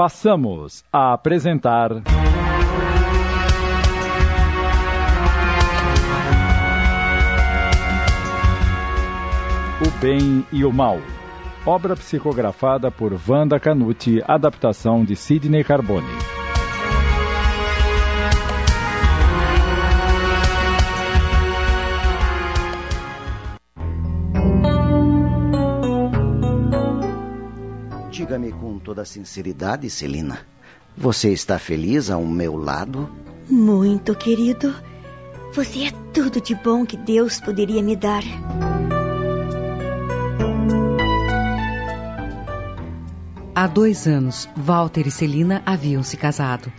passamos a apresentar. O Bem e o Mal. Obra psicografada por Wanda Canuti, adaptação de Sidney Carbone. Toda sinceridade, Celina. Você está feliz ao meu lado? Muito, querido. Você é tudo de bom que Deus poderia me dar. Há dois anos, Walter e Celina haviam se casado.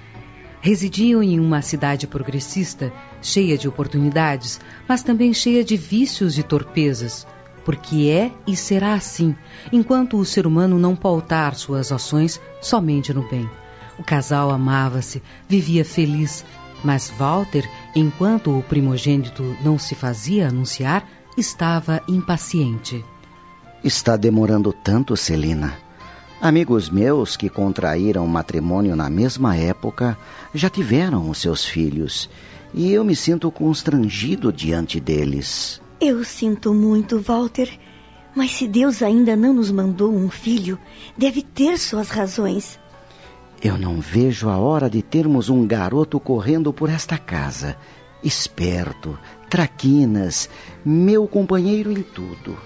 Residiam em uma cidade progressista, cheia de oportunidades, mas também cheia de vícios e torpezas, porque é e será assim, enquanto o ser humano não pautar suas ações somente no bem. O casal amava-se, vivia feliz, mas Walter, enquanto o primogênito não se fazia anunciar, estava impaciente. Está demorando tanto, Celina. Amigos meus que contraíram matrimônio na mesma época já tiveram os seus filhos e eu me sinto constrangido diante deles. Eu sinto muito, Walter. Mas se Deus ainda não nos mandou um filho, deve ter suas razões. Eu não vejo a hora de termos um garoto correndo por esta casa. Esperto, traquinas, meu companheiro em tudo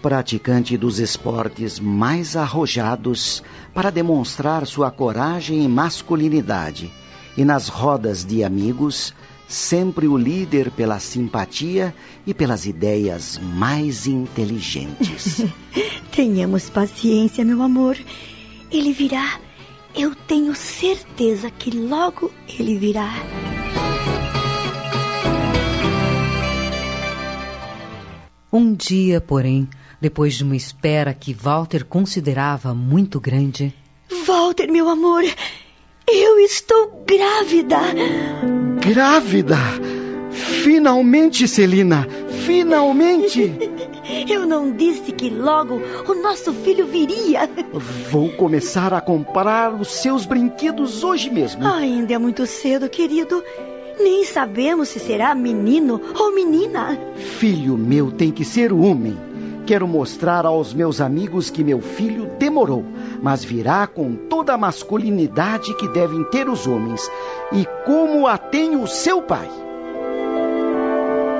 praticante dos esportes mais arrojados para demonstrar sua coragem e masculinidade, e nas rodas de amigos, sempre o líder pela simpatia e pelas ideias mais inteligentes. Tenhamos paciência, meu amor. Ele virá. Eu tenho certeza que logo ele virá. Um dia, porém, depois de uma espera que Walter considerava muito grande. Walter, meu amor, eu estou grávida. Grávida? Finalmente, Celina, finalmente! Eu não disse que logo o nosso filho viria. Vou começar a comprar os seus brinquedos hoje mesmo. Ainda é muito cedo, querido. Nem sabemos se será menino ou menina. Filho meu tem que ser homem. Quero mostrar aos meus amigos que meu filho demorou, mas virá com toda a masculinidade que devem ter os homens, e como a tem o seu pai.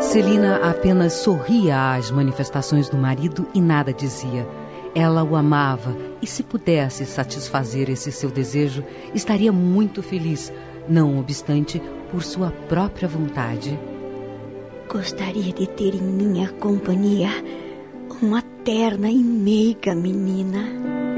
Celina apenas sorria às manifestações do marido e nada dizia. Ela o amava e, se pudesse satisfazer esse seu desejo, estaria muito feliz, não obstante, por sua própria vontade. Gostaria de ter em minha companhia uma terna e meiga menina.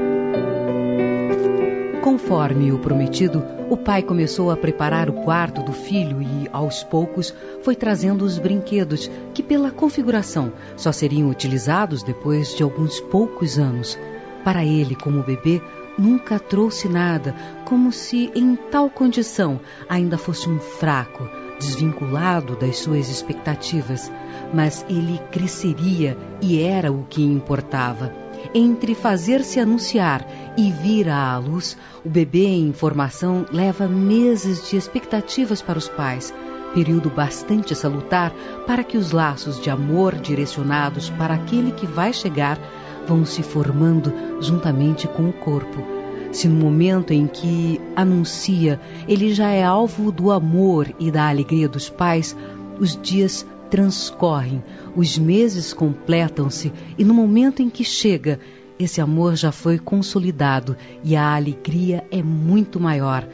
Conforme o prometido, o pai começou a preparar o quarto do filho e, aos poucos, foi trazendo os brinquedos que, pela configuração, só seriam utilizados depois de alguns poucos anos. Para ele, como bebê, nunca trouxe nada, como se em tal condição ainda fosse um fraco, desvinculado das suas expectativas. Mas ele cresceria e era o que importava. Entre fazer-se anunciar e vir à luz, o bebê em formação leva meses de expectativas para os pais, período bastante salutar para que os laços de amor direcionados para aquele que vai chegar vão se formando juntamente com o corpo. Se no momento em que anuncia ele já é alvo do amor e da alegria dos pais, os dias transcorrem, os meses completam-se e no momento em que chega, esse amor já foi consolidado e a alegria é muito maior.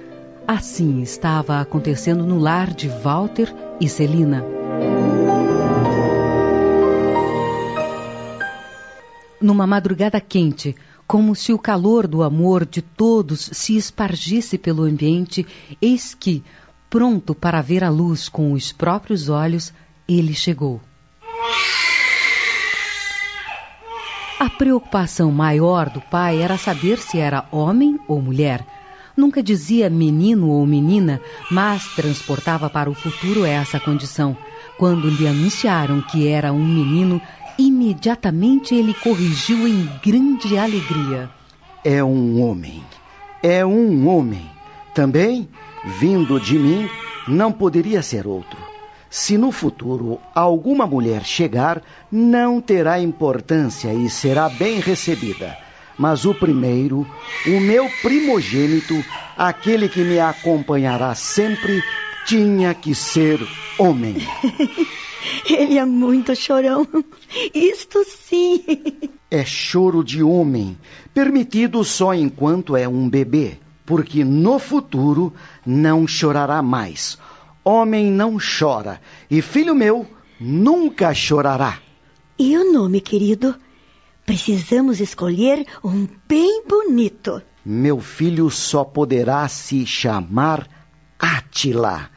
Assim estava acontecendo no lar de Walter e Celina. Numa madrugada quente, como se o calor do amor de todos se espargisse pelo ambiente, eis que, pronto para ver a luz com os próprios olhos, ele chegou. A preocupação maior do pai era saber se era homem ou mulher. Nunca dizia menino ou menina, mas transportava para o futuro essa condição. Quando lhe anunciaram que era um menino, imediatamente ele corrigiu em grande alegria. É um homem. é um homem. Também, vindo de mim, não poderia ser outro. Se no futuro alguma mulher chegar, não terá importância e será bem recebida. Mas o primeiro, o meu primogênito, aquele que me acompanhará sempre, tinha que ser homem. Ele é muito chorão. Isto sim. É choro de homem, permitido só enquanto é um bebê, porque no futuro não chorará mais. Homem não chora, e filho meu nunca chorará. E o nome, querido? Precisamos escolher um bem bonito. Meu filho só poderá se chamar Átila,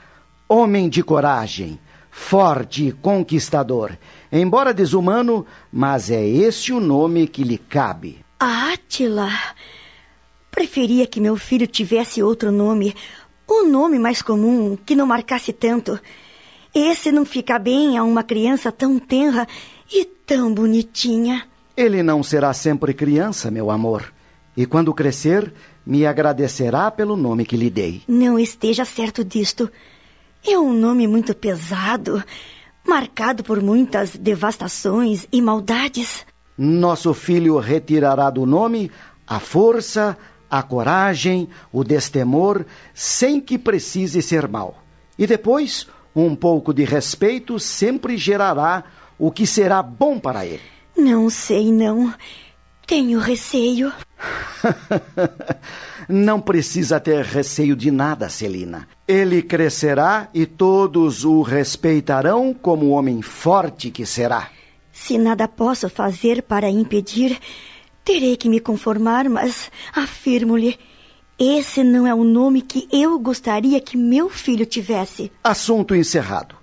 homem de coragem forte e conquistador. Embora desumano, mas é esse o nome que lhe cabe. Átila. Preferia que meu filho tivesse outro nome, um nome mais comum, que não marcasse tanto. Esse não fica bem a uma criança tão tenra e tão bonitinha. Ele não será sempre criança, meu amor. E quando crescer, me agradecerá pelo nome que lhe dei. Não esteja certo disto. É um nome muito pesado, marcado por muitas devastações e maldades. Nosso filho retirará do nome a força, a coragem, o destemor, sem que precise ser mal. E depois, um pouco de respeito sempre gerará o que será bom para ele. Não sei, não. Tenho receio. Não precisa ter receio de nada, Celina. Ele crescerá e todos o respeitarão como o homem forte que será. Se nada posso fazer para impedir, terei que me conformar, mas afirmo-lhe. Esse não é o nome que eu gostaria que meu filho tivesse. Assunto encerrado.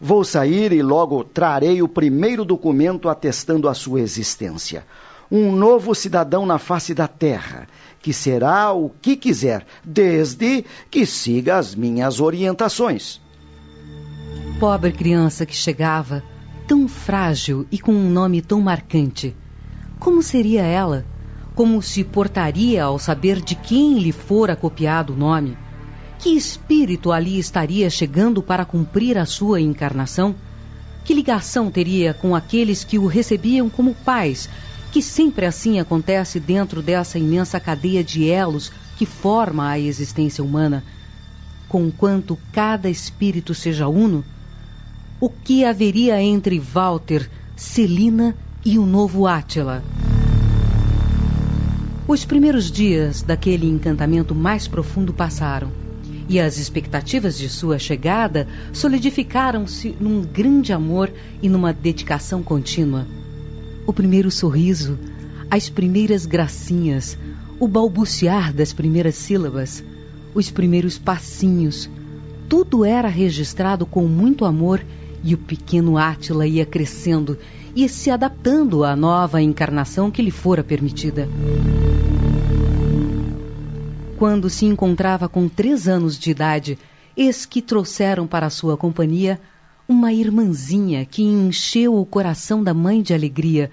Vou sair e logo trarei o primeiro documento atestando a sua existência um novo cidadão na face da terra, que será o que quiser, desde que siga as minhas orientações. Pobre criança que chegava, tão frágil e com um nome tão marcante. Como seria ela? Como se portaria ao saber de quem lhe fora copiado o nome? Que espírito ali estaria chegando para cumprir a sua encarnação? Que ligação teria com aqueles que o recebiam como pais que sempre assim acontece dentro dessa imensa cadeia de elos que forma a existência humana, conquanto cada espírito seja uno, o que haveria entre Walter, Celina e o novo Átila? Os primeiros dias daquele encantamento mais profundo passaram, e as expectativas de sua chegada solidificaram-se num grande amor e numa dedicação contínua o primeiro sorriso, as primeiras gracinhas, o balbuciar das primeiras sílabas, os primeiros passinhos. Tudo era registrado com muito amor e o pequeno Átila ia crescendo e se adaptando à nova encarnação que lhe fora permitida. Quando se encontrava com três anos de idade, eis que trouxeram para sua companhia uma irmãzinha que encheu o coração da mãe de alegria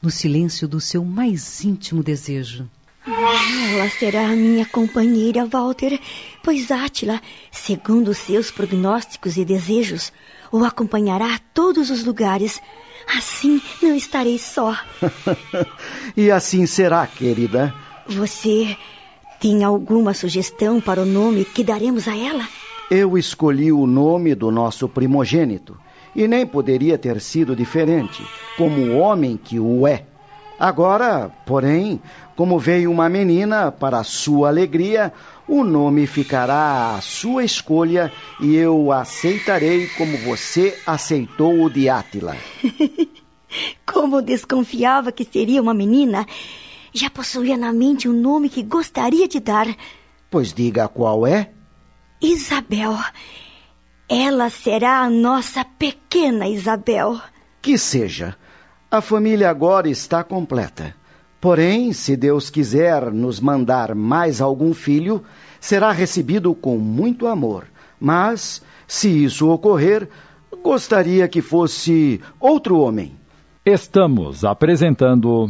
no silêncio do seu mais íntimo desejo. Ela será a minha companheira, Walter, pois Átila, segundo seus prognósticos e desejos, o acompanhará a todos os lugares. Assim não estarei só. e assim será, querida. Você tem alguma sugestão para o nome que daremos a ela? Eu escolhi o nome do nosso primogênito e nem poderia ter sido diferente, como o homem que o é. Agora, porém, como veio uma menina, para sua alegria, o nome ficará à sua escolha e eu aceitarei como você aceitou o de Átila. como desconfiava que seria uma menina, já possuía na mente um nome que gostaria de dar. Pois diga qual é. Isabel. Ela será a nossa pequena Isabel. Que seja. A família agora está completa. Porém, se Deus quiser nos mandar mais algum filho, será recebido com muito amor. Mas, se isso ocorrer, gostaria que fosse outro homem. Estamos apresentando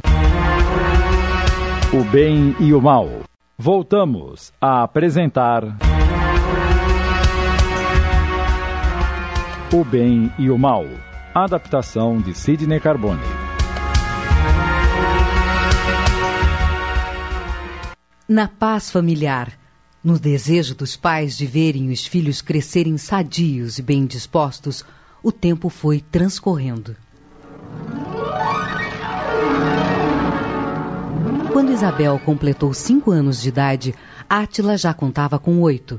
O Bem e o Mal. Voltamos a apresentar. O Bem e o Mal. Adaptação de Sidney Carbone. Na paz familiar, no desejo dos pais de verem os filhos crescerem sadios e bem dispostos, o tempo foi transcorrendo. Quando Isabel completou cinco anos de idade, Átila já contava com oito.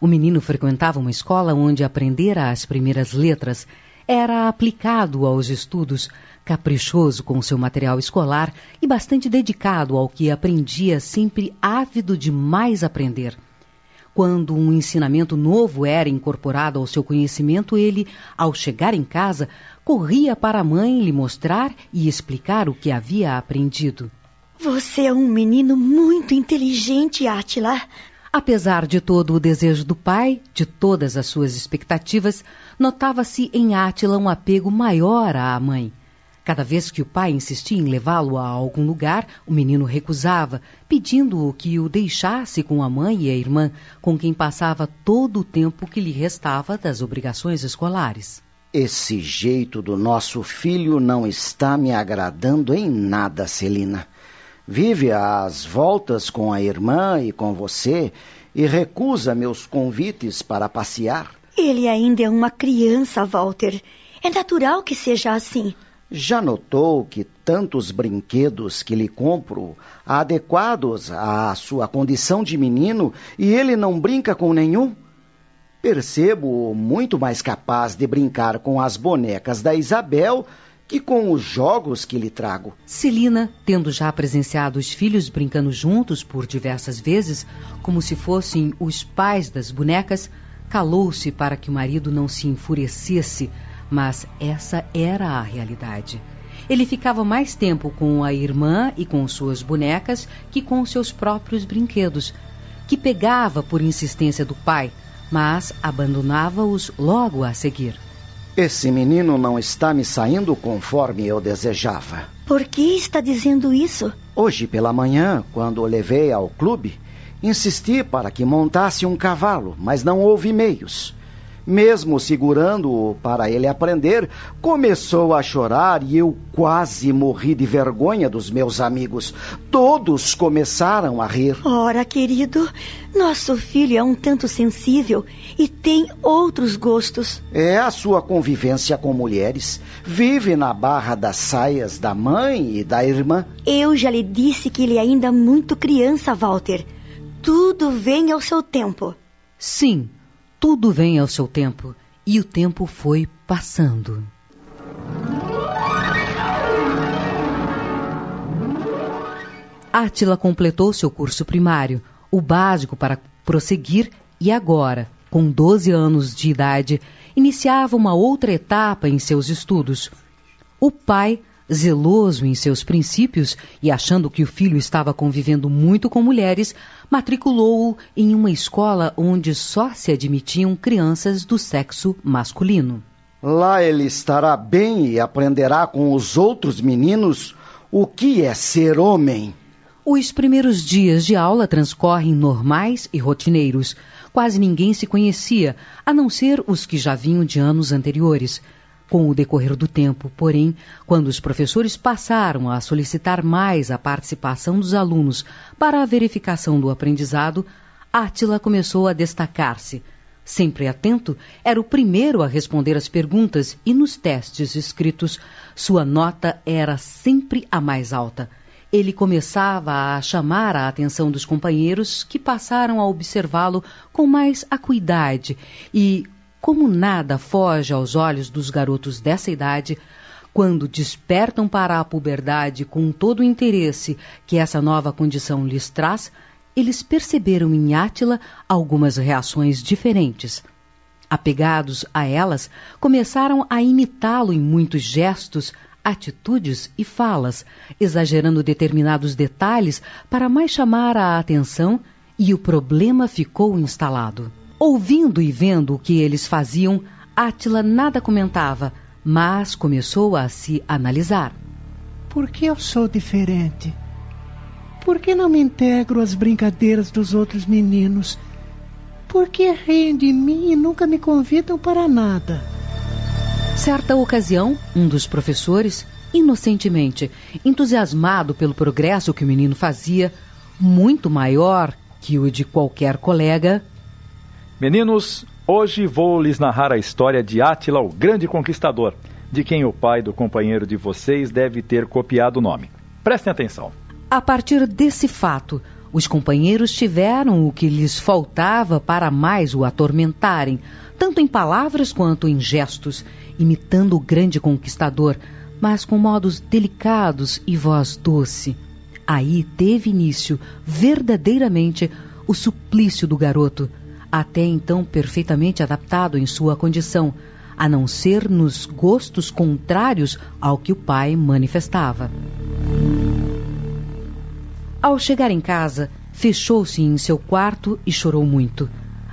O menino frequentava uma escola onde aprendera as primeiras letras, era aplicado aos estudos, caprichoso com seu material escolar e bastante dedicado ao que aprendia, sempre ávido de mais aprender. Quando um ensinamento novo era incorporado ao seu conhecimento, ele, ao chegar em casa, corria para a mãe lhe mostrar e explicar o que havia aprendido. Você é um menino muito inteligente, Átila. Apesar de todo o desejo do pai, de todas as suas expectativas, notava-se em Átila um apego maior à mãe. Cada vez que o pai insistia em levá-lo a algum lugar, o menino recusava, pedindo-o que o deixasse com a mãe e a irmã, com quem passava todo o tempo que lhe restava das obrigações escolares. Esse jeito do nosso filho não está me agradando em nada, Celina. Vive às voltas com a irmã e com você e recusa meus convites para passear. Ele ainda é uma criança, Walter. É natural que seja assim. Já notou que tantos brinquedos que lhe compro adequados à sua condição de menino e ele não brinca com nenhum? Percebo muito mais capaz de brincar com as bonecas da Isabel que com os jogos que lhe trago. Celina, tendo já presenciado os filhos brincando juntos por diversas vezes, como se fossem os pais das bonecas, calou-se para que o marido não se enfurecesse, mas essa era a realidade. Ele ficava mais tempo com a irmã e com suas bonecas que com seus próprios brinquedos, que pegava por insistência do pai, mas abandonava-os logo a seguir. Esse menino não está me saindo conforme eu desejava. Por que está dizendo isso? Hoje pela manhã, quando o levei ao clube, insisti para que montasse um cavalo, mas não houve meios. Mesmo segurando-o para ele aprender, começou a chorar e eu quase morri de vergonha dos meus amigos. Todos começaram a rir. Ora, querido, nosso filho é um tanto sensível e tem outros gostos. É a sua convivência com mulheres. Vive na barra das saias da mãe e da irmã. Eu já lhe disse que ele é ainda muito criança, Walter. Tudo vem ao seu tempo. Sim, tudo vem ao seu tempo, e o tempo foi passando. Átila completou seu curso primário, o básico para prosseguir, e agora, com 12 anos de idade, iniciava uma outra etapa em seus estudos. O pai zeloso em seus princípios e achando que o filho estava convivendo muito com mulheres, matriculou-o em uma escola onde só se admitiam crianças do sexo masculino. Lá ele estará bem e aprenderá com os outros meninos o que é ser homem. Os primeiros dias de aula transcorrem normais e rotineiros. Quase ninguém se conhecia, a não ser os que já vinham de anos anteriores. Com o decorrer do tempo, porém, quando os professores passaram a solicitar mais a participação dos alunos para a verificação do aprendizado, Átila começou a destacar-se. Sempre atento, era o primeiro a responder as perguntas e nos testes escritos, sua nota era sempre a mais alta. Ele começava a chamar a atenção dos companheiros que passaram a observá-lo com mais acuidade e, como nada foge aos olhos dos garotos dessa idade, quando despertam para a puberdade com todo o interesse que essa nova condição lhes traz, eles perceberam em Átila algumas reações diferentes. Apegados a elas, começaram a imitá-lo em muitos gestos, atitudes e falas, exagerando determinados detalhes para mais chamar a atenção, e o problema ficou instalado. Ouvindo e vendo o que eles faziam, Átila nada comentava, mas começou a se analisar. Por que eu sou diferente? Por que não me integro às brincadeiras dos outros meninos? Por que riem de mim e nunca me convidam para nada? Certa ocasião, um dos professores, inocentemente, entusiasmado pelo progresso que o menino fazia, muito maior que o de qualquer colega. Meninos, hoje vou lhes narrar a história de Átila, o grande conquistador, de quem o pai do companheiro de vocês deve ter copiado o nome. Prestem atenção. A partir desse fato, os companheiros tiveram o que lhes faltava para mais o atormentarem, tanto em palavras quanto em gestos, imitando o grande conquistador, mas com modos delicados e voz doce. Aí teve início, verdadeiramente, o suplício do garoto, até então perfeitamente adaptado em sua condição, a não ser nos gostos contrários ao que o pai manifestava. Ao chegar em casa, fechou-se em seu quarto e chorou muito.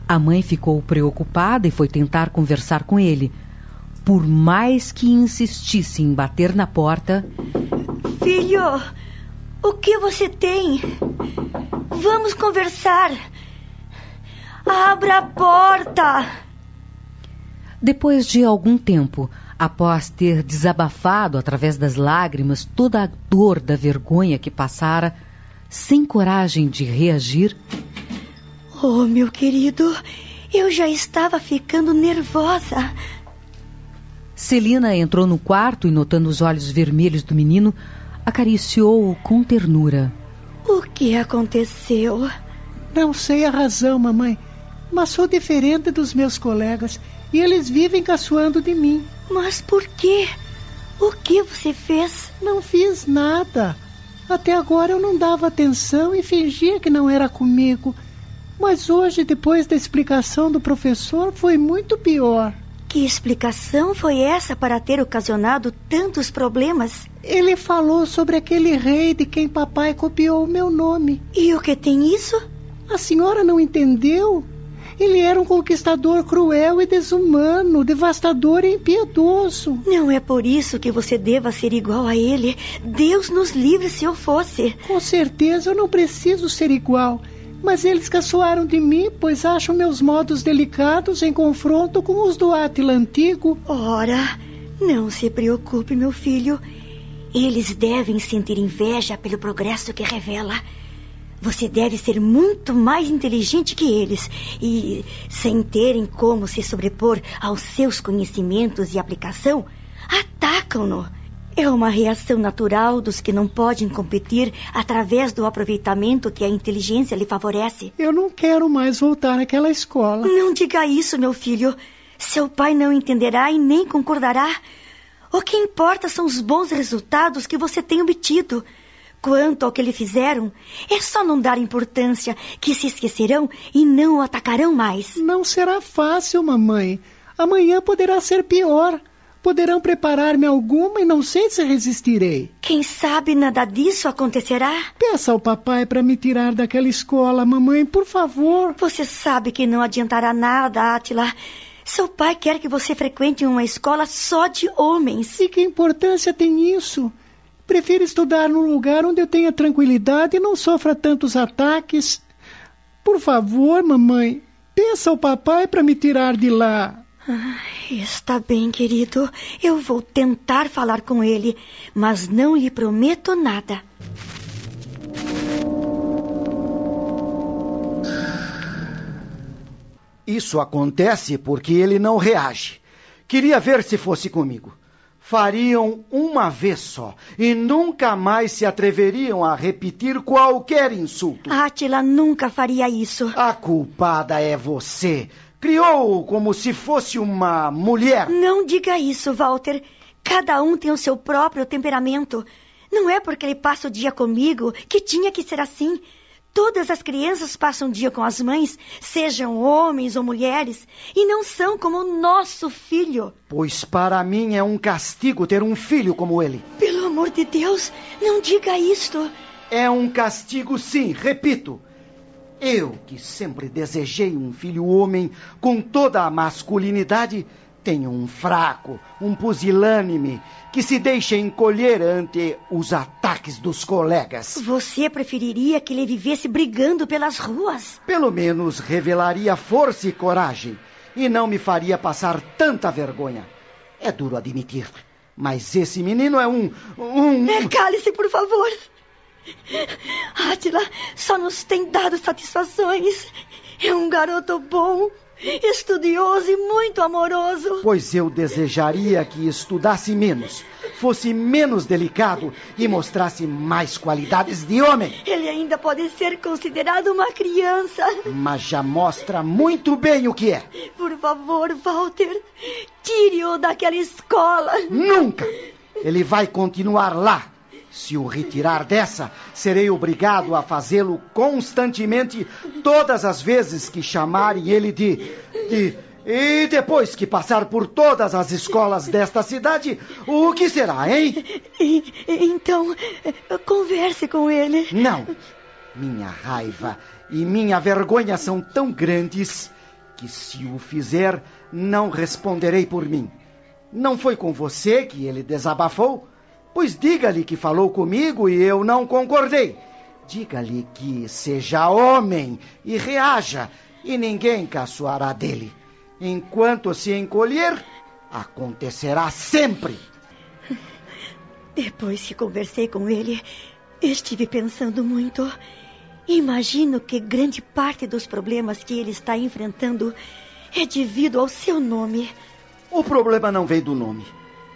A mãe ficou preocupada e foi tentar conversar com ele. Por mais que insistisse em bater na porta. Filho, o que você tem? Vamos conversar. Abra a porta. Depois de algum tempo, após ter desabafado através das lágrimas toda a dor da vergonha que passara, sem coragem de reagir. Oh, meu querido, eu já estava ficando nervosa. Celina entrou no quarto e, notando os olhos vermelhos do menino, acariciou-o com ternura. O que aconteceu? Não sei a razão, mamãe, mas sou diferente dos meus colegas e eles vivem caçoando de mim. Mas por quê? O que você fez? Não fiz nada. Até agora eu não dava atenção e fingia que não era comigo. Mas hoje, depois da explicação do professor, foi muito pior. Que explicação foi essa para ter ocasionado tantos problemas? Ele falou sobre aquele rei de quem papai copiou o meu nome. E o que tem isso? A senhora não entendeu? Ele era um conquistador cruel e desumano, devastador e impiedoso. Não é por isso que você deva ser igual a ele. Deus nos livre se eu fosse. Com certeza eu não preciso ser igual. Mas eles caçoaram de mim, pois acham meus modos delicados em confronto com os do Átila antigo. Ora, não se preocupe, meu filho. Eles devem sentir inveja pelo progresso que revela. Você deve ser muito mais inteligente que eles e, sem terem como se sobrepor aos seus conhecimentos e aplicação, atacam-no. É uma reação natural dos que não podem competir através do aproveitamento que a inteligência lhe favorece. Eu não quero mais voltar àquela escola. Não diga isso, meu filho. Seu pai não entenderá e nem concordará. O que importa são os bons resultados que você tem obtido. Quanto ao que lhe fizeram, é só não dar importância, que se esquecerão e não o atacarão mais. Não será fácil, mamãe. Amanhã poderá ser pior. Poderão preparar-me alguma e não sei se resistirei. Quem sabe nada disso acontecerá? Peça ao papai para me tirar daquela escola, mamãe, por favor. Você sabe que não adiantará nada, Atila. Seu pai quer que você frequente uma escola só de homens. E que importância tem isso? Prefiro estudar num lugar onde eu tenha tranquilidade e não sofra tantos ataques. Por favor, mamãe, peça ao papai para me tirar de lá. Ah, está bem, querido. Eu vou tentar falar com ele, mas não lhe prometo nada. Isso acontece porque ele não reage. Queria ver se fosse comigo fariam uma vez só e nunca mais se atreveriam a repetir qualquer insulto. Átila nunca faria isso. A culpada é você. Criou-o como se fosse uma mulher. Não diga isso, Walter. Cada um tem o seu próprio temperamento. Não é porque ele passa o dia comigo que tinha que ser assim. Todas as crianças passam o dia com as mães, sejam homens ou mulheres, e não são como o nosso filho. Pois para mim é um castigo ter um filho como ele. Pelo amor de Deus, não diga isto. É um castigo, sim, repito. Eu, que sempre desejei um filho homem com toda a masculinidade, Tenho um fraco, um pusilânime, que se deixa encolher ante os ataques dos colegas. Você preferiria que ele vivesse brigando pelas ruas? Pelo menos revelaria força e coragem, e não me faria passar tanta vergonha. É duro admitir, mas esse menino é um. um... É, cale-se, por favor. Átila só nos tem dado satisfações. É um garoto bom, estudioso e muito amoroso. Pois eu desejaria que estudasse menos, fosse menos delicado e mostrasse mais qualidades de homem. Ele ainda pode ser considerado uma criança. Mas já mostra muito bem o que é. Por favor, Walter, tire-o daquela escola. Nunca! Ele vai continuar lá se o retirar dessa, serei obrigado a fazê-lo constantemente todas as vezes que chamarem ele de. de. E depois que passar por todas as escolas desta cidade, o que será, hein? Então, converse com ele. Não. Minha raiva e minha vergonha são tão grandes que, se o fizer, não responderei por mim. Não foi com você que ele desabafou? Pois diga-lhe que falou comigo e eu não concordei. Diga-lhe que seja homem e reaja, e ninguém caçoará dele. Enquanto se encolher, acontecerá sempre. Depois que conversei com ele, estive pensando muito. Imagino que grande parte dos problemas que ele está enfrentando é devido ao seu nome. O problema não vem do nome,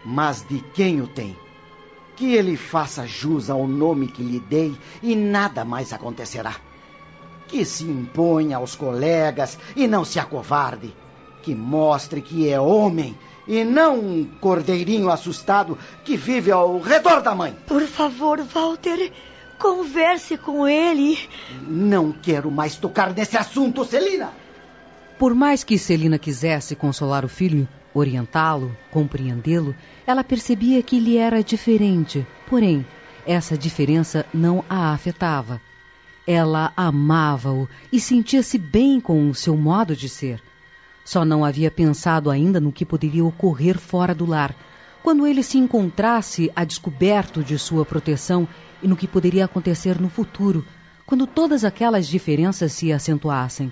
mas de quem o tem que ele faça jus ao nome que lhe dei e nada mais acontecerá. Que se imponha aos colegas e não se acovarde. Que mostre que é homem e não um cordeirinho assustado que vive ao redor da mãe. Por favor, Walter, converse com ele. Não quero mais tocar nesse assunto, Celina. Por mais que Celina quisesse consolar o filho, orientá-lo, compreendê-lo, ela percebia que ele era diferente, porém, essa diferença não a afetava. Ela amava-o e sentia-se bem com o seu modo de ser. Só não havia pensado ainda no que poderia ocorrer fora do lar, quando ele se encontrasse a descoberto de sua proteção e no que poderia acontecer no futuro, quando todas aquelas diferenças se acentuassem.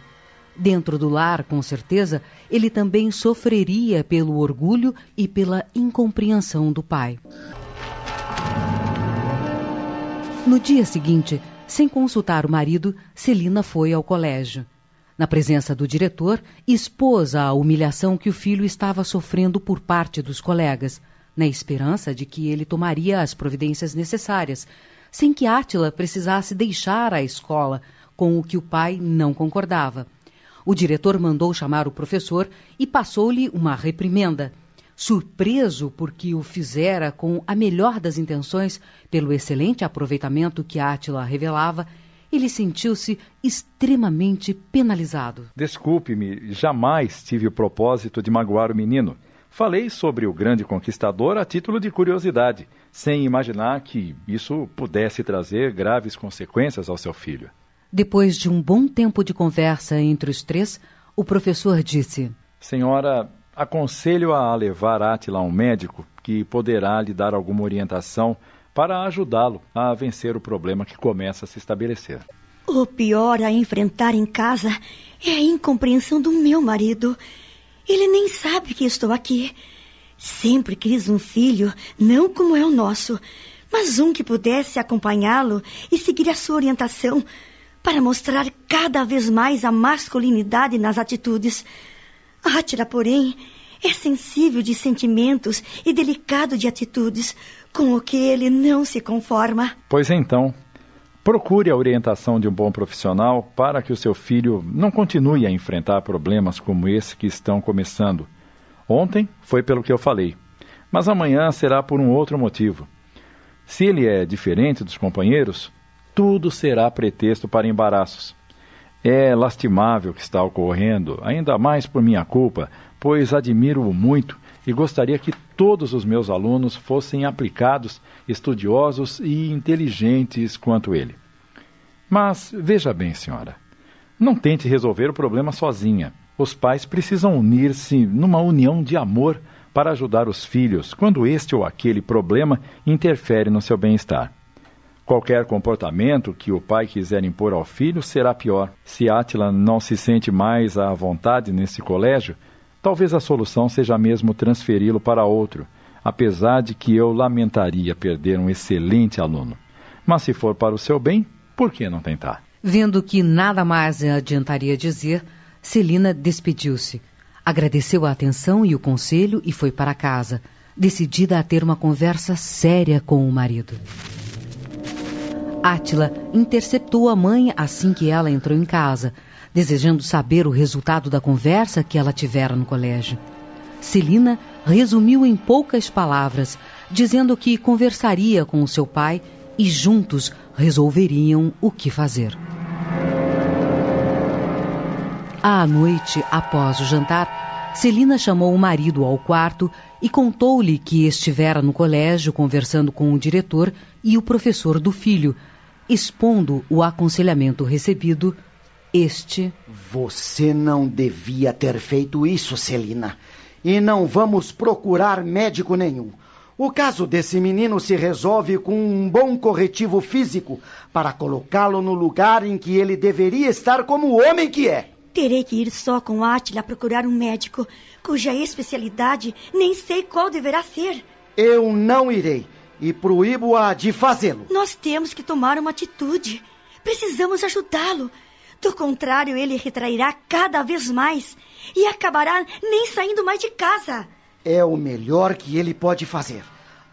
Dentro do lar, com certeza, ele também sofreria pelo orgulho e pela incompreensão do pai. No dia seguinte, sem consultar o marido, Celina foi ao colégio. Na presença do diretor, expôs a humilhação que o filho estava sofrendo por parte dos colegas, na esperança de que ele tomaria as providências necessárias, sem que Átila precisasse deixar a escola, com o que o pai não concordava. O diretor mandou chamar o professor e passou-lhe uma reprimenda. Surpreso porque o fizera com a melhor das intenções, pelo excelente aproveitamento que Átila revelava, ele sentiu-se extremamente penalizado. Desculpe-me, jamais tive o propósito de magoar o menino. Falei sobre o grande conquistador a título de curiosidade, sem imaginar que isso pudesse trazer graves consequências ao seu filho. Depois de um bom tempo de conversa entre os três, o professor disse: Senhora, aconselho a levar Átila a um médico que poderá lhe dar alguma orientação para ajudá-lo a vencer o problema que começa a se estabelecer. O pior a enfrentar em casa é a incompreensão do meu marido. Ele nem sabe que estou aqui. Sempre quis um filho, não como é o nosso, mas um que pudesse acompanhá-lo e seguir a sua orientação para mostrar cada vez mais a masculinidade nas atitudes. Átila, porém, é sensível de sentimentos e delicado de atitudes, com o que ele não se conforma. Pois então, procure a orientação de um bom profissional para que o seu filho não continue a enfrentar problemas como esse que estão começando. Ontem foi pelo que eu falei, mas amanhã será por um outro motivo. Se ele é diferente dos companheiros, tudo será pretexto para embaraços. É lastimável o que está ocorrendo, ainda mais por minha culpa, pois admiro-o muito e gostaria que todos os meus alunos fossem aplicados, estudiosos e inteligentes quanto ele. Mas veja bem, senhora, Não tente resolver o problema sozinha. Os pais precisam unir-se numa união de amor para ajudar os filhos quando este ou aquele problema interfere no seu bem-estar. Qualquer comportamento que o pai quiser impor ao filho será pior. Se Átila não se sente mais à vontade nesse colégio, talvez a solução seja mesmo transferi-lo para outro, apesar de que eu lamentaria perder um excelente aluno. Mas se for para o seu bem, por que não tentar? Vendo que nada mais adiantaria dizer, Celina despediu-se. Agradeceu a atenção e o conselho e foi para casa, decidida a ter uma conversa séria com o marido. Átila interceptou a mãe assim que ela entrou em casa, desejando saber o resultado da conversa que ela tivera no colégio. Celina resumiu em poucas palavras, dizendo que conversaria com o seu pai e juntos resolveriam o que fazer. À noite, após o jantar, Celina chamou o marido ao quarto e contou-lhe que estivera no colégio conversando com o diretor e o professor do filho, expondo o aconselhamento recebido, este. Você não devia ter feito isso, Celina. E não vamos procurar médico nenhum. O caso desse menino se resolve com um bom corretivo físico para colocá-lo no lugar em que ele deveria estar como o homem que é. Terei que ir só com Átila procurar um médico, cuja especialidade nem sei qual deverá ser. Eu não irei e proíbo-a de fazê-lo. Nós temos que tomar uma atitude. Precisamos ajudá-lo. Do contrário, ele retrairá cada vez mais e acabará nem saindo mais de casa. É o melhor que ele pode fazer.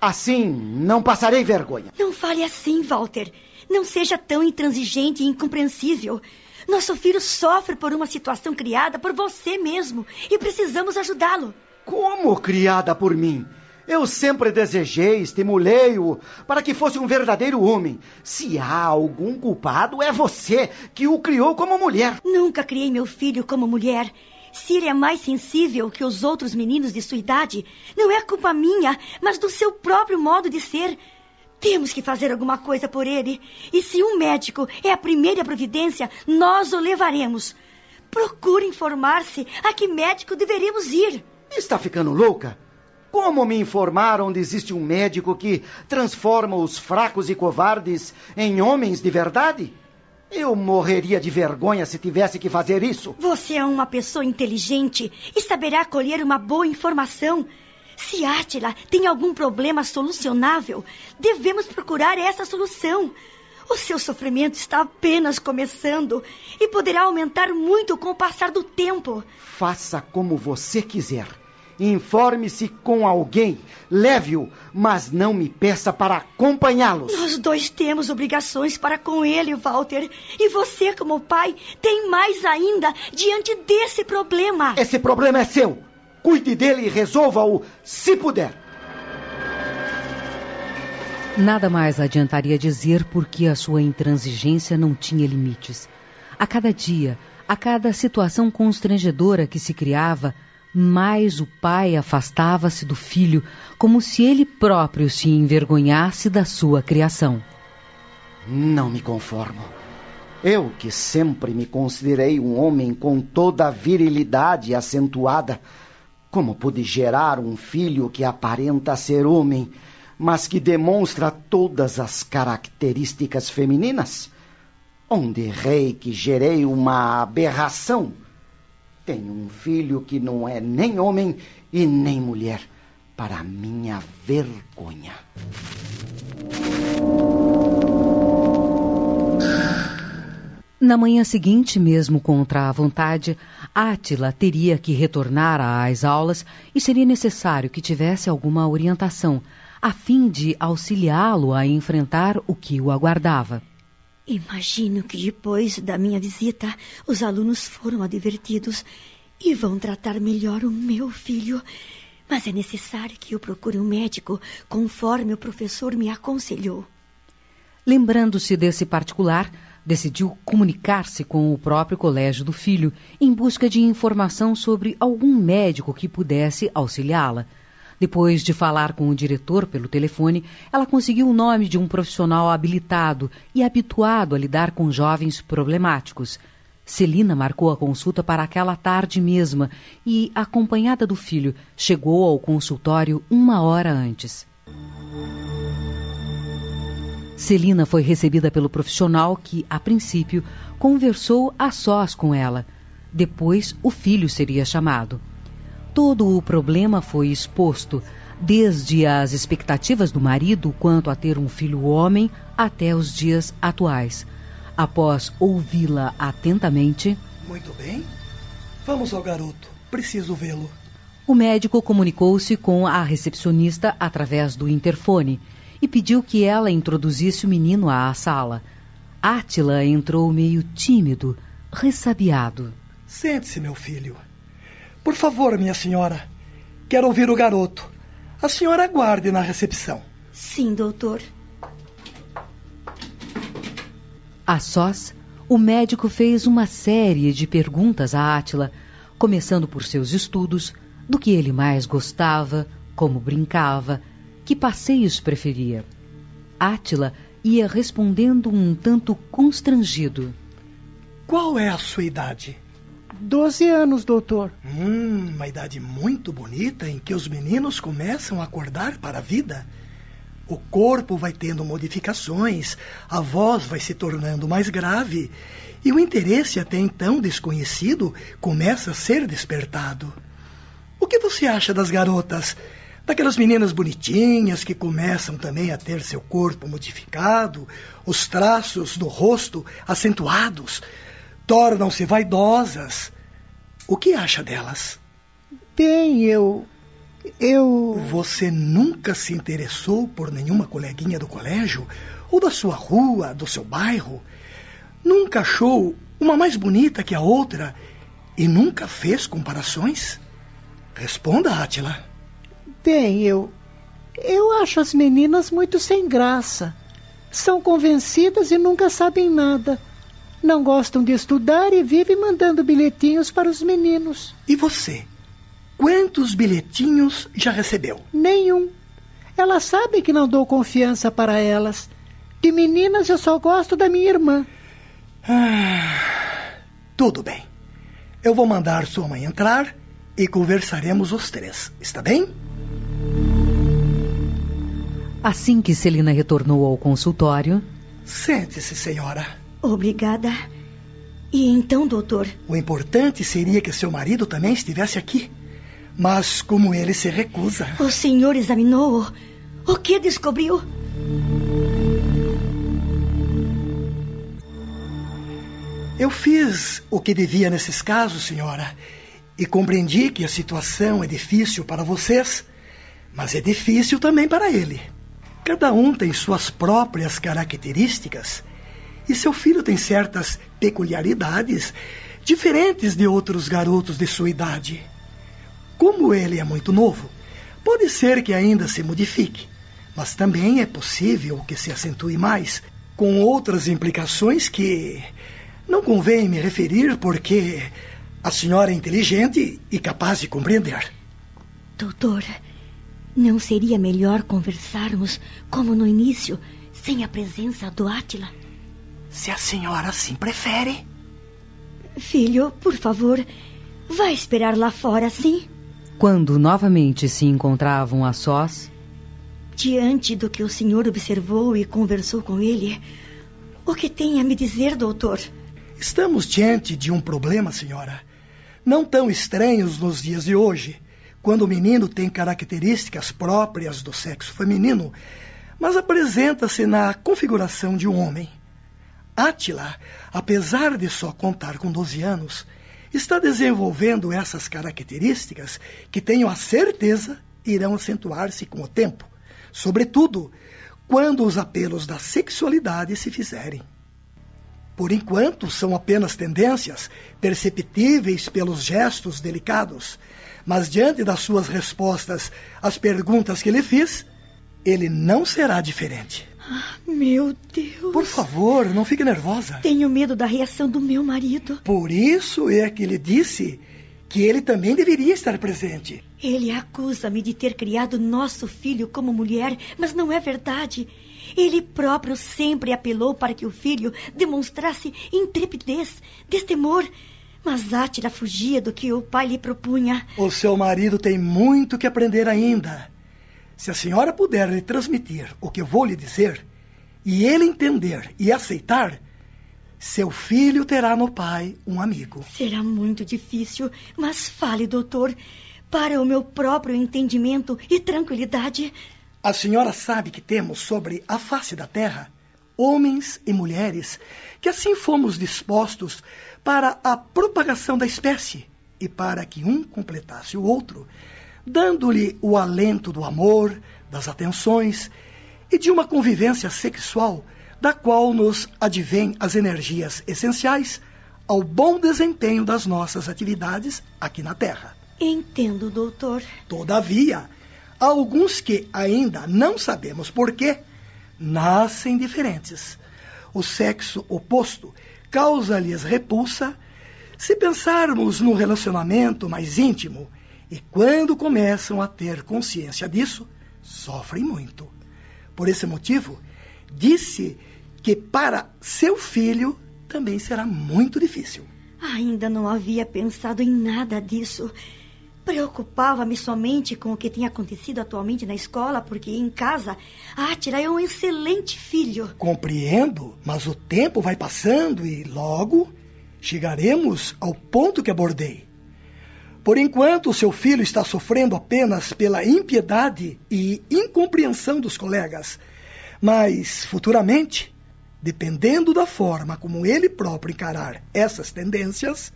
Assim, não passarei vergonha. Não fale assim, Walter. Não seja tão intransigente e incompreensível. Nosso filho sofre por uma situação criada por você mesmo e precisamos ajudá-lo. Como criada por mim? Eu sempre desejei, estimulei-o para que fosse um verdadeiro homem. Se há algum culpado, é você que o criou como mulher. Nunca criei meu filho como mulher. Se ele é mais sensível que os outros meninos de sua idade, não é culpa minha, mas do seu próprio modo de ser. Temos que fazer alguma coisa por ele. E se um médico é a primeira providência, nós o levaremos. Procure informar-se a que médico deveríamos ir. Está ficando louca? Como me informaram onde existe um médico que transforma os fracos e covardes em homens de verdade? Eu morreria de vergonha se tivesse que fazer isso. Você é uma pessoa inteligente e saberá colher uma boa informação. Se Átila tem algum problema solucionável, devemos procurar essa solução. O seu sofrimento está apenas começando e poderá aumentar muito com o passar do tempo. Faça como você quiser. Informe-se com alguém, leve-o, mas não me peça para acompanhá-los. Nós dois temos obrigações para com ele, Walter. E você, como pai, tem mais ainda diante desse problema. Esse problema é seu. Cuide dele e resolva-o se puder. Nada mais adiantaria dizer porque a sua intransigência não tinha limites. A cada dia, a cada situação constrangedora que se criava, mais o pai afastava-se do filho, como se ele próprio se envergonhasse da sua criação. Não me conformo. Eu, que sempre me considerei um homem com toda a virilidade acentuada, como pude gerar um filho que aparenta ser homem, mas que demonstra todas as características femininas? Onde errei que gerei uma aberração? Tenho um filho que não é nem homem e nem mulher, para minha vergonha. Na manhã seguinte, mesmo contra a vontade, Átila teria que retornar às aulas e seria necessário que tivesse alguma orientação, a fim de auxiliá-lo a enfrentar o que o aguardava. Imagino que depois da minha visita, os alunos foram advertidos e vão tratar melhor o meu filho. Mas é necessário que eu procure um médico, conforme o professor me aconselhou. Lembrando-se desse particular, decidiu comunicar-se com o próprio colégio do filho em busca de informação sobre algum médico que pudesse auxiliá-la. Depois de falar com o diretor pelo telefone, ela conseguiu o nome de um profissional habilitado e habituado a lidar com jovens problemáticos. Celina marcou a consulta para aquela tarde mesma e, acompanhada do filho, chegou ao consultório uma hora antes. Celina foi recebida pelo profissional que, a princípio, conversou a sós com ela. Depois, o filho seria chamado. Todo o problema foi exposto, desde as expectativas do marido quanto a ter um filho homem até os dias atuais. Após ouvi-la atentamente. Muito bem. Vamos ao garoto. Preciso vê-lo. O médico comunicou-se com a recepcionista através do interfone e pediu que ela introduzisse o menino à sala. Átila entrou meio tímido, ressabiado. Sente-se, meu filho. Por favor, minha senhora. Quero ouvir o garoto. A senhora aguarde na recepção. Sim, doutor. A sós, o médico fez uma série de perguntas a Átila, começando por seus estudos, do que ele mais gostava, como brincava, que passeios preferia. Átila ia respondendo um tanto constrangido. Qual é a sua idade? Doze anos, doutor. Hum, uma idade muito bonita em que os meninos começam a acordar para a vida. O corpo vai tendo modificações, a voz vai se tornando mais grave e o interesse até então desconhecido começa a ser despertado. O que você acha das garotas? Daquelas meninas bonitinhas que começam também a ter seu corpo modificado, os traços do rosto acentuados, tornam-se vaidosas. O que acha delas? Bem, eu. Eu. Você nunca se interessou por nenhuma coleguinha do colégio? Ou da sua rua, do seu bairro? Nunca achou uma mais bonita que a outra e nunca fez comparações? Responda, Átila. Bem, eu. Eu acho as meninas muito sem graça. São convencidas e nunca sabem nada. Não gostam de estudar e vivem mandando bilhetinhos para os meninos. E você? Quantos bilhetinhos já recebeu? Nenhum. Elas sabem que não dou confiança para elas. De meninas eu só gosto da minha irmã. Ah, tudo bem. Eu vou mandar sua mãe entrar e conversaremos os três. Está bem? Assim que Celina retornou ao consultório. Sente-se, senhora. Obrigada. E então, doutor? O importante seria que seu marido também estivesse aqui. Mas como ele se recusa. O senhor examinou-o? O que descobriu? Eu fiz o que devia nesses casos, senhora, e compreendi que a situação é difícil para vocês, mas é difícil também para ele. Cada um tem suas próprias características e seu filho tem certas peculiaridades diferentes de outros garotos de sua idade. Como ele é muito novo, pode ser que ainda se modifique, mas também é possível que se acentue mais, com outras implicações que não convém me referir porque a senhora é inteligente e capaz de compreender. Doutor, não seria melhor conversarmos como no início, sem a presença do Átila? Se a senhora assim prefere. Filho, por favor, vá esperar lá fora, sim? Quando novamente se encontravam a sós. Diante do que o senhor observou e conversou com ele, o que tem a me dizer, doutor? Estamos diante de um problema, senhora. Não tão estranhos nos dias de hoje, quando o menino tem características próprias do sexo feminino, mas apresenta-se na configuração de um homem. Átila, apesar de só contar com 12 anos, está desenvolvendo essas características que tenho a certeza irão acentuar-se com o tempo, sobretudo quando os apelos da sexualidade se fizerem. Por enquanto, são apenas tendências perceptíveis pelos gestos delicados, mas diante das suas respostas às perguntas que lhe fiz, ele não será diferente. Meu Deus. Por favor, não fique nervosa. Tenho medo da reação do meu marido. Por isso é que lhe disse que ele também deveria estar presente. Ele acusa-me de ter criado nosso filho como mulher, mas não é verdade. Ele próprio sempre apelou para que o filho demonstrasse intrepidez, destemor. Mas Átila fugia do que o pai lhe propunha. O seu marido tem muito que aprender ainda. Se a senhora puder lhe transmitir o que eu vou lhe dizer, e ele entender e aceitar, seu filho terá no pai um amigo. Será muito difícil, mas fale, doutor, para o meu próprio entendimento e tranquilidade. A senhora sabe que temos sobre a face da terra homens e mulheres que assim fomos dispostos para a propagação da espécie e para que um completasse o outro, dando-lhe o alento do amor, das atenções e de uma convivência sexual da qual nos advêm as energias essenciais ao bom desempenho das nossas atividades aqui na Terra. Entendo, doutor. Todavia, há alguns que ainda não sabemos porquê nascem diferentes. O sexo oposto causa-lhes repulsa se pensarmos no relacionamento mais íntimo e quando começam a ter consciência disso, sofrem muito. Por esse motivo, disse que para seu filho também será muito difícil. Ainda não havia pensado em nada disso. Preocupava-me somente com o que tem acontecido atualmente na escola, porque em casa, Átila é um excelente filho. Compreendo, mas o tempo vai passando e logo chegaremos ao ponto que abordei. Por enquanto, seu filho está sofrendo apenas pela impiedade e incompreensão dos colegas. Mas, futuramente, dependendo da forma como ele próprio encarar essas tendências,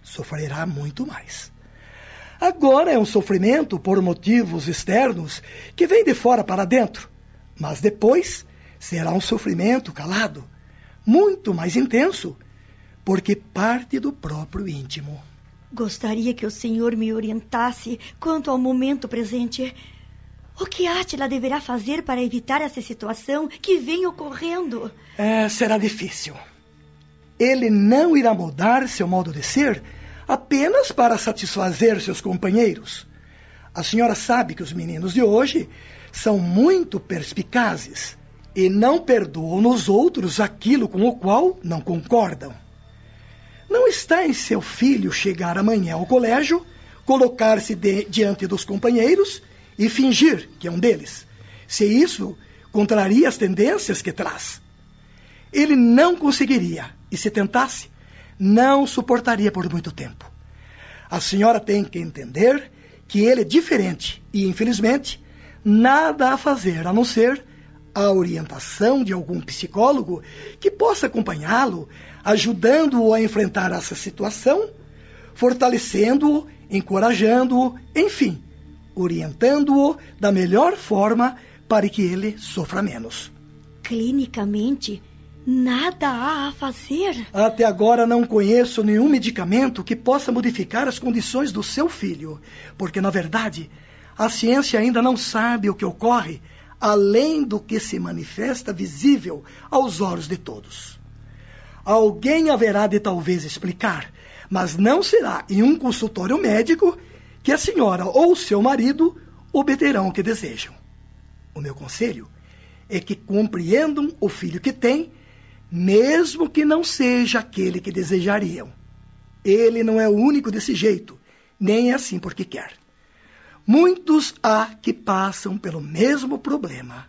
sofrerá muito mais. Agora é um sofrimento por motivos externos que vem de fora para dentro, mas depois será um sofrimento calado, muito mais intenso, porque parte do próprio íntimo. Gostaria que o senhor me orientasse quanto ao momento presente. O que Átila deverá fazer para evitar essa situação que vem ocorrendo? É, será difícil. Ele não irá mudar seu modo de ser apenas para satisfazer seus companheiros. A senhora sabe que os meninos de hoje são muito perspicazes e não perdoam nos outros aquilo com o qual não concordam. Não está em seu filho chegar amanhã ao colégio, colocar-se diante dos companheiros e fingir que é um deles, se isso contraria as tendências que traz. Ele não conseguiria, e se tentasse, não suportaria por muito tempo. A senhora tem que entender que ele é diferente e, infelizmente, nada a fazer a não ser a orientação de algum psicólogo que possa acompanhá-lo, ajudando-o a enfrentar essa situação, fortalecendo-o, encorajando-o, enfim, orientando-o da melhor forma para que ele sofra menos. Clinicamente, nada há a fazer. Até agora não conheço nenhum medicamento que possa modificar as condições do seu filho, porque, na verdade, a ciência ainda não sabe o que ocorre além do que se manifesta visível aos olhos de todos. Alguém haverá de talvez explicar, mas não será em um consultório médico que a senhora ou seu marido obterão o que desejam. O meu conselho é que compreendam o filho que têm, mesmo que não seja aquele que desejariam. Ele não é o único desse jeito, nem é assim porque quer. Muitos há que passam pelo mesmo problema.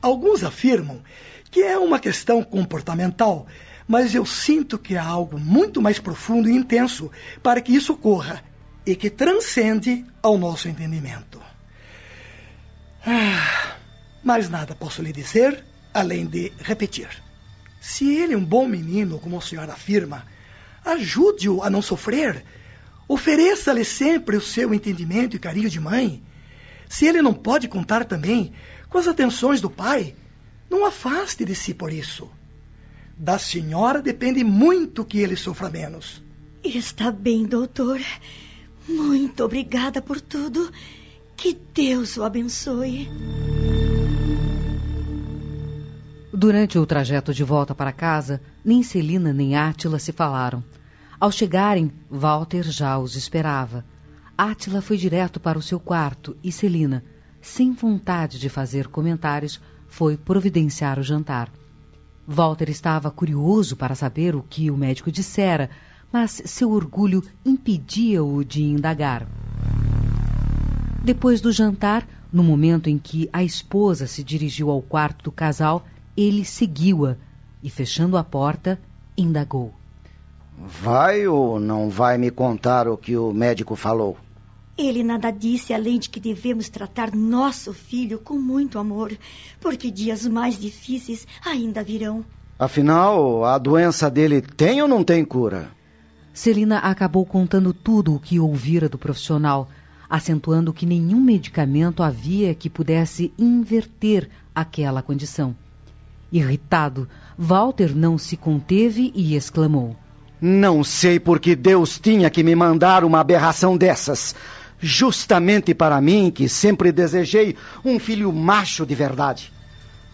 Alguns afirmam que é uma questão comportamental, mas eu sinto que há algo muito mais profundo e intenso para que isso ocorra e que transcende ao nosso entendimento. Ah, mais nada posso lhe dizer além de repetir. Se ele é um bom menino, como a senhora afirma, ajude-o a não sofrer Ofereça-lhe sempre o seu entendimento e carinho de mãe. Se ele não pode contar também com as atenções do pai, não afaste de si por isso. Da senhora depende muito que ele sofra menos. Está bem, doutor. Muito obrigada por tudo. Que Deus o abençoe. Durante o trajeto de volta para casa, nem Celina nem Átila se falaram. Ao chegarem, Walter já os esperava. Átila foi direto para o seu quarto e Celina, sem vontade de fazer comentários, foi providenciar o jantar. Walter estava curioso para saber o que o médico dissera, mas seu orgulho impedia-o de indagar. Depois do jantar, no momento em que a esposa se dirigiu ao quarto do casal, ele seguiu-a e, fechando a porta, indagou. Vai ou não vai me contar o que o médico falou? Ele nada disse além de que devemos tratar nosso filho com muito amor, porque dias mais difíceis ainda virão. Afinal, a doença dele tem ou não tem cura? Celina acabou contando tudo o que ouvira do profissional, acentuando que nenhum medicamento havia que pudesse inverter aquela condição. Irritado, Walter não se conteve e exclamou: Não sei por que Deus tinha que me mandar uma aberração dessas. Justamente para mim, que sempre desejei um filho macho de verdade.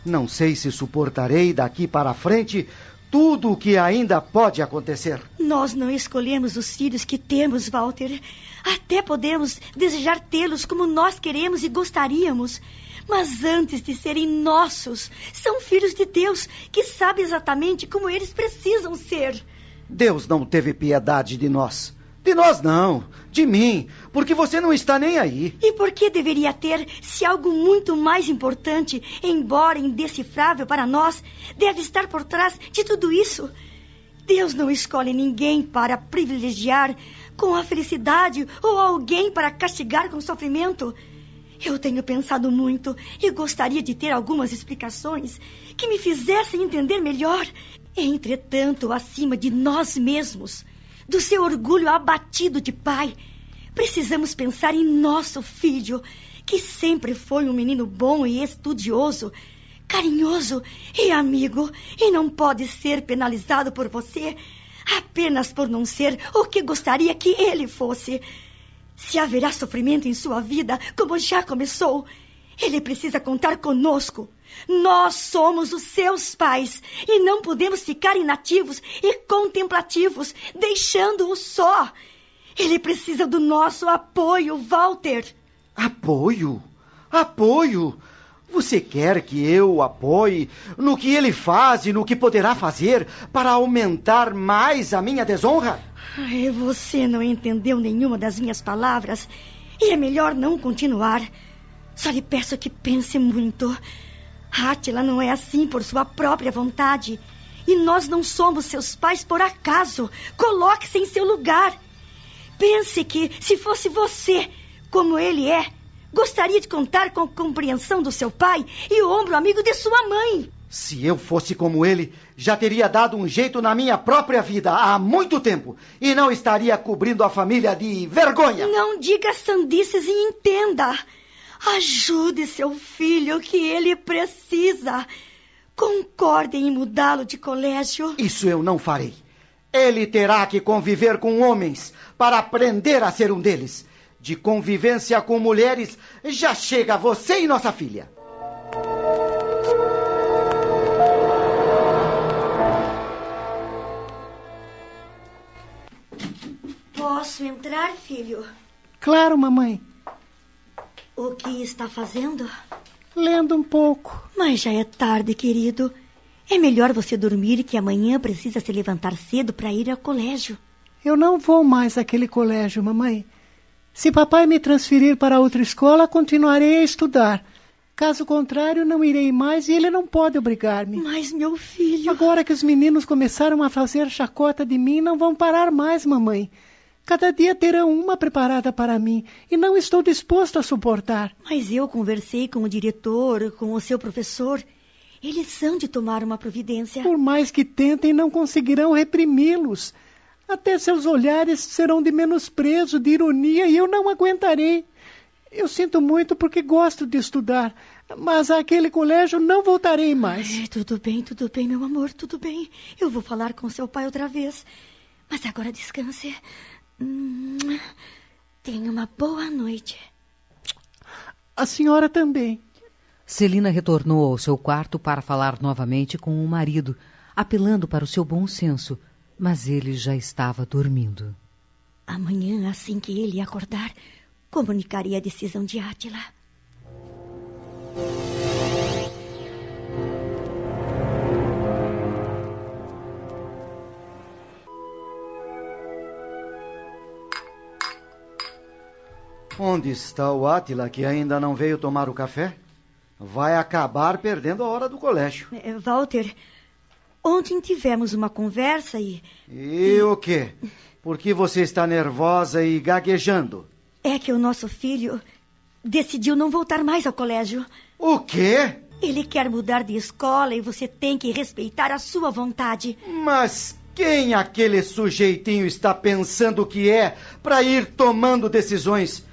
Não sei se suportarei daqui para frente tudo o que ainda pode acontecer. Nós não escolhemos os filhos que temos, Walter. Até podemos desejar tê-los como nós queremos e gostaríamos. Mas antes de serem nossos, são filhos de Deus que sabe exatamente como eles precisam ser. Deus não teve piedade de nós. De nós não, de mim, porque você não está nem aí. E por que deveria ter se algo muito mais importante, embora indecifrável para nós, deve estar por trás de tudo isso? Deus não escolhe ninguém para privilegiar com a felicidade ou alguém para castigar com sofrimento. Eu tenho pensado muito e gostaria de ter algumas explicações que me fizessem entender melhor. Entretanto, acima de nós mesmos, do seu orgulho abatido de pai. Precisamos pensar em nosso filho, que sempre foi um menino bom e estudioso, carinhoso e amigo, e não pode ser penalizado por você apenas por não ser o que gostaria que ele fosse. Se haverá sofrimento em sua vida, como já começou, ele precisa contar conosco. Nós somos os seus pais e não podemos ficar inativos e contemplativos, deixando-o só. Ele precisa do nosso apoio, Walter. Apoio? Apoio? Você quer que eu o apoie no que ele faz e no que poderá fazer para aumentar mais a minha desonra? Ai, você não entendeu nenhuma das minhas palavras e é melhor não continuar. Só lhe peço que pense muito. Átila não é assim por sua própria vontade. E nós não somos seus pais por acaso. Coloque-se em seu lugar. Pense que, se fosse você, como ele é, gostaria de contar com a compreensão do seu pai e o ombro amigo de sua mãe. Se eu fosse como ele, já teria dado um jeito na minha própria vida há muito tempo e não estaria cobrindo a família de vergonha. Não diga sandices e entenda. Ajude seu filho que ele precisa. Concordem em mudá-lo de colégio. Isso eu não farei. Ele terá que conviver com homens para aprender a ser um deles. De convivência com mulheres, já chega você e nossa filha. Posso entrar, filho? Claro, mamãe. O que está fazendo? Lendo um pouco. Mas já é tarde, querido. É melhor você dormir que amanhã precisa se levantar cedo para ir ao colégio. Eu não vou mais àquele colégio, mamãe. Se papai me transferir para outra escola, continuarei a estudar. Caso contrário, não irei mais e ele não pode obrigar-me. Mas, meu filho. Agora que os meninos começaram a fazer chacota de mim, não vão parar mais, mamãe. Cada dia terão uma preparada para mim e não estou disposto a suportar. Mas eu conversei com o diretor, com o seu professor. Eles são de tomar uma providência. Por mais que tentem, não conseguirão reprimi-los. Até seus olhares serão de menosprezo, de ironia, e eu não aguentarei. Eu sinto muito porque gosto de estudar, mas àquele colégio não voltarei mais. Ai, tudo bem, tudo bem, meu amor, tudo bem. Eu vou falar com seu pai outra vez. Mas agora descanse. Tenha uma boa noite. A senhora também. Celina retornou ao seu quarto para falar novamente com o marido, apelando para o seu bom senso, mas ele já estava dormindo. Amanhã, assim que ele acordar, comunicarei a decisão de Átila. Onde está o Átila que ainda não veio tomar o café? Vai acabar perdendo a hora do colégio. É, Walter, ontem tivemos uma conversa e. E o quê? Por que você está nervosa e gaguejando? É que o nosso filho decidiu não voltar mais ao colégio. O quê? Ele quer mudar de escola e você tem que respeitar a sua vontade. Mas quem aquele sujeitinho está pensando que é para ir tomando decisões?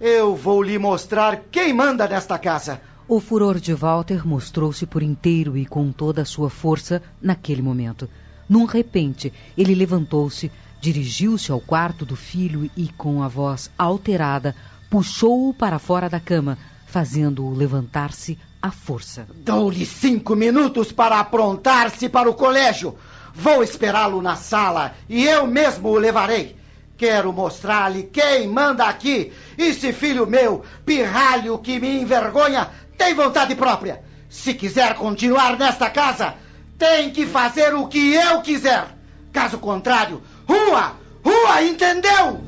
Eu vou lhe mostrar quem manda nesta casa. O furor de Walter mostrou-se por inteiro e com toda a sua força naquele momento. Num repente, ele levantou-se, dirigiu-se ao quarto do filho e, com a voz alterada, puxou-o para fora da cama, fazendo-o levantar-se à força. Dou-lhe cinco minutos para aprontar-se para o colégio. Vou esperá-lo na sala e eu mesmo o levarei. Quero mostrar-lhe quem manda aqui. E se filho meu, pirralho que me envergonha, tem vontade própria. Se quiser continuar nesta casa, tem que fazer o que eu quiser. Caso contrário, rua! Rua, entendeu?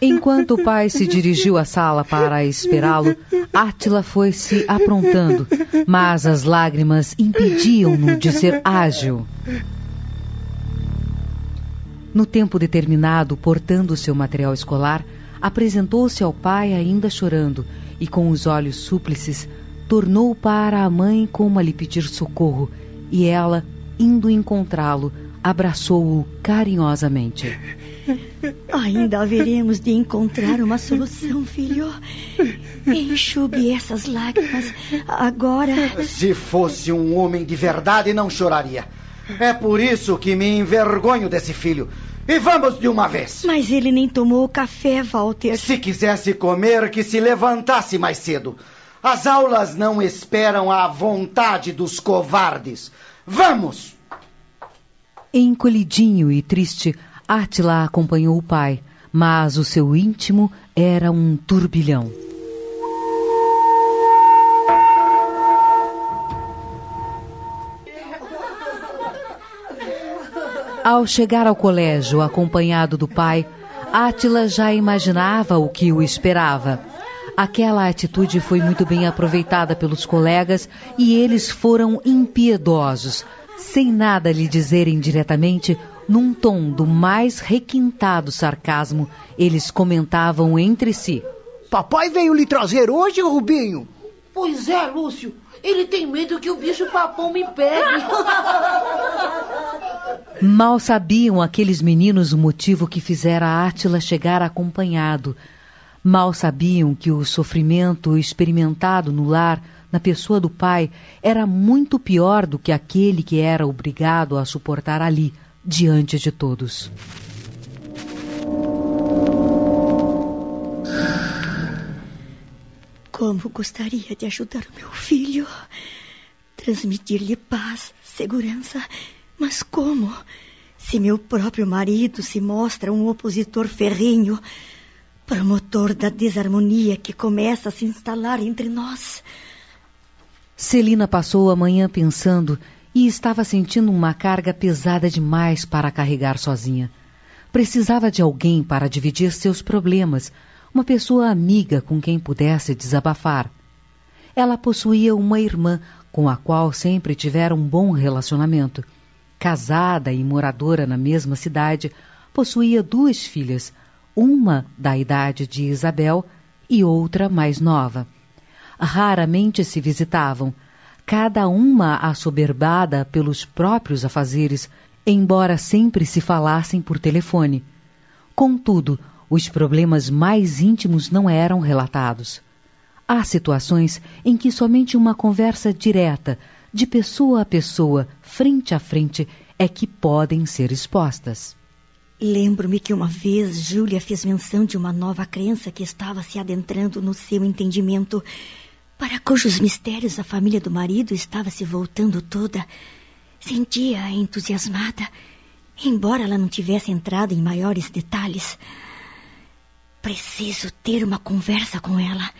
Enquanto o pai se dirigiu à sala para esperá-lo, Átila foi se aprontando, mas as lágrimas impediam-no de ser ágil. No tempo determinado, portando seu material escolar, apresentou-se ao pai ainda chorando e, com os olhos súplices, tornou para a mãe como a lhe pedir socorro, e ela, indo encontrá-lo, abraçou-o carinhosamente. Ainda haveremos de encontrar uma solução, filho. Enxugue essas lágrimas agora. Se fosse um homem de verdade, não choraria. É por isso que me envergonho desse filho. E vamos de uma vez. Mas ele nem tomou café, Walter. Se quisesse comer, que se levantasse mais cedo. As aulas não esperam a vontade dos covardes. Vamos! Encolhidinho e triste, Átila acompanhou o pai, mas o seu íntimo era um turbilhão. Ao chegar ao colégio, acompanhado do pai, Átila já imaginava o que o esperava. Aquela atitude foi muito bem aproveitada pelos colegas e eles foram impiedosos, sem nada lhe dizerem diretamente, num tom do mais requintado sarcasmo, eles comentavam entre si. Papai veio lhe trazer hoje, Rubinho? Pois é, Lúcio. Ele tem medo que o bicho papão me pegue. Mal sabiam aqueles meninos o motivo que fizera Átila chegar acompanhado. Mal sabiam que o sofrimento experimentado no lar, na pessoa do pai, era muito pior do que aquele que era obrigado a suportar ali, diante de todos. Como gostaria de ajudar o meu filho, transmitir-lhe paz, segurança, mas como? Se meu próprio marido se mostra um opositor ferrenho, promotor da desarmonia que começa a se instalar entre nós. Celina passou a manhã pensando e estava sentindo uma carga pesada demais para carregar sozinha. Precisava de alguém para dividir seus problemas, uma pessoa amiga com quem pudesse desabafar. Ela possuía uma irmã com a qual sempre tivera um bom relacionamento. Casada e moradora na mesma cidade, possuía duas filhas, uma da idade de Isabel e outra mais nova. Raramente se visitavam, cada uma assoberbada pelos próprios afazeres, embora sempre se falassem por telefone. Contudo, os problemas mais íntimos não eram relatados. Há situações em que somente uma conversa direta, de pessoa a pessoa, frente a frente, é que podem ser expostas. Lembro-me que uma vez Júlia fez menção de uma nova crença que estava se adentrando no seu entendimento, para cujos mistérios a família do marido estava se voltando toda. Sentia-a entusiasmada, embora ela não tivesse entrado em maiores detalhes. Preciso ter uma conversa com ela.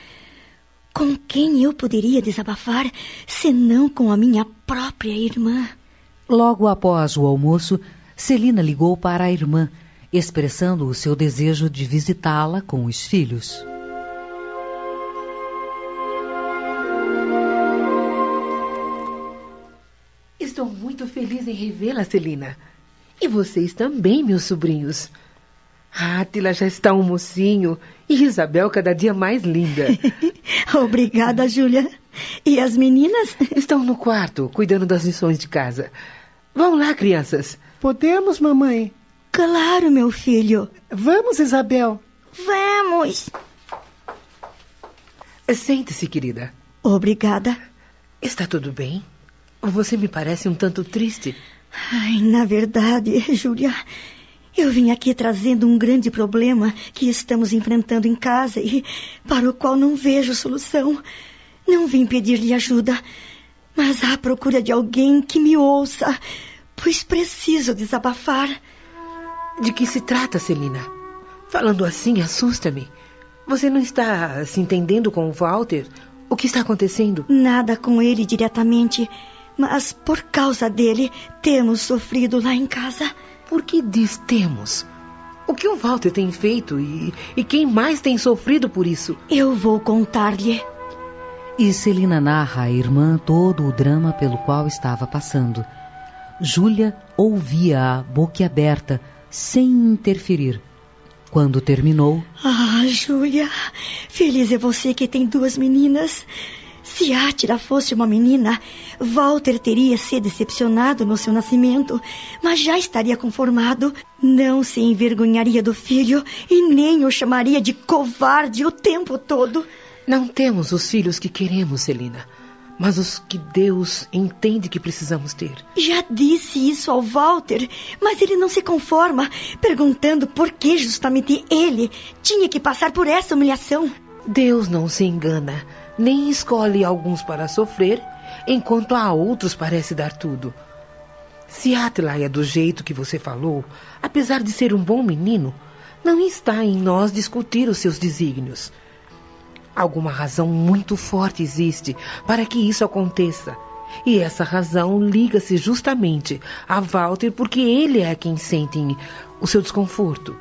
Com quem eu poderia desabafar, senão com a minha própria irmã? Logo após o almoço, Celina ligou para a irmã, expressando o seu desejo de visitá-la com os filhos. Estou muito feliz em revê-la, Celina. E vocês também, meus sobrinhos. Átila já está um mocinho e Isabel cada dia mais linda. Obrigada, Júlia. E as meninas? Estão no quarto, cuidando das lições de casa. Vão lá, crianças. Podemos, mamãe? Claro, meu filho. Vamos, Isabel. Vamos. Sente-se, querida. Obrigada. Está tudo bem? Você me parece um tanto triste. Ai, na verdade, Júlia, eu vim aqui trazendo um grande problema que estamos enfrentando em casa e para o qual não vejo solução. Não vim pedir-lhe ajuda, mas à procura de alguém que me ouça, pois preciso desabafar. De que se trata, Celina? Falando assim, assusta-me. Você não está se entendendo com o Walter? O que está acontecendo? Nada com ele diretamente, mas por causa dele temos sofrido lá em casa. Por que diz temos? O que o Walter tem feito e, e quem mais tem sofrido por isso? Eu vou contar-lhe. E Celina narra à irmã todo o drama pelo qual estava passando. Júlia ouvia-a boquiaberta, sem interferir. Quando terminou. Ah, Júlia, feliz é você que tem duas meninas. Se Átila fosse uma menina, Walter teria se decepcionado no seu nascimento, mas já estaria conformado. Não se envergonharia do filho e nem o chamaria de covarde o tempo todo. Não temos os filhos que queremos, Celina, mas os que Deus entende que precisamos ter. Já disse isso ao Walter, mas ele não se conforma, perguntando por que justamente ele tinha que passar por essa humilhação. Deus não se engana, nem escolhe alguns para sofrer, enquanto a outros parece dar tudo. Se Atla é do jeito que você falou, apesar de ser um bom menino, não está em nós discutir os seus desígnios. Alguma razão muito forte existe para que isso aconteça. E essa razão liga-se justamente a Walter porque ele é quem sente o seu desconforto.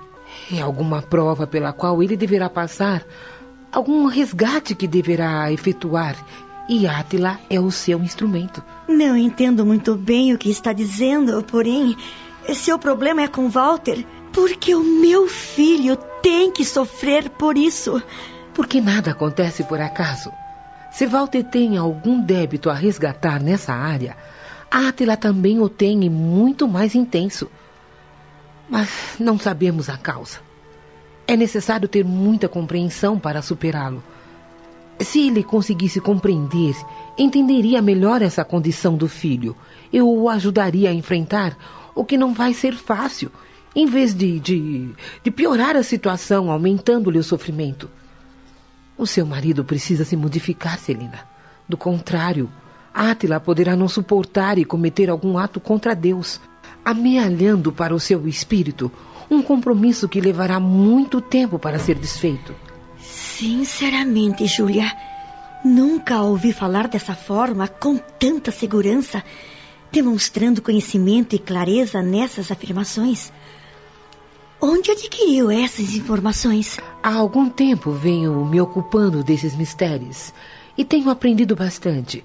É alguma prova pela qual ele deverá passar, algum resgate que deverá efetuar. E Átila é o seu instrumento. Não entendo muito bem o que está dizendo, porém, seu problema é com Walter, porque o meu filho tem que sofrer por isso porque nada acontece por acaso. Se Walter tem algum débito a resgatar nessa área, Átila também o tem e muito mais intenso. Mas não sabemos a causa. É necessário ter muita compreensão para superá-lo. Se ele conseguisse compreender, entenderia melhor essa condição do filho. Eu o ajudaria a enfrentar o que não vai ser fácil, em vez de, de, de piorar a situação, aumentando-lhe o sofrimento. O seu marido precisa se modificar, Celina. Do contrário, Átila poderá não suportar e cometer algum ato contra Deus, amealhando para o seu espírito um compromisso que levará muito tempo para ser desfeito. Sinceramente, Júlia, nunca ouvi falar dessa forma com tanta segurança, demonstrando conhecimento e clareza nessas afirmações. Onde adquiriu essas informações? Há algum tempo venho me ocupando desses mistérios e tenho aprendido bastante,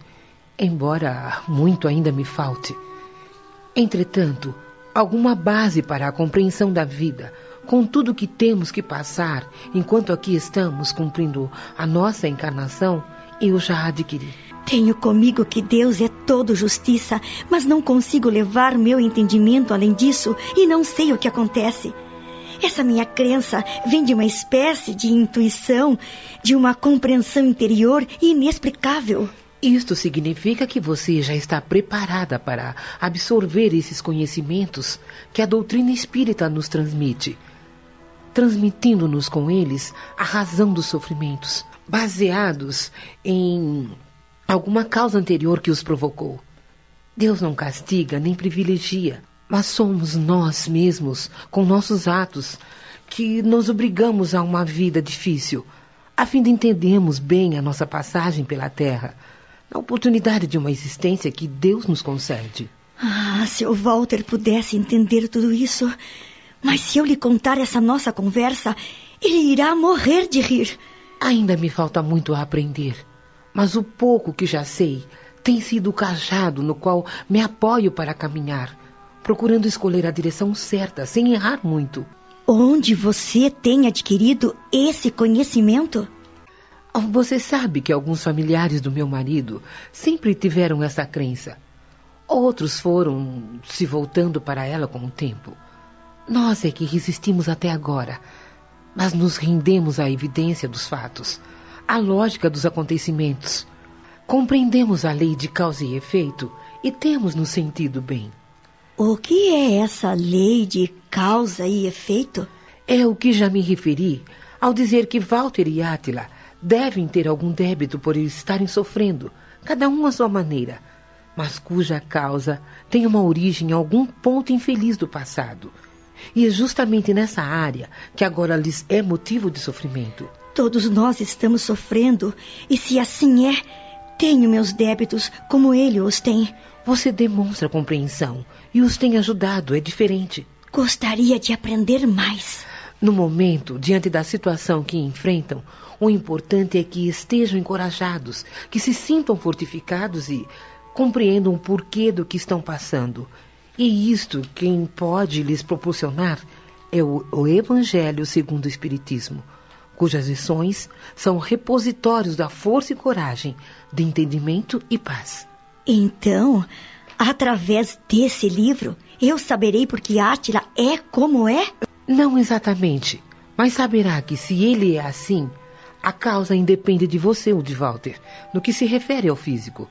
embora muito ainda me falte. Entretanto, alguma base para a compreensão da vida, com tudo que temos que passar enquanto aqui estamos cumprindo a nossa encarnação, eu já adquiri. Tenho comigo que Deus é todo justiça, mas não consigo levar meu entendimento além disso e não sei o que acontece. Essa minha crença vem de uma espécie de intuição, de uma compreensão interior inexplicável. Isto significa que você já está preparada para absorver esses conhecimentos que a doutrina espírita nos transmite, transmitindo-nos com eles a razão dos sofrimentos, baseados em alguma causa anterior que os provocou. Deus não castiga nem privilegia, mas somos nós mesmos, com nossos atos, que nos obrigamos a uma vida difícil, a fim de entendermos bem a nossa passagem pela Terra, a oportunidade de uma existência que Deus nos concede. Ah, se o Walter pudesse entender tudo isso. Mas se eu lhe contar essa nossa conversa, ele irá morrer de rir. Ainda me falta muito a aprender. Mas o pouco que já sei tem sido o cajado no qual me apoio para caminhar, procurando escolher a direção certa, sem errar muito. Onde você tem adquirido esse conhecimento? Você sabe que alguns familiares do meu marido sempre tiveram essa crença. Outros foram se voltando para ela com o tempo. Nós é que resistimos até agora, mas nos rendemos à evidência dos fatos, à lógica dos acontecimentos. Compreendemos a lei de causa e efeito e temos nos sentido bem. O que é essa lei de causa e efeito? É o que já me referi ao dizer que Walter e Átila devem ter algum débito por eles estarem sofrendo, cada um à sua maneira, mas cuja causa tem uma origem em algum ponto infeliz do passado. E é justamente nessa área que agora lhes é motivo de sofrimento. Todos nós estamos sofrendo, e se assim é, tenho meus débitos como ele os tem. Você demonstra compreensão e os tem ajudado, é diferente. Gostaria de aprender mais. No momento, diante da situação que enfrentam, o importante é que estejam encorajados, que se sintam fortificados e compreendam o porquê do que estão passando. E isto quem pode lhes proporcionar é o, o Evangelho segundo o Espiritismo, cujas lições são repositórios da força e coragem, de entendimento e paz. Então, através desse livro, eu saberei por que Átila é como é? Não exatamente, mas saberá que se ele é assim, a causa independe de você ou de Walter, no que se refere ao físico.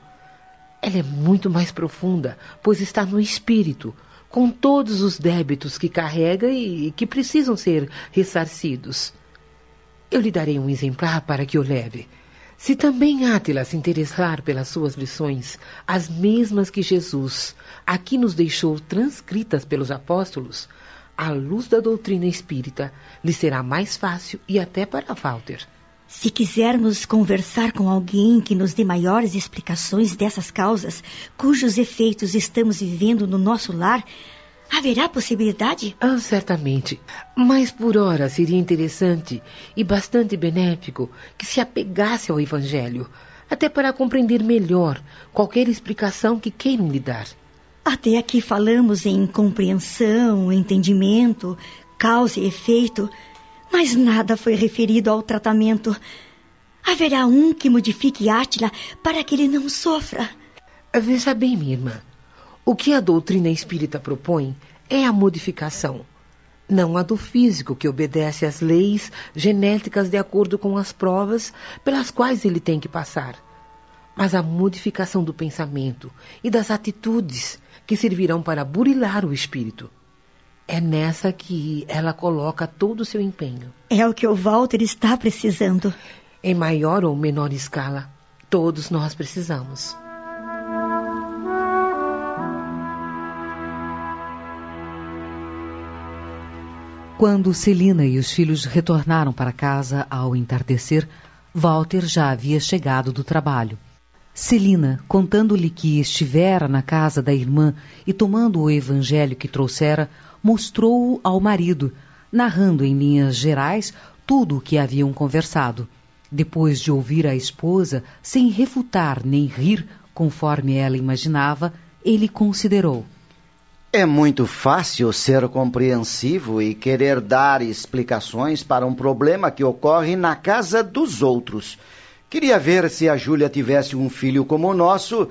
Ela é muito mais profunda, pois está no espírito, com todos os débitos que carrega e que precisam ser ressarcidos. Eu lhe darei um exemplar para que o leve. Se também Átila se interessar pelas suas lições, as mesmas que Jesus aqui nos deixou transcritas pelos apóstolos, à luz da doutrina espírita, lhe será mais fácil e até para Walter. Se quisermos conversar com alguém que nos dê maiores explicações dessas causas, cujos efeitos estamos vivendo no nosso lar, haverá possibilidade? Ah, certamente. Mas por ora seria interessante e bastante benéfico que se apegasse ao Evangelho, até para compreender melhor qualquer explicação que queiram lhe dar. Até aqui falamos em compreensão, entendimento, causa e efeito, mas nada foi referido ao tratamento. Haverá um que modifique Átila para que ele não sofra. Veja bem, minha irmã. O que a doutrina espírita propõe é a modificação, não a do físico, que obedece às leis genéticas de acordo com as provas pelas quais ele tem que passar, mas a modificação do pensamento e das atitudes que servirão para burilar o espírito. É nessa que ela coloca todo o seu empenho. É o que o Walter está precisando. Em maior ou menor escala, todos nós precisamos. Quando Celina e os filhos retornaram para casa ao entardecer, Walter já havia chegado do trabalho. Celina, contando-lhe que estivera na casa da irmã e tomando o evangelho que trouxera, mostrou-o ao marido, narrando em linhas gerais tudo o que haviam conversado. Depois de ouvir a esposa, sem refutar nem rir, conforme ela imaginava, ele considerou. É muito fácil ser compreensivo e querer dar explicações para um problema que ocorre na casa dos outros. Queria ver se a Júlia tivesse um filho como o nosso,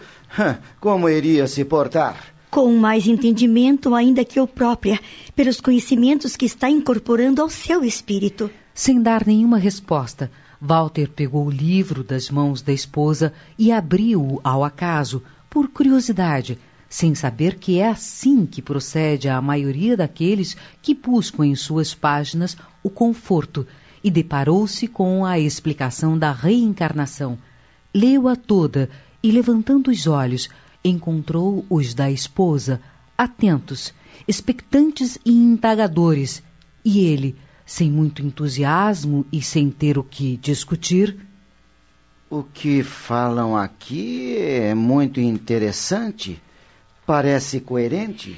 como iria se portar. Com mais entendimento ainda que eu própria, pelos conhecimentos que está incorporando ao seu espírito. Sem dar nenhuma resposta, Walter pegou o livro das mãos da esposa e abriu-o ao acaso, por curiosidade, sem saber que é assim que procede a maioria daqueles que buscam em suas páginas o conforto e deparou-se com a explicação da reencarnação. Leu-a toda e, levantando os olhos, encontrou os da esposa, atentos, expectantes e indagadores, e ele, sem muito entusiasmo e sem ter o que discutir. O que falam aqui é muito interessante. Parece coerente.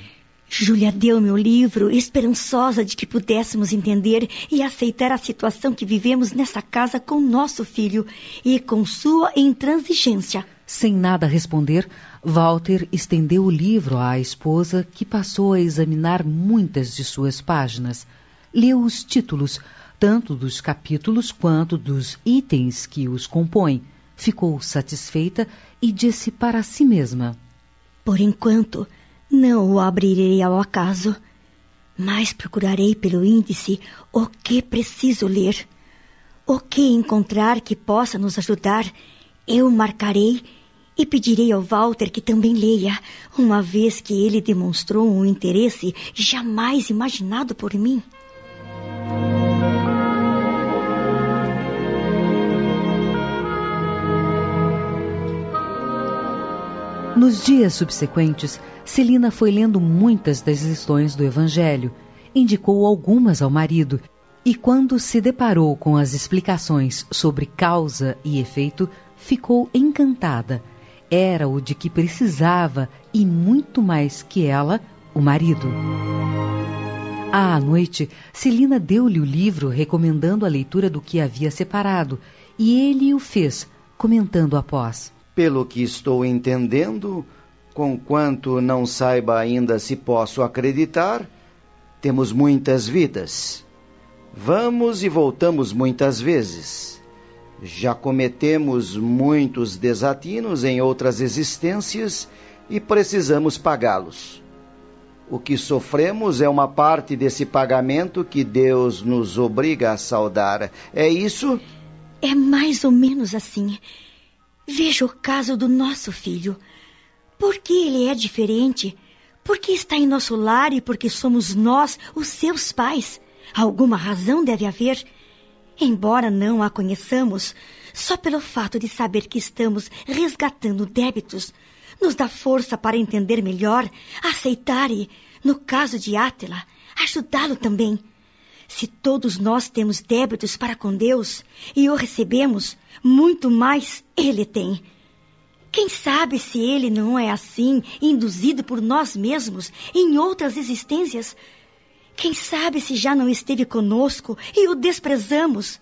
Júlia deu-me o livro, esperançosa de que pudéssemos entender e aceitar a situação que vivemos nessa casa com nosso filho e com sua intransigência. Sem nada responder, Walter estendeu o livro à esposa, que passou a examinar muitas de suas páginas. Leu os títulos, tanto dos capítulos quanto dos itens que os compõem. Ficou satisfeita e disse para si mesma: Por enquanto, não o abrirei ao acaso, mas procurarei pelo índice o que preciso ler. O que encontrar que possa nos ajudar, eu marcarei e pedirei ao Walter que também leia, uma vez que ele demonstrou um interesse jamais imaginado por mim. Nos dias subsequentes, Celina foi lendo muitas das lições do Evangelho, indicou algumas ao marido e, quando se deparou com as explicações sobre causa e efeito, ficou encantada. Era o de que precisava e muito mais que ela, o marido. À noite, Celina deu-lhe o livro recomendando a leitura do que havia separado, e ele o fez, comentando após. Pelo que estou entendendo, conquanto não saiba ainda se posso acreditar, temos muitas vidas. Vamos e voltamos muitas vezes. Já cometemos muitos desatinos em outras existências e precisamos pagá-los. O que sofremos é uma parte desse pagamento que Deus nos obriga a saudar. É isso? É mais ou menos assim. Veja o caso do nosso filho. Por que ele é diferente? Porque está em nosso lar e porque somos nós, os seus pais. Alguma razão deve haver. Embora não a conheçamos, só pelo fato de saber que estamos resgatando débitos, nos dá força para entender melhor, aceitar e, no caso de Átila, ajudá-lo também. Se todos nós temos débitos para com Deus e o recebemos, muito mais Ele tem. Quem sabe se Ele não é assim, induzido por nós mesmos em outras existências? Quem sabe se já não esteve conosco e o desprezamos,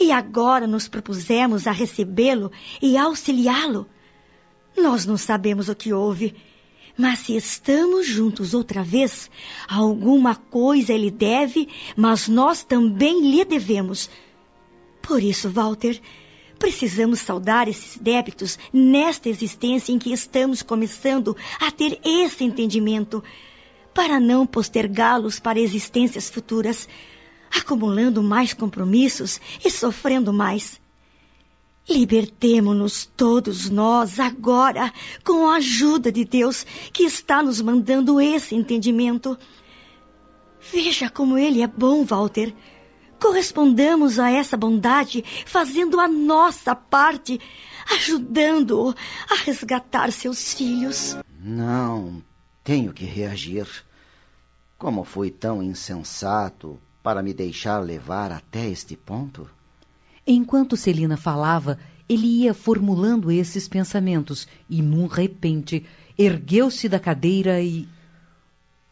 e agora nos propusemos a recebê-lo e auxiliá-lo? Nós não sabemos o que houve mas se estamos juntos outra vez, alguma coisa ele deve, mas nós também lhe devemos. Por isso, Walter, precisamos saudar esses débitos nesta existência em que estamos começando a ter esse entendimento, para não postergá-los para existências futuras, acumulando mais compromissos e sofrendo mais. Libertemo-nos todos nós agora, com a ajuda de Deus que está nos mandando esse entendimento. Veja como ele é bom, Walter. Correspondamos a essa bondade fazendo a nossa parte, ajudando-o a resgatar seus filhos. Não, tenho que reagir. Como fui tão insensato para me deixar levar até este ponto? Enquanto Celina falava, ele ia formulando esses pensamentos e, num repente, ergueu-se da cadeira e.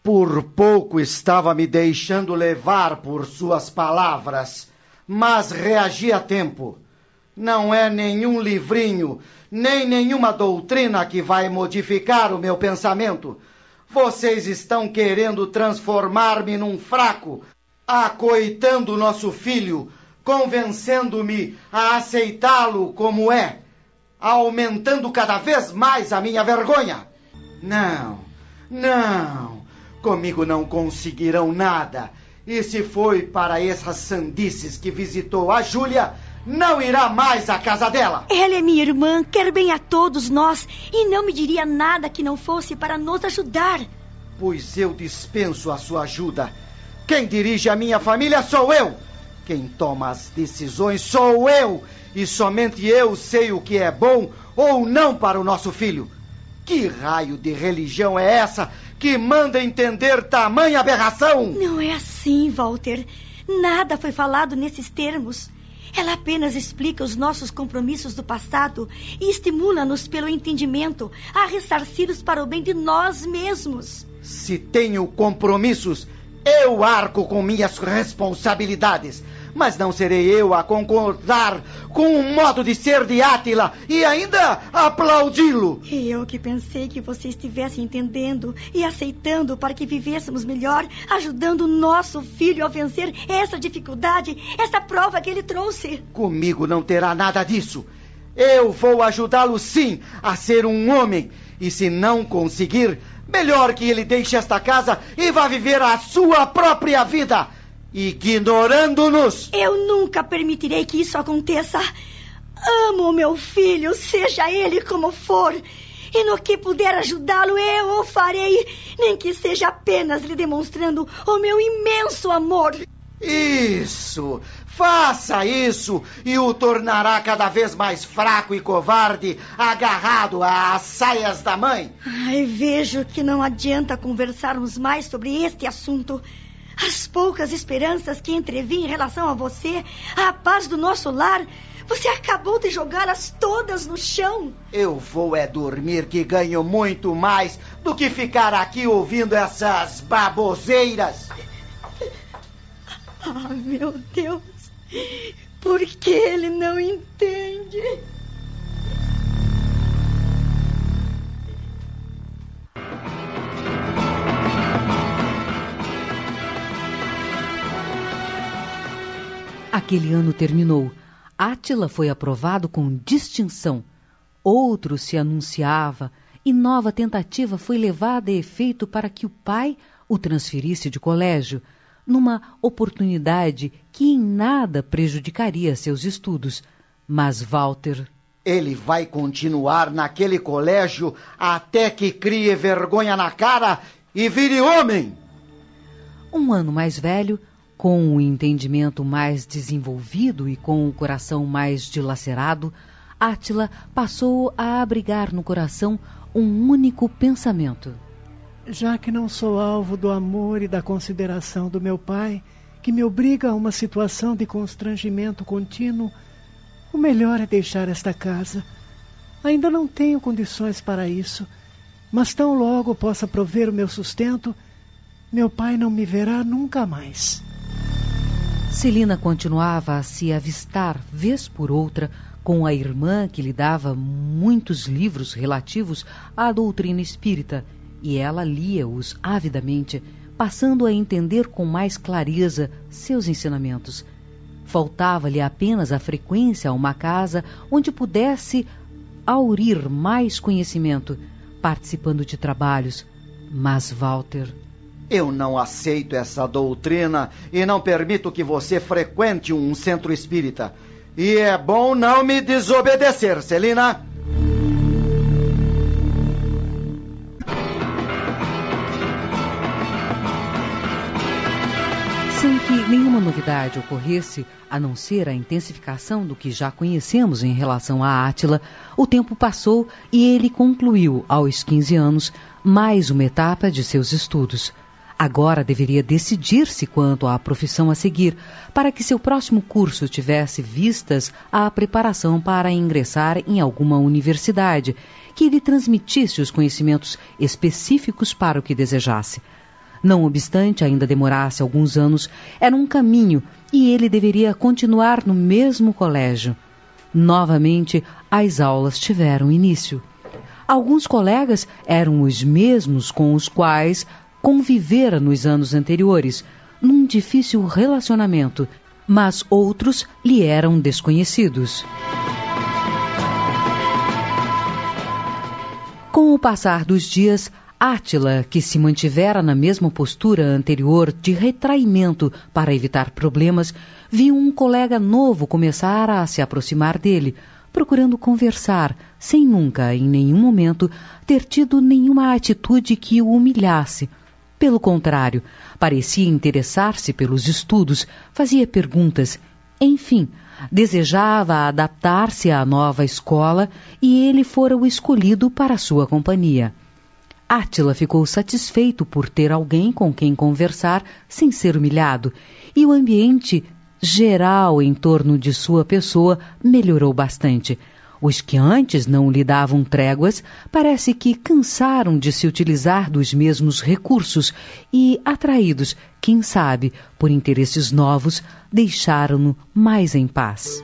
Por pouco estava me deixando levar por suas palavras, mas reagi a tempo. Não é nenhum livrinho, nem nenhuma doutrina que vai modificar o meu pensamento. Vocês estão querendo transformar-me num fraco, acoitando nosso filho convencendo-me a aceitá-lo como é, aumentando cada vez mais a minha vergonha. Não, não, comigo não conseguirão nada. E se foi para essas sandices que visitou a Júlia, não irá mais à casa dela. Ela é minha irmã, quer bem a todos nós e não me diria nada que não fosse para nos ajudar. Pois eu dispenso a sua ajuda. Quem dirige a minha família sou eu. Quem toma as decisões sou eu, e somente eu sei o que é bom ou não para o nosso filho. Que raio de religião é essa que manda entender tamanha aberração? Não é assim, Walter. Nada foi falado nesses termos. Ela apenas explica os nossos compromissos do passado e estimula-nos pelo entendimento a ressarci-los para o bem de nós mesmos. Se tenho compromissos, eu arco com minhas responsabilidades. Mas não serei eu a concordar com o modo de ser de Átila e ainda aplaudi-lo. Eu que pensei que você estivesse entendendo e aceitando para que vivêssemos melhor, ajudando o nosso filho a vencer essa dificuldade, essa prova que ele trouxe. Comigo não terá nada disso. Eu vou ajudá-lo sim a ser um homem. E se não conseguir, melhor que ele deixe esta casa e vá viver a sua própria vida ignorando-nos. Eu nunca permitirei que isso aconteça. Amo o meu filho, seja ele como for. E no que puder ajudá-lo, eu o farei, nem que seja apenas lhe demonstrando o meu imenso amor. Isso! Faça isso e o tornará cada vez mais fraco e covarde, agarrado às saias da mãe. Ai, vejo que não adianta conversarmos mais sobre este assunto. As poucas esperanças que entrevi em relação a você, a paz do nosso lar, você acabou de jogá-las todas no chão. Eu vou é dormir que ganho muito mais do que ficar aqui ouvindo essas baboseiras. Ah, meu Deus. Por que ele não entende? Aquele ano terminou. Átila foi aprovado com distinção. Outro se anunciava e nova tentativa foi levada a efeito para que o pai o transferisse de colégio, numa oportunidade que em nada prejudicaria seus estudos. Mas Walter. Ele vai continuar naquele colégio até que crie vergonha na cara e vire homem. Um ano mais velho, com o entendimento mais desenvolvido e com o coração mais dilacerado, Átila passou a abrigar no coração um único pensamento. Já que não sou alvo do amor e da consideração do meu pai, que me obriga a uma situação de constrangimento contínuo, o melhor é deixar esta casa. Ainda não tenho condições para isso, mas tão logo possa prover o meu sustento, meu pai não me verá nunca mais. Celina continuava a se avistar, vez por outra, com a irmã que lhe dava muitos livros relativos à doutrina espírita, e ela lia-os avidamente, passando a entender com mais clareza seus ensinamentos. Faltava-lhe apenas a frequência a uma casa onde pudesse aurir mais conhecimento, participando de trabalhos. Mas Walter eu não aceito essa doutrina e não permito que você frequente um centro espírita. E é bom não me desobedecer, Celina. Sem que nenhuma novidade ocorresse, a não ser a intensificação do que já conhecemos em relação a Átila, o tempo passou e ele concluiu, aos 15 anos, mais uma etapa de seus estudos. Agora deveria decidir-se quanto à profissão a seguir, para que seu próximo curso tivesse vistas à preparação para ingressar em alguma universidade, que lhe transmitisse os conhecimentos específicos para o que desejasse. Não obstante ainda demorasse alguns anos, era um caminho e ele deveria continuar no mesmo colégio. Novamente, as aulas tiveram início. Alguns colegas eram os mesmos com os quais convivera nos anos anteriores, num difícil relacionamento, mas outros lhe eram desconhecidos. Com o passar dos dias, Átila, que se mantivera na mesma postura anterior de retraimento para evitar problemas, viu um colega novo começar a se aproximar dele, procurando conversar, sem nunca, em nenhum momento, ter tido nenhuma atitude que o humilhasse pelo contrário, parecia interessar-se pelos estudos, fazia perguntas, enfim, desejava adaptar-se à nova escola e ele fora o escolhido para sua companhia. Átila ficou satisfeito por ter alguém com quem conversar sem ser humilhado, e o ambiente geral em torno de sua pessoa melhorou bastante. Os que antes não lhe davam tréguas parece que cansaram de se utilizar dos mesmos recursos e, atraídos, quem sabe, por interesses novos, deixaram-no mais em paz.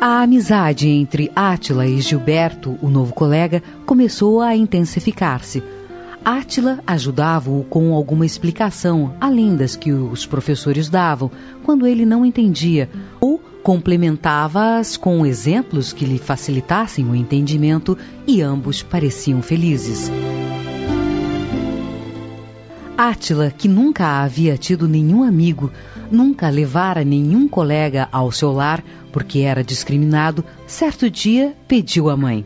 A amizade entre Átila e Gilberto, o novo colega, começou a intensificar-se. Átila ajudava-o com alguma explicação, além das que os professores davam, quando ele não entendia, ou complementava-as com exemplos que lhe facilitassem o entendimento e ambos pareciam felizes. Átila, que nunca havia tido nenhum amigo, nunca levara nenhum colega ao seu lar porque era discriminado, certo dia pediu à mãe: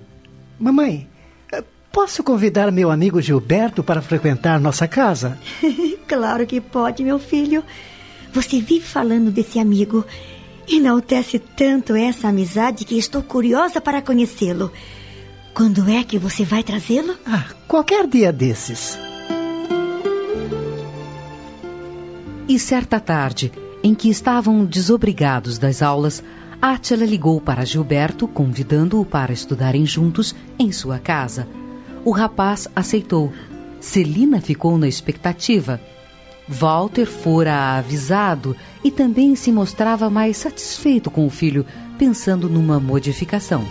Mamãe, posso convidar meu amigo Gilberto para frequentar nossa casa? claro que pode, meu filho. Você vive falando desse amigo. Enaltece tanto essa amizade que estou curiosa para conhecê-lo. Quando é que você vai trazê-lo? Ah, qualquer dia desses. E certa tarde, em que estavam desobrigados das aulas, Átila ligou para Gilberto, convidando-o para estudarem juntos em sua casa. O rapaz aceitou. Celina ficou na expectativa. Walter fora avisado e também se mostrava mais satisfeito com o filho, pensando numa modificação.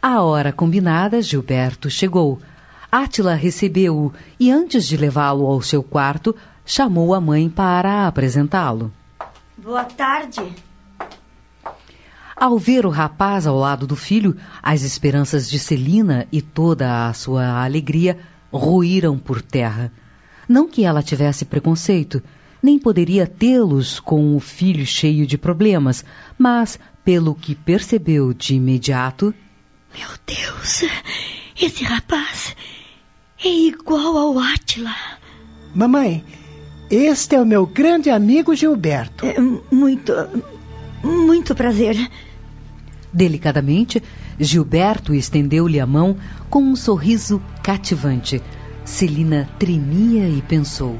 A hora combinada, Gilberto chegou. Átila recebeu-o e, antes de levá-lo ao seu quarto, chamou a mãe para apresentá-lo. Boa tarde. Ao ver o rapaz ao lado do filho, as esperanças de Celina e toda a sua alegria ruíram por terra. Não que ela tivesse preconceito, nem poderia tê-los com o filho cheio de problemas, mas, pelo que percebeu de imediato. Meu Deus, esse rapaz é igual ao Átila. Mamãe, este é o meu grande amigo Gilberto. É, muito. Muito prazer. Delicadamente, Gilberto estendeu-lhe a mão com um sorriso cativante. Celina tremia e pensou: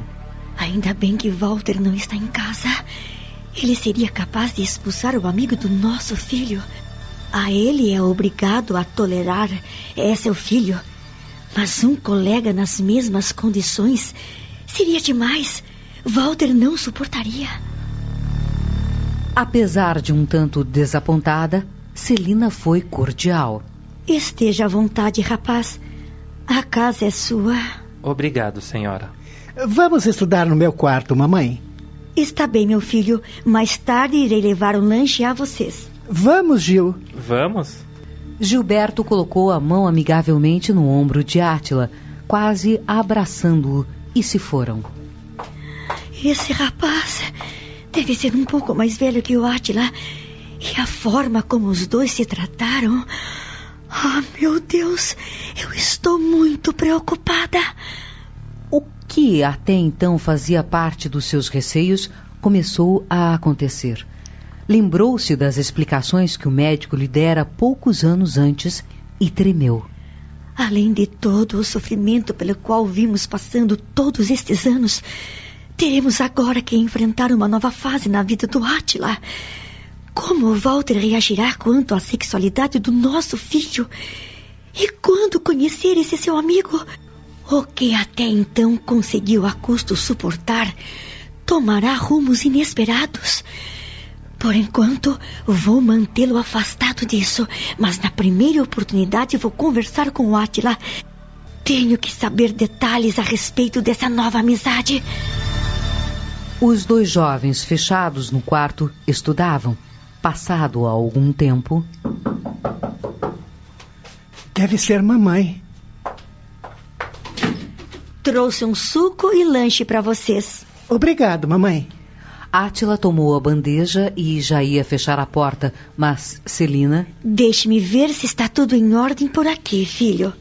Ainda bem que Walter não está em casa. Ele seria capaz de expulsar o amigo do nosso filho. A ele é obrigado a tolerar. É seu filho. Mas um colega nas mesmas condições seria demais. Walter não suportaria. Apesar de um tanto desapontada, Celina foi cordial. Esteja à vontade, rapaz. A casa é sua. Obrigado, senhora. Vamos estudar no meu quarto, mamãe. Está bem, meu filho. Mais tarde irei levar um lanche a vocês. Vamos, Gil. Vamos. Gilberto colocou a mão amigavelmente no ombro de Átila, quase abraçando-o, e se foram. Esse rapaz deve ser um pouco mais velho que o Átila. E a forma como os dois se trataram. Ah, oh, meu Deus, eu estou muito preocupada. O que até então fazia parte dos seus receios começou a acontecer. Lembrou-se das explicações que o médico lhe dera poucos anos antes e tremeu. Além de todo o sofrimento pelo qual vimos passando todos estes anos, teremos agora que enfrentar uma nova fase na vida do Átila. Como Walter reagirá quanto à sexualidade do nosso filho? E quando conhecer esse seu amigo, o que até então conseguiu a custo suportar, tomará rumos inesperados. Por enquanto, vou mantê-lo afastado disso, mas na primeira oportunidade vou conversar com o Atila. Tenho que saber detalhes a respeito dessa nova amizade. Os dois jovens fechados no quarto estudavam. Passado algum tempo. Deve ser mamãe. Trouxe um suco e lanche para vocês. Obrigado, mamãe. Átila tomou a bandeja e já ia fechar a porta, mas Celina. Deixe-me ver se está tudo em ordem por aqui, filho.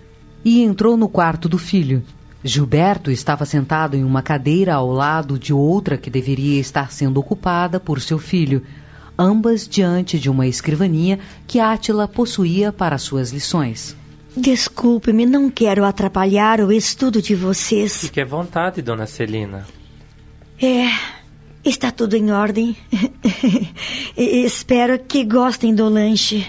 E entrou no quarto do filho. Gilberto estava sentado em uma cadeira ao lado de outra que deveria estar sendo ocupada por seu filho, ambas diante de uma escrivaninha que Átila possuía para suas lições. Desculpe-me, não quero atrapalhar o estudo de vocês. Fique à vontade, dona Celina. É, está tudo em ordem. Espero que gostem do lanche.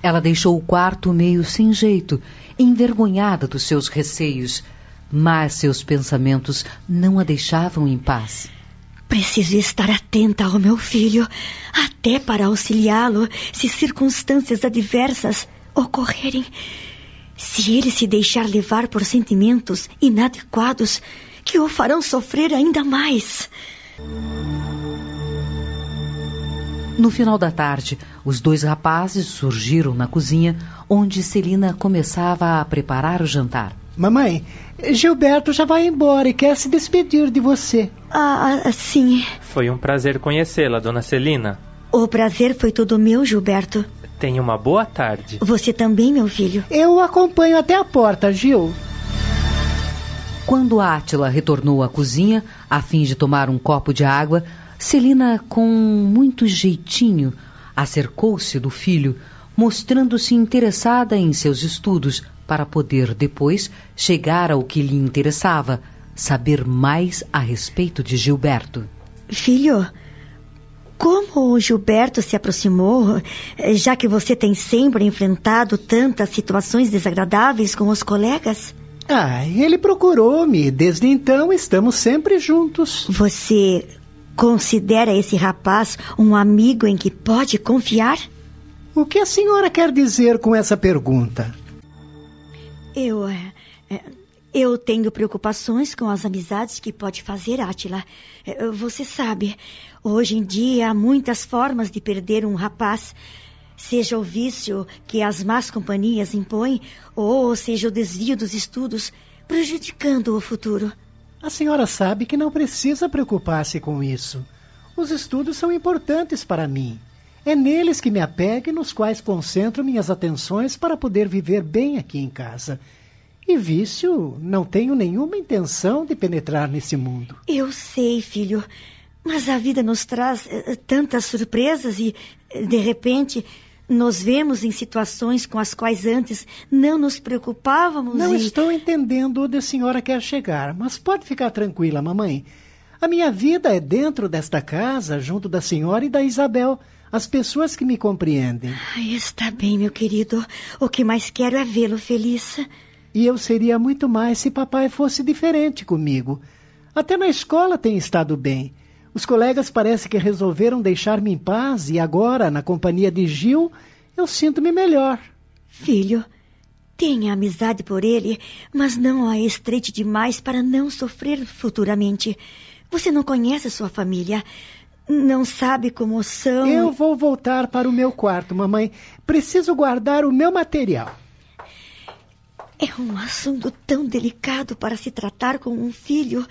Ela deixou o quarto meio sem jeito, envergonhada dos seus receios, mas seus pensamentos não a deixavam em paz. Preciso estar atenta ao meu filho, até para auxiliá-lo se circunstâncias adversas ocorrerem. Se ele se deixar levar por sentimentos inadequados que o farão sofrer ainda mais. No final da tarde, os dois rapazes surgiram na cozinha, onde Celina começava a preparar o jantar. Mamãe, Gilberto já vai embora e quer se despedir de você. Ah, ah sim. Foi um prazer conhecê-la, dona Celina. O prazer foi todo meu, Gilberto. Tenha uma boa tarde. Você também, meu filho. Eu o acompanho até a porta, Gil. Quando Átila retornou à cozinha, a fim de tomar um copo de água, Celina, com muito jeitinho, acercou-se do filho, mostrando-se interessada em seus estudos, para poder depois chegar ao que lhe interessava, saber mais a respeito de Gilberto. Filho, como o Gilberto se aproximou, já que você tem sempre enfrentado tantas situações desagradáveis com os colegas? Ah, ele procurou-me. Desde então estamos sempre juntos. Você considera esse rapaz um amigo em que pode confiar? O que a senhora quer dizer com essa pergunta? Eu. É, é, eu tenho preocupações com as amizades que pode fazer, Átila. É, você sabe, hoje em dia há muitas formas de perder um rapaz. Seja o vício que as más companhias impõem, ou seja o desvio dos estudos, prejudicando o futuro. A senhora sabe que não precisa preocupar-se com isso. Os estudos são importantes para mim. É neles que me apego e nos quais concentro minhas atenções para poder viver bem aqui em casa. E vício, não tenho nenhuma intenção de penetrar nesse mundo. Eu sei, filho. Mas a vida nos traz uh, tantas surpresas e, de repente, nos vemos em situações com as quais antes não nos preocupávamos. Não e... estou entendendo onde a senhora quer chegar, mas pode ficar tranquila, mamãe. A minha vida é dentro desta casa, junto da senhora e da Isabel as pessoas que me compreendem. Está bem, meu querido. O que mais quero é vê-lo feliz. E eu seria muito mais se papai fosse diferente comigo. Até na escola tem estado bem. Os colegas parece que resolveram deixar-me em paz e agora, na companhia de Gil, eu sinto-me melhor. Filho, tenha amizade por ele, mas não a estreite demais para não sofrer futuramente. Você não conhece sua família. Não sabe como são. Eu vou voltar para o meu quarto, mamãe. Preciso guardar o meu material. É um assunto tão delicado para se tratar com um filho.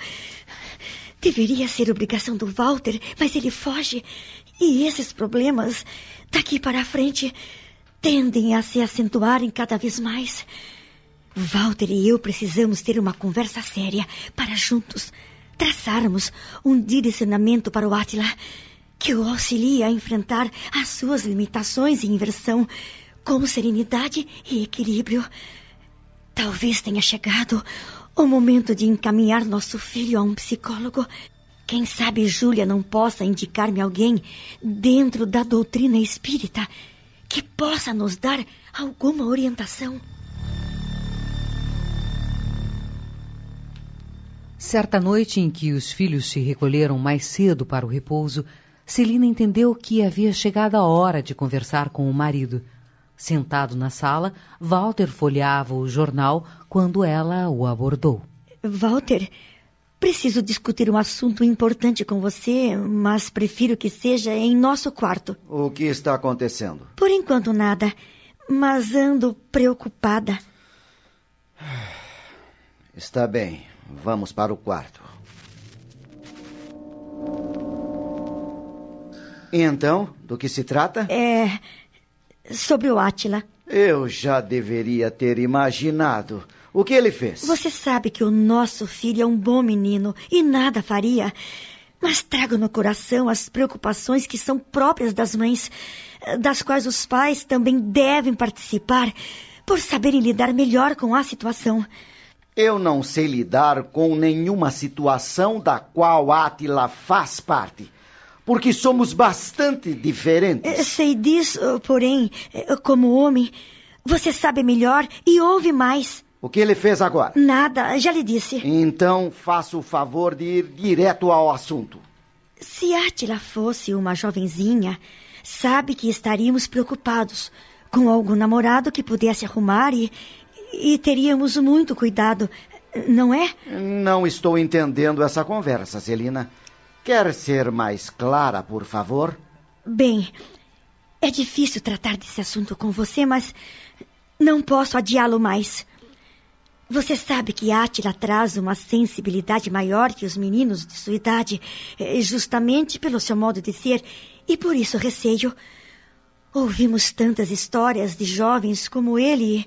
Deveria ser obrigação do Walter, mas ele foge. E esses problemas, daqui para frente, tendem a se acentuarem cada vez mais. Walter e eu precisamos ter uma conversa séria para juntos traçarmos um direcionamento para o Átila que o auxilie a enfrentar as suas limitações e inversão com serenidade e equilíbrio. Talvez tenha chegado o momento de encaminhar nosso filho a um psicólogo. Quem sabe Júlia não possa indicar-me alguém dentro da doutrina espírita que possa nos dar alguma orientação. Certa noite em que os filhos se recolheram mais cedo para o repouso, Celina entendeu que havia chegado a hora de conversar com o marido. Sentado na sala, Walter folheava o jornal quando ela o abordou. Walter, preciso discutir um assunto importante com você, mas prefiro que seja em nosso quarto. O que está acontecendo? Por enquanto nada, mas ando preocupada. Está bem. Vamos para o quarto. E então, do que se trata? É. sobre o Átila. Eu já deveria ter imaginado. O que ele fez? Você sabe que o nosso filho é um bom menino e nada faria. Mas trago no coração as preocupações que são próprias das mães, das quais os pais também devem participar, por saberem lidar melhor com a situação. Eu não sei lidar com nenhuma situação da qual Átila faz parte, porque somos bastante diferentes. Eh, sei disso, porém, eh, como homem, você sabe melhor e ouve mais. O que ele fez agora? Nada, já lhe disse. Então faça o favor de ir direto ao assunto. Se Átila fosse uma jovenzinha, sabe que estaríamos preocupados com algum namorado que pudesse arrumar e, e teríamos muito cuidado, não é? Não estou entendendo essa conversa, Celina. Quer ser mais clara, por favor? Bem, é difícil tratar desse assunto com você, mas não posso adiá-lo mais. Você sabe que Átila traz uma sensibilidade maior que os meninos de sua idade, eh, justamente pelo seu modo de ser, e por isso receio. Ouvimos tantas histórias de jovens como ele.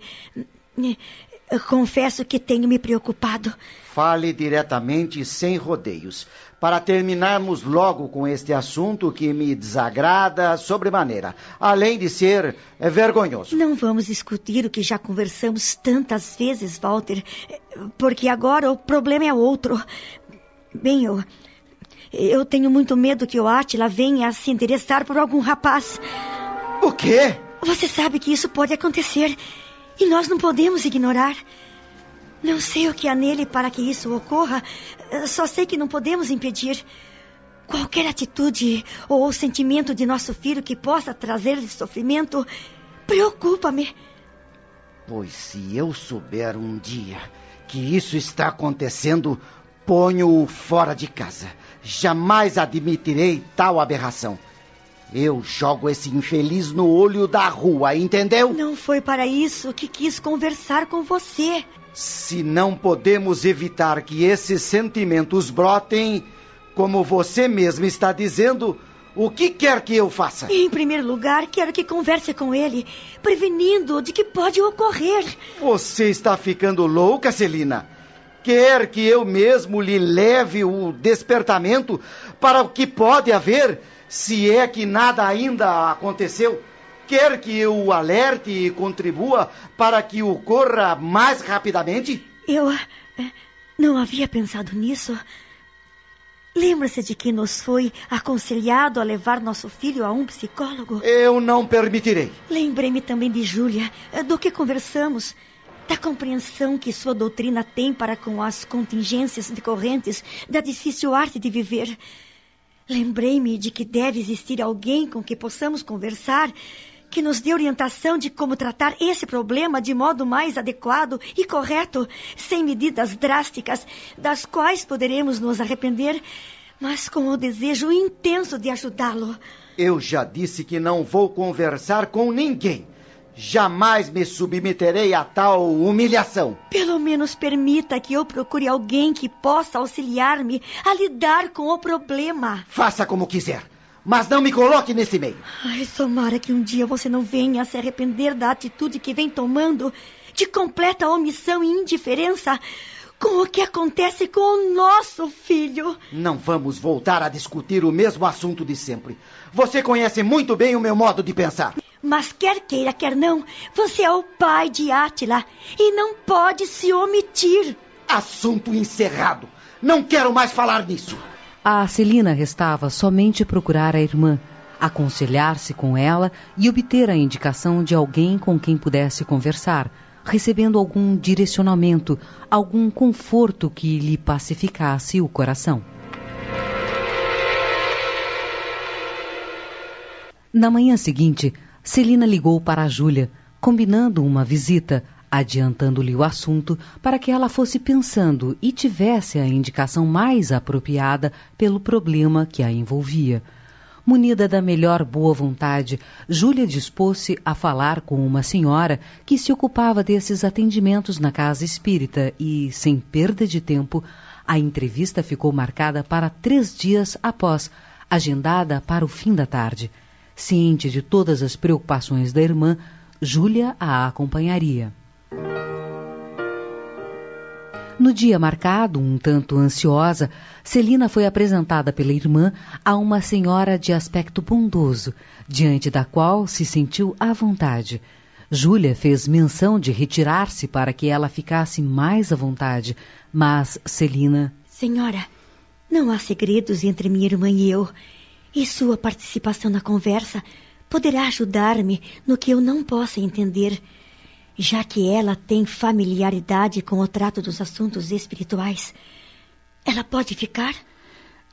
Confesso que tenho me preocupado. Fale diretamente sem rodeios, para terminarmos logo com este assunto que me desagrada sobremaneira, além de ser é, vergonhoso. Não vamos discutir o que já conversamos tantas vezes, Walter, porque agora o problema é outro. Bem, eu. Eu tenho muito medo que o Átila venha a se interessar por algum rapaz. O quê? Você sabe que isso pode acontecer. E nós não podemos ignorar. Não sei o que há nele para que isso ocorra, só sei que não podemos impedir. Qualquer atitude ou sentimento de nosso filho que possa trazer-lhe sofrimento preocupa-me. Pois se eu souber um dia que isso está acontecendo, ponho-o fora de casa. Jamais admitirei tal aberração. Eu jogo esse infeliz no olho da rua, entendeu? Não foi para isso que quis conversar com você. Se não podemos evitar que esses sentimentos brotem, como você mesmo está dizendo, o que quer que eu faça? Em primeiro lugar, quero que converse com ele, prevenindo de que pode ocorrer. Você está ficando louca, Celina? Quer que eu mesmo lhe leve o despertamento para o que pode haver? Se é que nada ainda aconteceu, quer que eu o alerte e contribua para que ocorra mais rapidamente? Eu eh, não havia pensado nisso. Lembra-se de que nos foi aconselhado a levar nosso filho a um psicólogo? Eu não permitirei. Lembrei-me também de Júlia, eh, do que conversamos, da compreensão que sua doutrina tem para com as contingências decorrentes da difícil arte de viver. Lembrei-me de que deve existir alguém com quem possamos conversar que nos dê orientação de como tratar esse problema de modo mais adequado e correto, sem medidas drásticas, das quais poderemos nos arrepender, mas com o desejo intenso de ajudá-lo. Eu já disse que não vou conversar com ninguém. Jamais me submeterei a tal humilhação. Pelo menos permita que eu procure alguém que possa auxiliar-me a lidar com o problema. Faça como quiser, mas não me coloque nesse meio. Ai, tomara que um dia você não venha a se arrepender da atitude que vem tomando, de completa omissão e indiferença com o que acontece com o nosso filho. Não vamos voltar a discutir o mesmo assunto de sempre. Você conhece muito bem o meu modo de pensar. Mas quer queira, quer não, você é o pai de Átila e não pode se omitir. Assunto encerrado. Não quero mais falar nisso. A Celina restava somente procurar a irmã, aconselhar-se com ela e obter a indicação de alguém com quem pudesse conversar, recebendo algum direcionamento, algum conforto que lhe pacificasse o coração. Na manhã seguinte, Celina ligou para a Júlia, combinando uma visita, adiantando-lhe o assunto para que ela fosse pensando e tivesse a indicação mais apropriada pelo problema que a envolvia. Munida da melhor boa vontade, Júlia dispôs-se a falar com uma senhora que se ocupava desses atendimentos na casa espírita e, sem perda de tempo, a entrevista ficou marcada para três dias após, agendada para o fim da tarde. Ciente de todas as preocupações da irmã, Júlia a acompanharia. No dia marcado, um tanto ansiosa, Celina foi apresentada pela irmã a uma senhora de aspecto bondoso, diante da qual se sentiu à vontade. Júlia fez menção de retirar-se para que ela ficasse mais à vontade, mas Celina. Senhora, não há segredos entre minha irmã e eu, e sua participação na conversa poderá ajudar-me no que eu não possa entender, já que ela tem familiaridade com o trato dos assuntos espirituais. Ela pode ficar?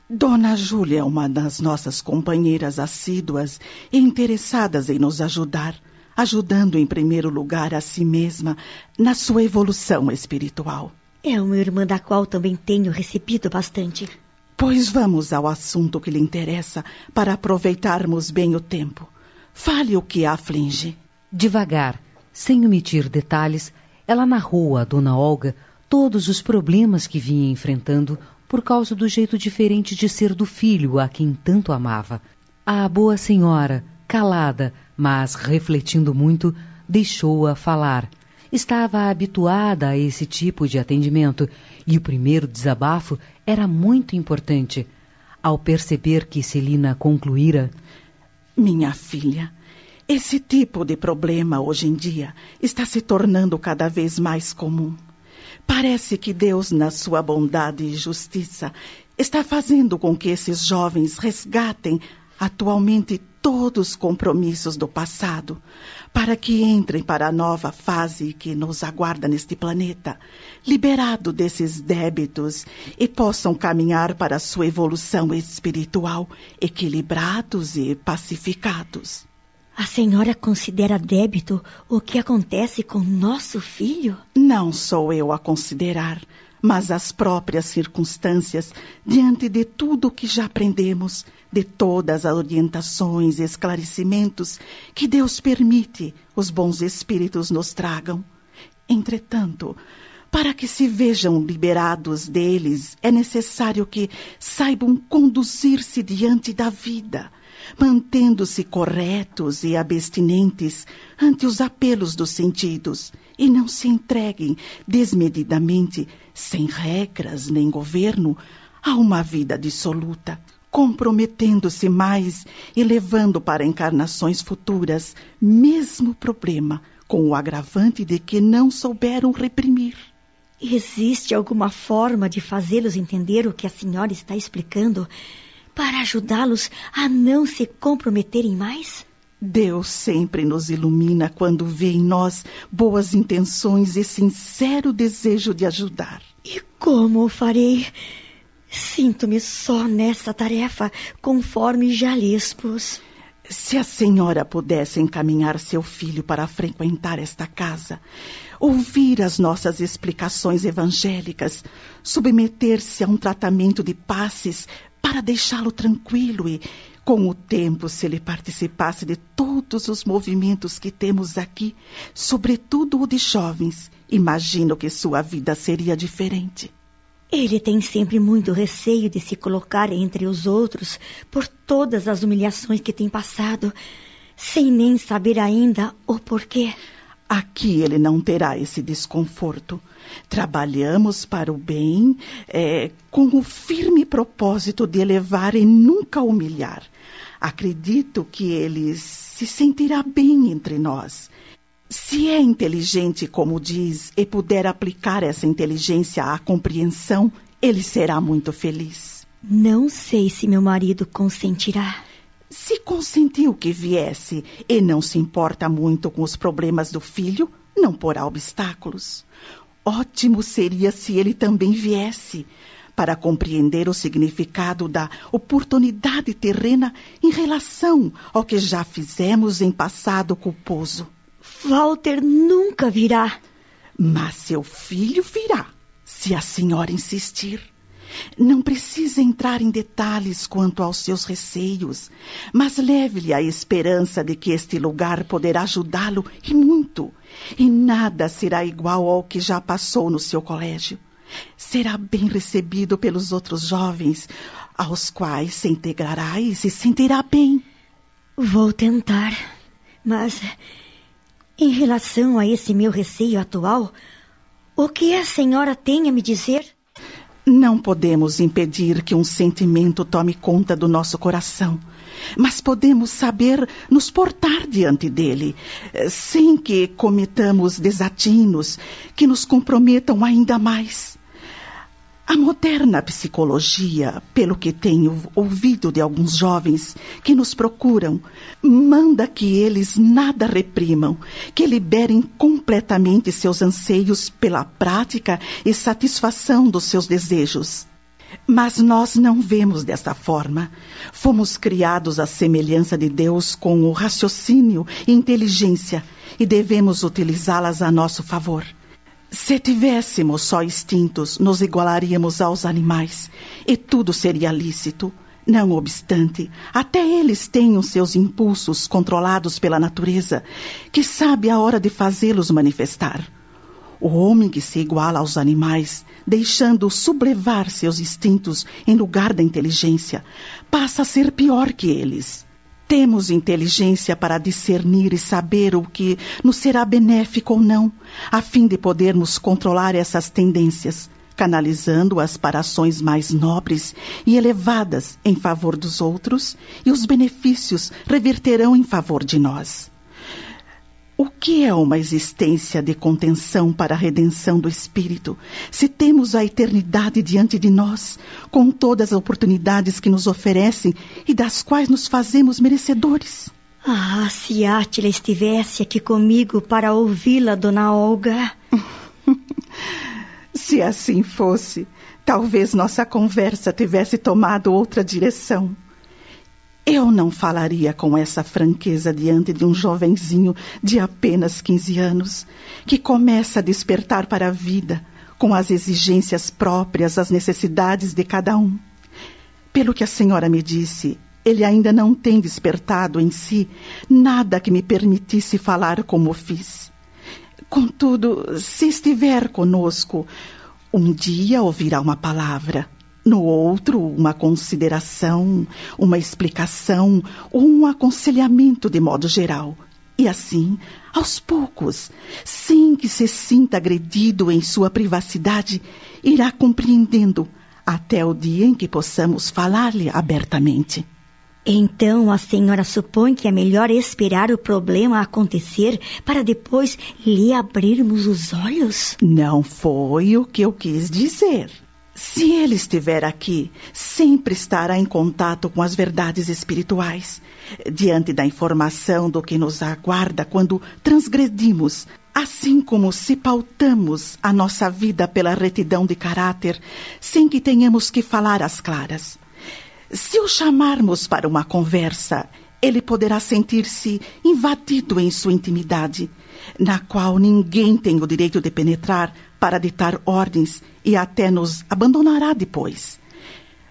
Dona Júlia é uma das nossas companheiras assíduas e interessadas em nos ajudar, ajudando em primeiro lugar a si mesma na sua evolução espiritual. É uma irmã da qual também tenho recebido bastante. Pois vamos ao assunto que lhe interessa para aproveitarmos bem o tempo. Fale o que a aflige. Devagar, sem omitir detalhes, ela narrou a Dona Olga todos os problemas que vinha enfrentando por causa do jeito diferente de ser do filho a quem tanto amava. A boa senhora, calada, mas refletindo muito, deixou-a falar. Estava habituada a esse tipo de atendimento e o primeiro desabafo era muito importante. Ao perceber que Celina concluíra: Minha filha, esse tipo de problema hoje em dia está se tornando cada vez mais comum. Parece que Deus, na sua bondade e justiça, está fazendo com que esses jovens resgatem atualmente todos os compromissos do passado, para que entrem para a nova fase que nos aguarda neste planeta, liberado desses débitos e possam caminhar para a sua evolução espiritual, equilibrados e pacificados. A senhora considera débito o que acontece com nosso filho? Não sou eu a considerar, mas as próprias circunstâncias, diante de tudo o que já aprendemos, de todas as orientações e esclarecimentos que Deus permite os bons espíritos nos tragam. Entretanto, para que se vejam liberados deles, é necessário que saibam conduzir-se diante da vida mantendo-se corretos e abstinentes ante os apelos dos sentidos e não se entreguem desmedidamente, sem regras nem governo, a uma vida dissoluta, comprometendo-se mais e levando para encarnações futuras mesmo problema, com o agravante de que não souberam reprimir. Existe alguma forma de fazê-los entender o que a senhora está explicando? Para ajudá-los a não se comprometerem mais? Deus sempre nos ilumina quando vê em nós boas intenções e sincero desejo de ajudar. E como o farei? Sinto-me só nessa tarefa, conforme já lhe expus. Se a senhora pudesse encaminhar seu filho para frequentar esta casa, ouvir as nossas explicações evangélicas, submeter-se a um tratamento de passes para deixá-lo tranquilo e, com o tempo, se ele participasse de todos os movimentos que temos aqui, sobretudo o de jovens, imagino que sua vida seria diferente. Ele tem sempre muito receio de se colocar entre os outros por todas as humilhações que tem passado, sem nem saber ainda o porquê. Aqui ele não terá esse desconforto. Trabalhamos para o bem é, com o firme propósito de elevar e nunca humilhar. Acredito que ele se sentirá bem entre nós. Se é inteligente, como diz, e puder aplicar essa inteligência à compreensão, ele será muito feliz. Não sei se meu marido consentirá. Se consentiu que viesse e não se importa muito com os problemas do filho, não porá obstáculos. Ótimo seria se ele também viesse, para compreender o significado da oportunidade terrena em relação ao que já fizemos em passado culposo. Walter nunca virá. Mas seu filho virá, se a senhora insistir. Não precisa entrar em detalhes quanto aos seus receios, mas leve-lhe a esperança de que este lugar poderá ajudá-lo e muito, e nada será igual ao que já passou no seu colégio. Será bem recebido pelos outros jovens, aos quais se integrará e se sentirá bem. Vou tentar, mas em relação a esse meu receio atual, o que a senhora tem a me dizer? Não podemos impedir que um sentimento tome conta do nosso coração, mas podemos saber nos portar diante dele, eh, sem que cometamos desatinos que nos comprometam ainda mais. A moderna psicologia, pelo que tenho ouvido de alguns jovens que nos procuram, manda que eles nada reprimam, que liberem completamente seus anseios pela prática e satisfação dos seus desejos. Mas nós não vemos dessa forma. Fomos criados à semelhança de Deus com o raciocínio e inteligência e devemos utilizá-las a nosso favor. Se tivéssemos só instintos, nos igualaríamos aos animais e tudo seria lícito. Não obstante, até eles têm os seus impulsos controlados pela natureza, que sabe a hora de fazê-los manifestar. O homem que se iguala aos animais, deixando sublevar seus instintos em lugar da inteligência, passa a ser pior que eles. Temos inteligência para discernir e saber o que nos será benéfico ou não, a fim de podermos controlar essas tendências, canalizando-as para ações mais nobres e elevadas em favor dos outros, e os benefícios reverterão em favor de nós. O que é uma existência de contenção para a redenção do espírito, se temos a eternidade diante de nós, com todas as oportunidades que nos oferecem e das quais nos fazemos merecedores? Ah, se Átila estivesse aqui comigo para ouvi-la, dona Olga. se assim fosse, talvez nossa conversa tivesse tomado outra direção. Eu não falaria com essa franqueza diante de um jovenzinho de apenas 15 anos, que começa a despertar para a vida com as exigências próprias, as necessidades de cada um. Pelo que a senhora me disse, ele ainda não tem despertado em si nada que me permitisse falar como fiz. Contudo, se estiver conosco, um dia ouvirá uma palavra, no outro, uma consideração, uma explicação ou um aconselhamento de modo geral. E assim, aos poucos, sem que se sinta agredido em sua privacidade, irá compreendendo até o dia em que possamos falar-lhe abertamente. Então a senhora supõe que é melhor esperar o problema acontecer para depois lhe abrirmos os olhos? Não foi o que eu quis dizer. Se ele estiver aqui, sempre estará em contato com as verdades espirituais. Diante da informação do que nos aguarda quando transgredimos, assim como se pautamos a nossa vida pela retidão de caráter, sem que tenhamos que falar às claras. Se o chamarmos para uma conversa, ele poderá sentir-se invadido em sua intimidade, na qual ninguém tem o direito de penetrar para ditar ordens e até nos abandonará depois.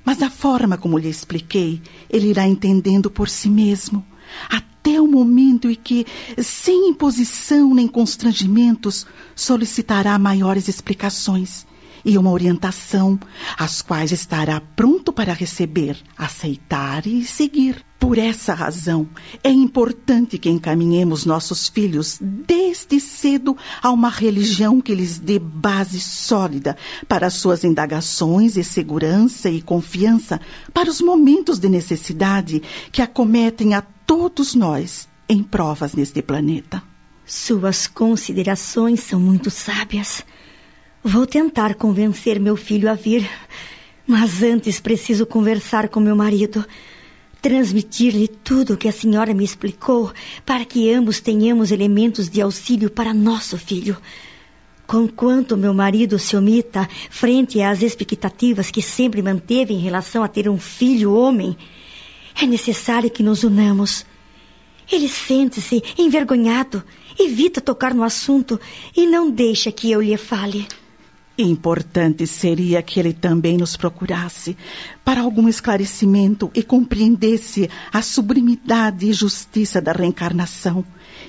Mas da forma como lhe expliquei, ele irá entendendo por si mesmo, até o momento em que, sem imposição nem constrangimentos, solicitará maiores explicações e uma orientação, as quais estará pronto para receber, aceitar e seguir. Por essa razão, é importante que encaminhemos nossos filhos desde cedo a uma religião que lhes dê base sólida para suas indagações e segurança e confiança para os momentos de necessidade que acometem a todos nós em provas neste planeta. Suas considerações são muito sábias. Vou tentar convencer meu filho a vir, mas antes preciso conversar com meu marido. Transmitir-lhe tudo o que a senhora me explicou, para que ambos tenhamos elementos de auxílio para nosso filho. Conquanto meu marido se omita frente às expectativas que sempre manteve em relação a ter um filho homem, é necessário que nos unamos. Ele sente-se envergonhado, evita tocar no assunto e não deixa que eu lhe fale. Importante seria que ele também nos procurasse para algum esclarecimento e compreendesse a sublimidade e justiça da reencarnação,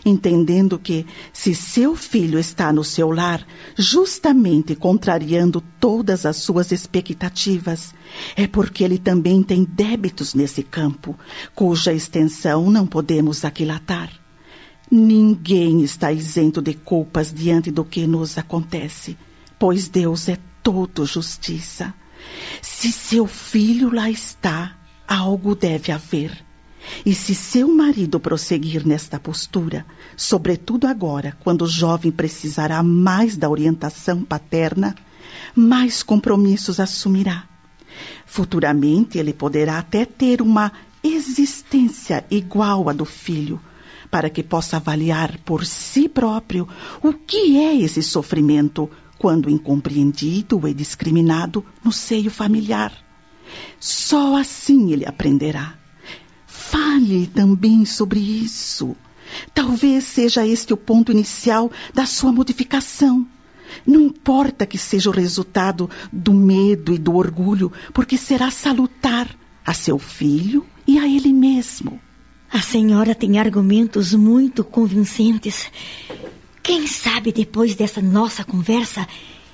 entendendo que, se seu filho está no seu lar, justamente contrariando todas as suas expectativas, é porque ele também tem débitos nesse campo, cuja extensão não podemos aquilatar. Ninguém está isento de culpas diante do que nos acontece pois Deus é todo justiça. Se seu filho lá está, algo deve haver. E se seu marido prosseguir nesta postura, sobretudo agora, quando o jovem precisará mais da orientação paterna, mais compromissos assumirá. Futuramente ele poderá até ter uma existência igual à do filho, para que possa avaliar por si próprio o que é esse sofrimento quando incompreendido e discriminado no seio familiar. Só assim ele aprenderá. Fale também sobre isso. Talvez seja este o ponto inicial da sua modificação. Não importa que seja o resultado do medo e do orgulho, porque será salutar a seu filho e a ele mesmo. A senhora tem argumentos muito convincentes. Quem sabe depois dessa nossa conversa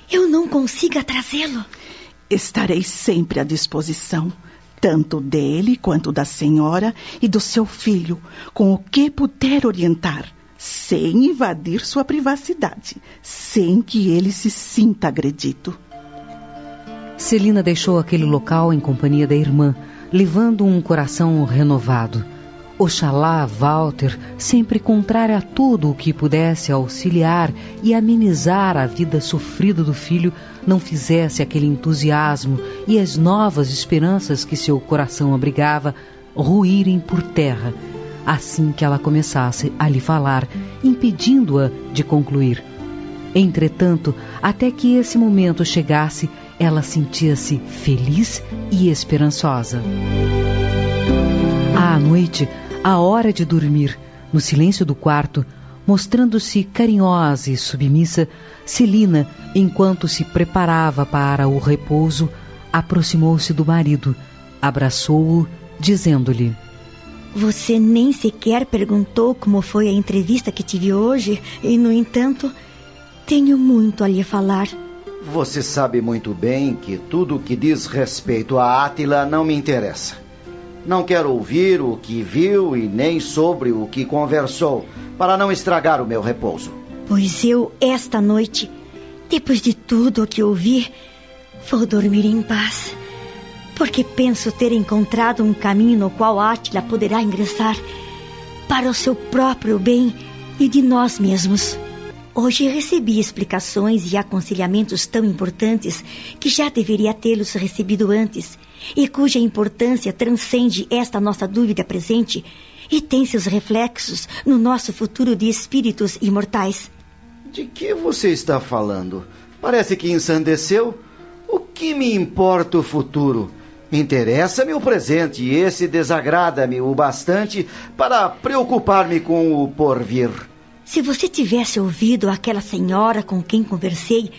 eu não consiga trazê-lo? Estarei sempre à disposição, tanto dele quanto da senhora e do seu filho, com o que puder orientar sem invadir sua privacidade, sem que ele se sinta agredido. Celina deixou aquele local em companhia da irmã, levando um coração renovado. Oxalá Walter, sempre contrário a tudo o que pudesse auxiliar e amenizar a vida sofrida do filho, não fizesse aquele entusiasmo e as novas esperanças que seu coração abrigava ruírem por terra assim que ela começasse a lhe falar, impedindo-a de concluir. Entretanto, até que esse momento chegasse, ela sentia-se feliz e esperançosa. À noite, à hora de dormir, no silêncio do quarto, mostrando-se carinhosa e submissa, Celina, enquanto se preparava para o repouso, aproximou-se do marido, abraçou-o, dizendo-lhe: você nem sequer perguntou como foi a entrevista que tive hoje, e, no entanto, tenho muito a lhe falar. Você sabe muito bem que tudo o que diz respeito a Átila não me interessa. Não quero ouvir o que viu e nem sobre o que conversou, para não estragar o meu repouso. Pois eu, esta noite, depois de tudo o que ouvi, vou dormir em paz porque penso ter encontrado um caminho no qual Átila poderá ingressar para o seu próprio bem e de nós mesmos. Hoje recebi explicações e aconselhamentos tão importantes que já deveria tê-los recebido antes e cuja importância transcende esta nossa dúvida presente e tem seus reflexos no nosso futuro de espíritos imortais. De que você está falando? Parece que ensandeceu. O que me importa o futuro? Interessa-me o presente e esse desagrada-me o bastante para preocupar-me com o porvir. Se você tivesse ouvido aquela senhora com quem conversei,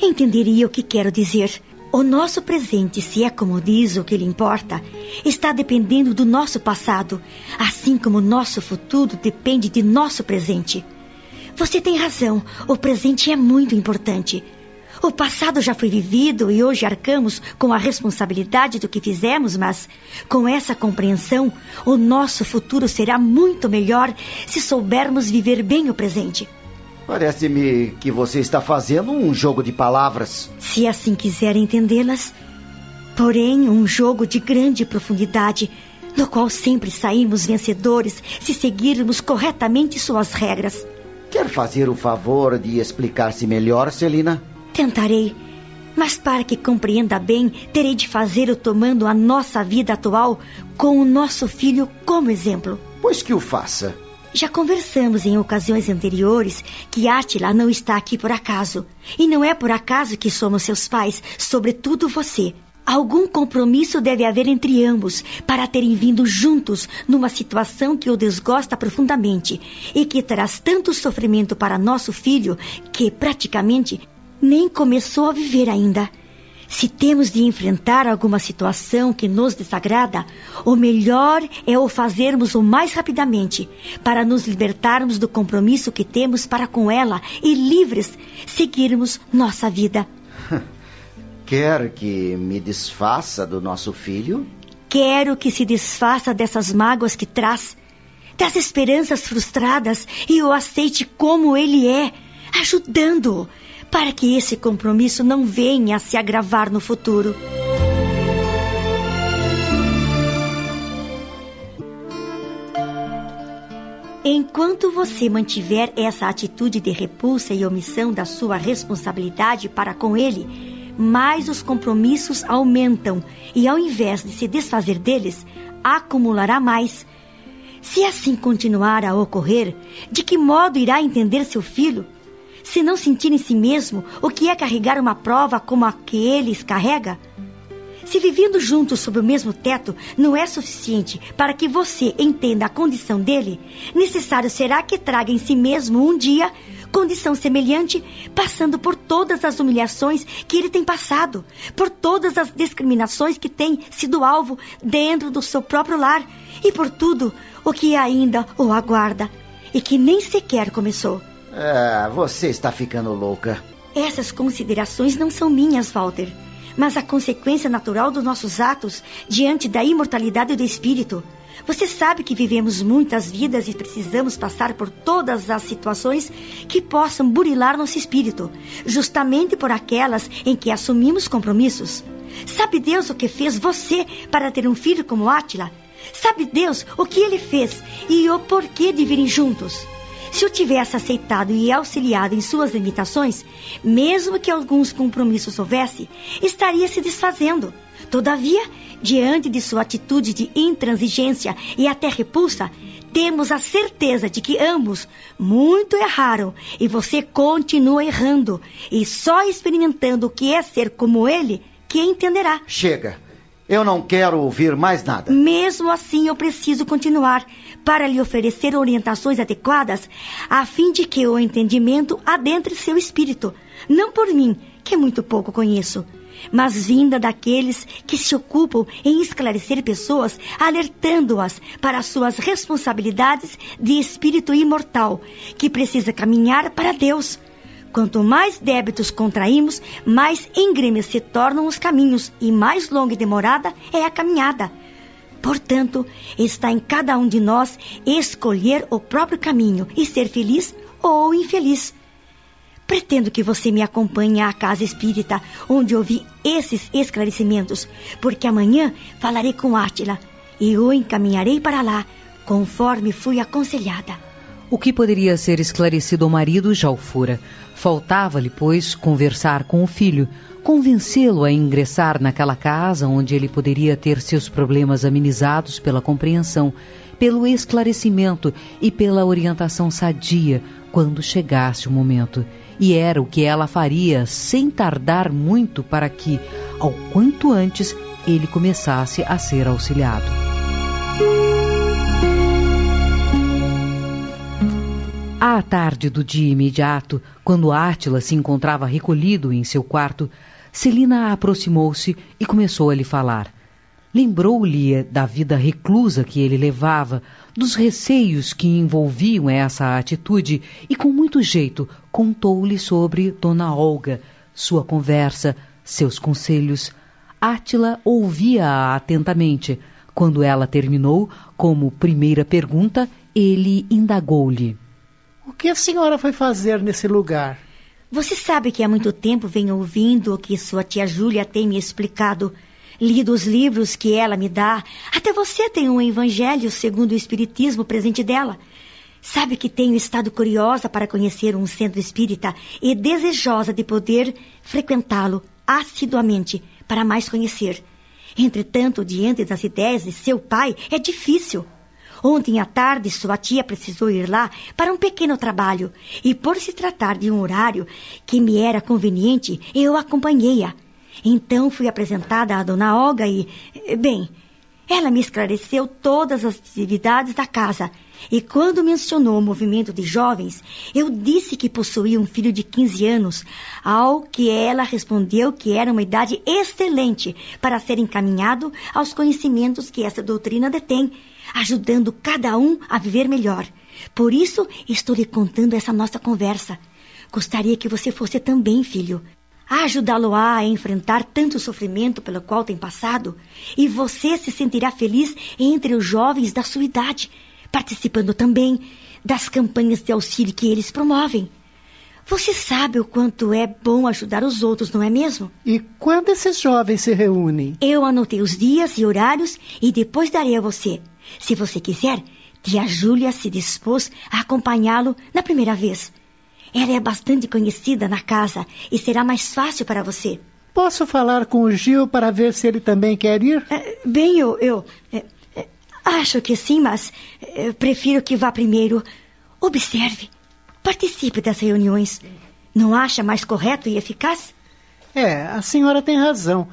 entenderia o que quero dizer. O nosso presente, se é como diz o que lhe importa, está dependendo do nosso passado, assim como o nosso futuro depende de nosso presente. Você tem razão, o presente é muito importante. O passado já foi vivido e hoje arcamos com a responsabilidade do que fizemos, mas com essa compreensão, o nosso futuro será muito melhor se soubermos viver bem o presente. Parece-me que você está fazendo um jogo de palavras. Se assim quiser entendê-las. Porém, um jogo de grande profundidade, no qual sempre saímos vencedores se seguirmos corretamente suas regras. Quer fazer o favor de explicar-se melhor, Celina? Tentarei. Mas para que compreenda bem, terei de fazê-lo tomando a nossa vida atual com o nosso filho como exemplo. Pois que o faça. Já conversamos em ocasiões anteriores que Átila não está aqui por acaso. E não é por acaso que somos seus pais, sobretudo você. Algum compromisso deve haver entre ambos para terem vindo juntos numa situação que o desgosta profundamente e que traz tanto sofrimento para nosso filho que, praticamente, nem começou a viver ainda. Se temos de enfrentar alguma situação que nos desagrada, o melhor é o fazermos o mais rapidamente, para nos libertarmos do compromisso que temos para com ela e livres seguirmos nossa vida. Quer que me desfaça do nosso filho? Quero que se desfaça dessas mágoas que traz, das esperanças frustradas e o aceite como ele é, ajudando-o para que esse compromisso não venha a se agravar no futuro. Enquanto você mantiver essa atitude de repulsa e omissão da sua responsabilidade para com ele, mais os compromissos aumentam e, ao invés de se desfazer deles, acumulará mais. Se assim continuar a ocorrer, de que modo irá entender seu filho se não sentir em si mesmo o que é carregar uma prova como a que eles carrega? Se vivendo juntos sob o mesmo teto não é suficiente para que você entenda a condição dele, necessário será que traga em si mesmo um dia condição semelhante, passando por todas as humilhações que ele tem passado, por todas as discriminações que tem sido alvo dentro do seu próprio lar e por tudo o que ainda o aguarda e que nem sequer começou. Ah, você está ficando louca. Essas considerações não são minhas, Walter mas a consequência natural dos nossos atos diante da imortalidade do espírito. Você sabe que vivemos muitas vidas e precisamos passar por todas as situações que possam burilar nosso espírito, justamente por aquelas em que assumimos compromissos. Sabe Deus o que fez você para ter um filho como Átila? Sabe Deus o que ele fez e o porquê de virem juntos? Se eu tivesse aceitado e auxiliado em suas limitações, mesmo que alguns compromissos houvesse, estaria se desfazendo. Todavia, diante de sua atitude de intransigência e até repulsa, temos a certeza de que ambos muito erraram e você continua errando e só experimentando o que é ser como ele que entenderá. Chega. Eu não quero ouvir mais nada. Mesmo assim, eu preciso continuar para lhe oferecer orientações adequadas, a fim de que o entendimento adentre seu espírito, não por mim, que muito pouco conheço, mas vinda daqueles que se ocupam em esclarecer pessoas, alertando-as para suas responsabilidades de espírito imortal, que precisa caminhar para Deus Quanto mais débitos contraímos, mais íngremes se tornam os caminhos e mais longa e demorada é a caminhada. Portanto, está em cada um de nós escolher o próprio caminho e ser feliz ou infeliz. Pretendo que você me acompanhe à casa espírita, onde ouvi esses esclarecimentos, porque amanhã falarei com Átila e o encaminharei para lá, conforme fui aconselhada. O que poderia ser esclarecido ao marido já o fora. Faltava-lhe, pois, conversar com o filho, convencê-lo a ingressar naquela casa onde ele poderia ter seus problemas amenizados pela compreensão, pelo esclarecimento e pela orientação sadia quando chegasse o momento. E era o que ela faria sem tardar muito para que, ao quanto antes, ele começasse a ser auxiliado. À tarde do dia imediato, quando Átila se encontrava recolhido em seu quarto, Celina aproximou-se e começou a lhe falar. Lembrou-lhe da vida reclusa que ele levava, dos receios que envolviam essa atitude e, com muito jeito, contou-lhe sobre Dona Olga, sua conversa, seus conselhos. Átila ouvia-a atentamente. Quando ela terminou, como primeira pergunta, ele indagou-lhe. O que a senhora foi fazer nesse lugar? Você sabe que há muito tempo venho ouvindo o que sua tia Júlia tem me explicado. Lido os livros que ela me dá. Até você tem um evangelho segundo o Espiritismo presente dela. Sabe que tenho estado curiosa para conhecer um centro espírita e desejosa de poder frequentá-lo assiduamente para mais conhecer. Entretanto, diante das ideias de seu pai, é difícil. Ontem à tarde, sua tia precisou ir lá para um pequeno trabalho e, por se tratar de um horário que me era conveniente, eu acompanhei-a. Então fui apresentada à dona Olga e, bem, ela me esclareceu todas as atividades da casa. E quando mencionou o movimento de jovens, eu disse que possuía um filho de 15 anos, ao que ela respondeu que era uma idade excelente para ser encaminhado aos conhecimentos que essa doutrina detém ajudando cada um a viver melhor. Por isso, estou lhe contando essa nossa conversa. Gostaria que você fosse também, filho. Ajudá-lo-á a enfrentar tanto sofrimento pelo qual tem passado, e você se sentirá feliz entre os jovens da sua idade, participando também das campanhas de auxílio que eles promovem. Você sabe o quanto é bom ajudar os outros, não é mesmo? E quando esses jovens se reúnem? Eu anotei os dias e horários e depois darei a você. Se você quiser, Tia Júlia se dispôs a acompanhá-lo na primeira vez. Ela é bastante conhecida na casa e será mais fácil para você. Posso falar com o Gil para ver se ele também quer ir? É, bem, eu, eu é, é, acho que sim, mas é, prefiro que vá primeiro. Observe, participe das reuniões. Não acha mais correto e eficaz? É, a senhora tem razão.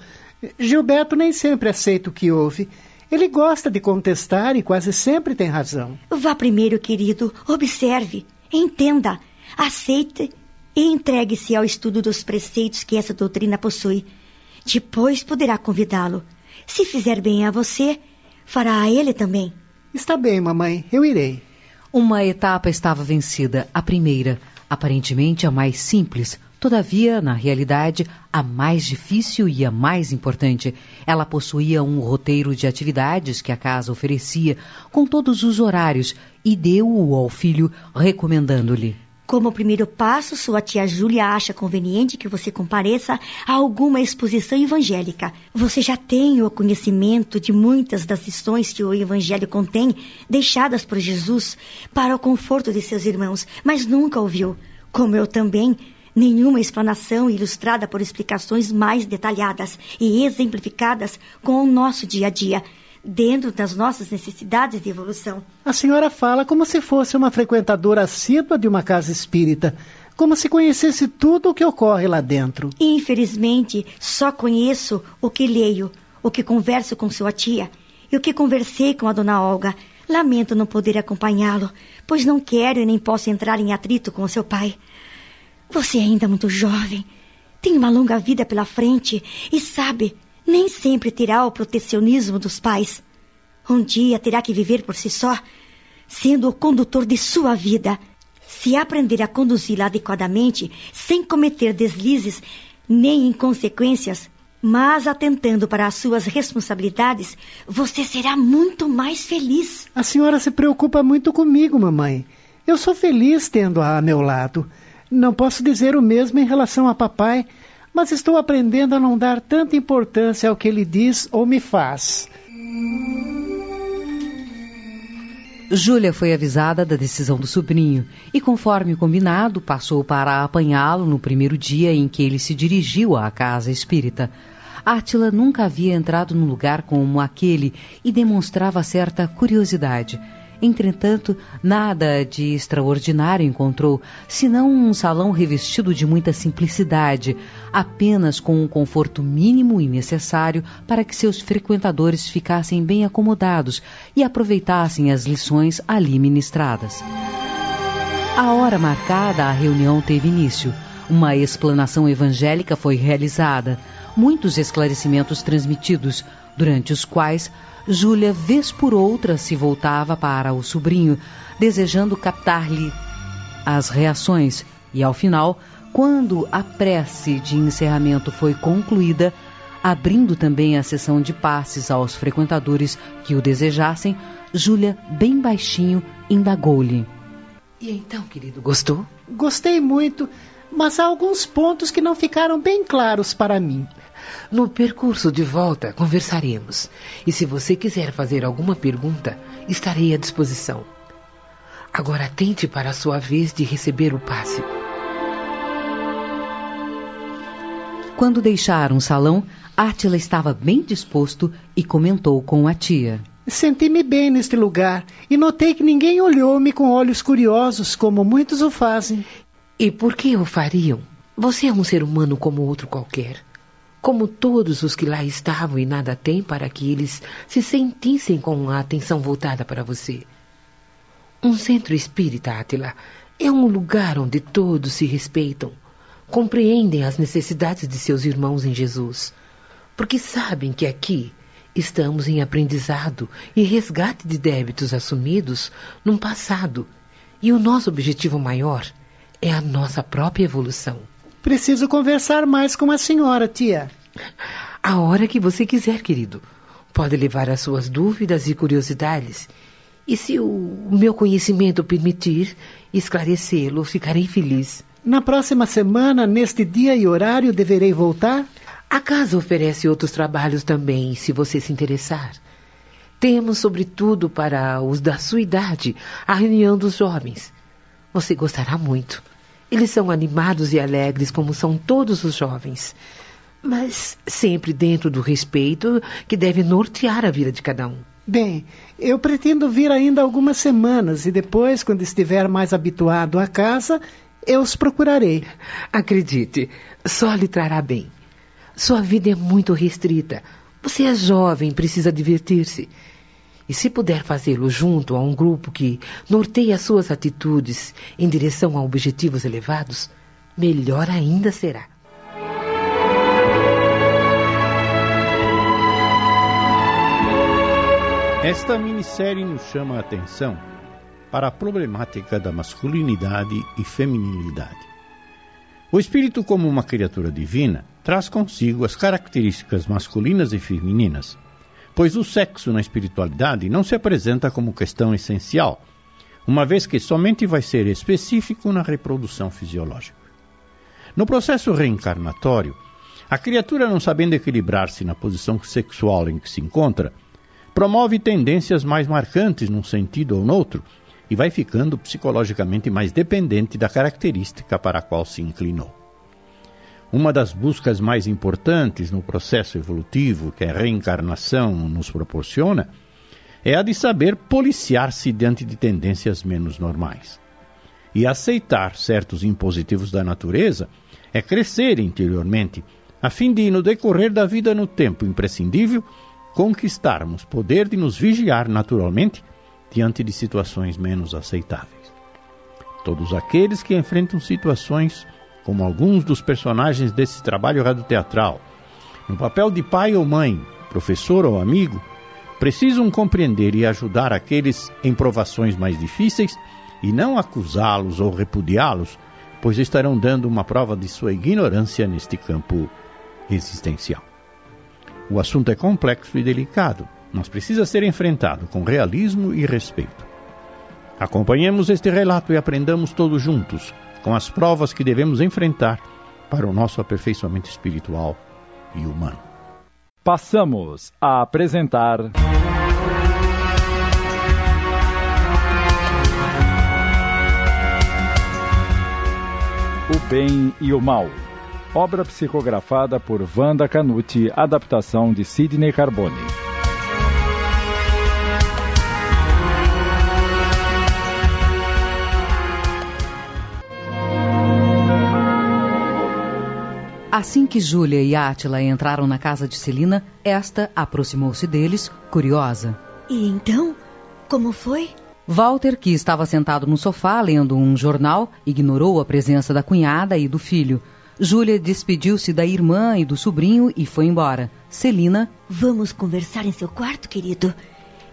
Gilberto nem sempre aceita o que ouve. Ele gosta de contestar e quase sempre tem razão. Vá primeiro, querido. Observe, entenda, aceite e entregue-se ao estudo dos preceitos que essa doutrina possui. Depois poderá convidá-lo. Se fizer bem a você, fará a ele também. Está bem, mamãe, eu irei. Uma etapa estava vencida, a primeira, aparentemente a mais simples, todavia, na realidade, a mais difícil e a mais importante. Ela possuía um roteiro de atividades que a casa oferecia, com todos os horários, e deu-o ao filho, recomendando-lhe. Como primeiro passo, sua tia Júlia acha conveniente que você compareça a alguma exposição evangélica. Você já tem o conhecimento de muitas das lições que o Evangelho contém, deixadas por Jesus para o conforto de seus irmãos, mas nunca ouviu, como eu também, nenhuma explanação ilustrada por explicações mais detalhadas e exemplificadas com o nosso dia a dia dentro das nossas necessidades de evolução. A senhora fala como se fosse uma frequentadora assídua de uma casa espírita, como se conhecesse tudo o que ocorre lá dentro. Infelizmente, só conheço o que leio, o que converso com sua tia e o que conversei com a dona Olga. Lamento não poder acompanhá-lo, pois não quero e nem posso entrar em atrito com seu pai. Você é ainda muito jovem, tem uma longa vida pela frente e sabe nem sempre terá o protecionismo dos pais. Um dia terá que viver por si só, sendo o condutor de sua vida. Se aprender a conduzi-la adequadamente, sem cometer deslizes nem inconsequências, mas atentando para as suas responsabilidades, você será muito mais feliz. A senhora se preocupa muito comigo, mamãe. Eu sou feliz tendo-a a meu lado. Não posso dizer o mesmo em relação a papai mas estou aprendendo a não dar tanta importância ao que ele diz ou me faz. Júlia foi avisada da decisão do sobrinho e, conforme combinado, passou para apanhá-lo no primeiro dia em que ele se dirigiu à casa espírita. Átila nunca havia entrado num lugar como aquele e demonstrava certa curiosidade. Entretanto, nada de extraordinário encontrou, senão um salão revestido de muita simplicidade, apenas com um conforto mínimo e necessário para que seus frequentadores ficassem bem acomodados e aproveitassem as lições ali ministradas. A hora marcada, a reunião teve início. Uma explanação evangélica foi realizada, muitos esclarecimentos transmitidos, durante os quais Júlia, vez por outra, se voltava para o sobrinho, desejando captar-lhe as reações, e ao final, quando a prece de encerramento foi concluída, abrindo também a sessão de passes aos frequentadores que o desejassem, Júlia, bem baixinho, indagou-lhe. E então, querido, gostou? Gostei muito, mas há alguns pontos que não ficaram bem claros para mim. No percurso de volta, conversaremos. E se você quiser fazer alguma pergunta, estarei à disposição. Agora tente para a sua vez de receber o passe. Quando deixaram o salão, Átila estava bem disposto e comentou com a tia. Senti-me bem neste lugar e notei que ninguém olhou-me com olhos curiosos, como muitos o fazem. E por que o fariam? Você é um ser humano como outro qualquer como todos os que lá estavam e nada têm para que eles se sentissem com a atenção voltada para você. Um centro espírita, Átila, é um lugar onde todos se respeitam, compreendem as necessidades de seus irmãos em Jesus, porque sabem que aqui estamos em aprendizado e resgate de débitos assumidos num passado, e o nosso objetivo maior é a nossa própria evolução. Preciso conversar mais com a senhora, tia. A hora que você quiser, querido. Pode levar as suas dúvidas e curiosidades. E se o meu conhecimento permitir esclarecê-lo, ficarei feliz. Na próxima semana, neste dia e horário, deverei voltar? A casa oferece outros trabalhos também, se você se interessar. Temos, sobretudo, para os da sua idade, a reunião dos jovens. Você gostará muito. Eles são animados e alegres, como são todos os jovens. Mas sempre dentro do respeito que deve nortear a vida de cada um. Bem, eu pretendo vir ainda algumas semanas e depois, quando estiver mais habituado à casa, eu os procurarei. Acredite, só lhe trará bem. Sua vida é muito restrita. Você é jovem, precisa divertir-se. E se puder fazê-lo junto a um grupo que norteia suas atitudes em direção a objetivos elevados, melhor ainda será. Esta minissérie nos chama a atenção para a problemática da masculinidade e feminilidade. O espírito, como uma criatura divina, traz consigo as características masculinas e femininas pois o sexo na espiritualidade não se apresenta como questão essencial, uma vez que somente vai ser específico na reprodução fisiológica. No processo reencarnatório, a criatura, não sabendo equilibrar-se na posição sexual em que se encontra, promove tendências mais marcantes num sentido ou noutro e vai ficando psicologicamente mais dependente da característica para a qual se inclinou. Uma das buscas mais importantes no processo evolutivo que a reencarnação nos proporciona é a de saber policiar-se diante de tendências menos normais. E aceitar certos impositivos da natureza é crescer interiormente, a fim de, no decorrer da vida no tempo imprescindível, conquistarmos poder de nos vigiar naturalmente diante de situações menos aceitáveis. Todos aqueles que enfrentam situações como alguns dos personagens desse trabalho radioteatral, no papel de pai ou mãe, professor ou amigo, precisam compreender e ajudar aqueles em provações mais difíceis e não acusá-los ou repudiá-los, pois estarão dando uma prova de sua ignorância neste campo existencial. O assunto é complexo e delicado, mas precisa ser enfrentado com realismo e respeito. Acompanhemos este relato e aprendamos todos juntos com as provas que devemos enfrentar para o nosso aperfeiçoamento espiritual e humano. Passamos a apresentar. O Bem e o Mal. Obra psicografada por Wanda Canuti, adaptação de Sidney Carbone. Assim que Júlia e Átila entraram na casa de Celina, esta aproximou-se deles, curiosa. E então? Como foi? Walter, que estava sentado no sofá lendo um jornal, ignorou a presença da cunhada e do filho. Júlia despediu-se da irmã e do sobrinho e foi embora. Celina. Vamos conversar em seu quarto, querido.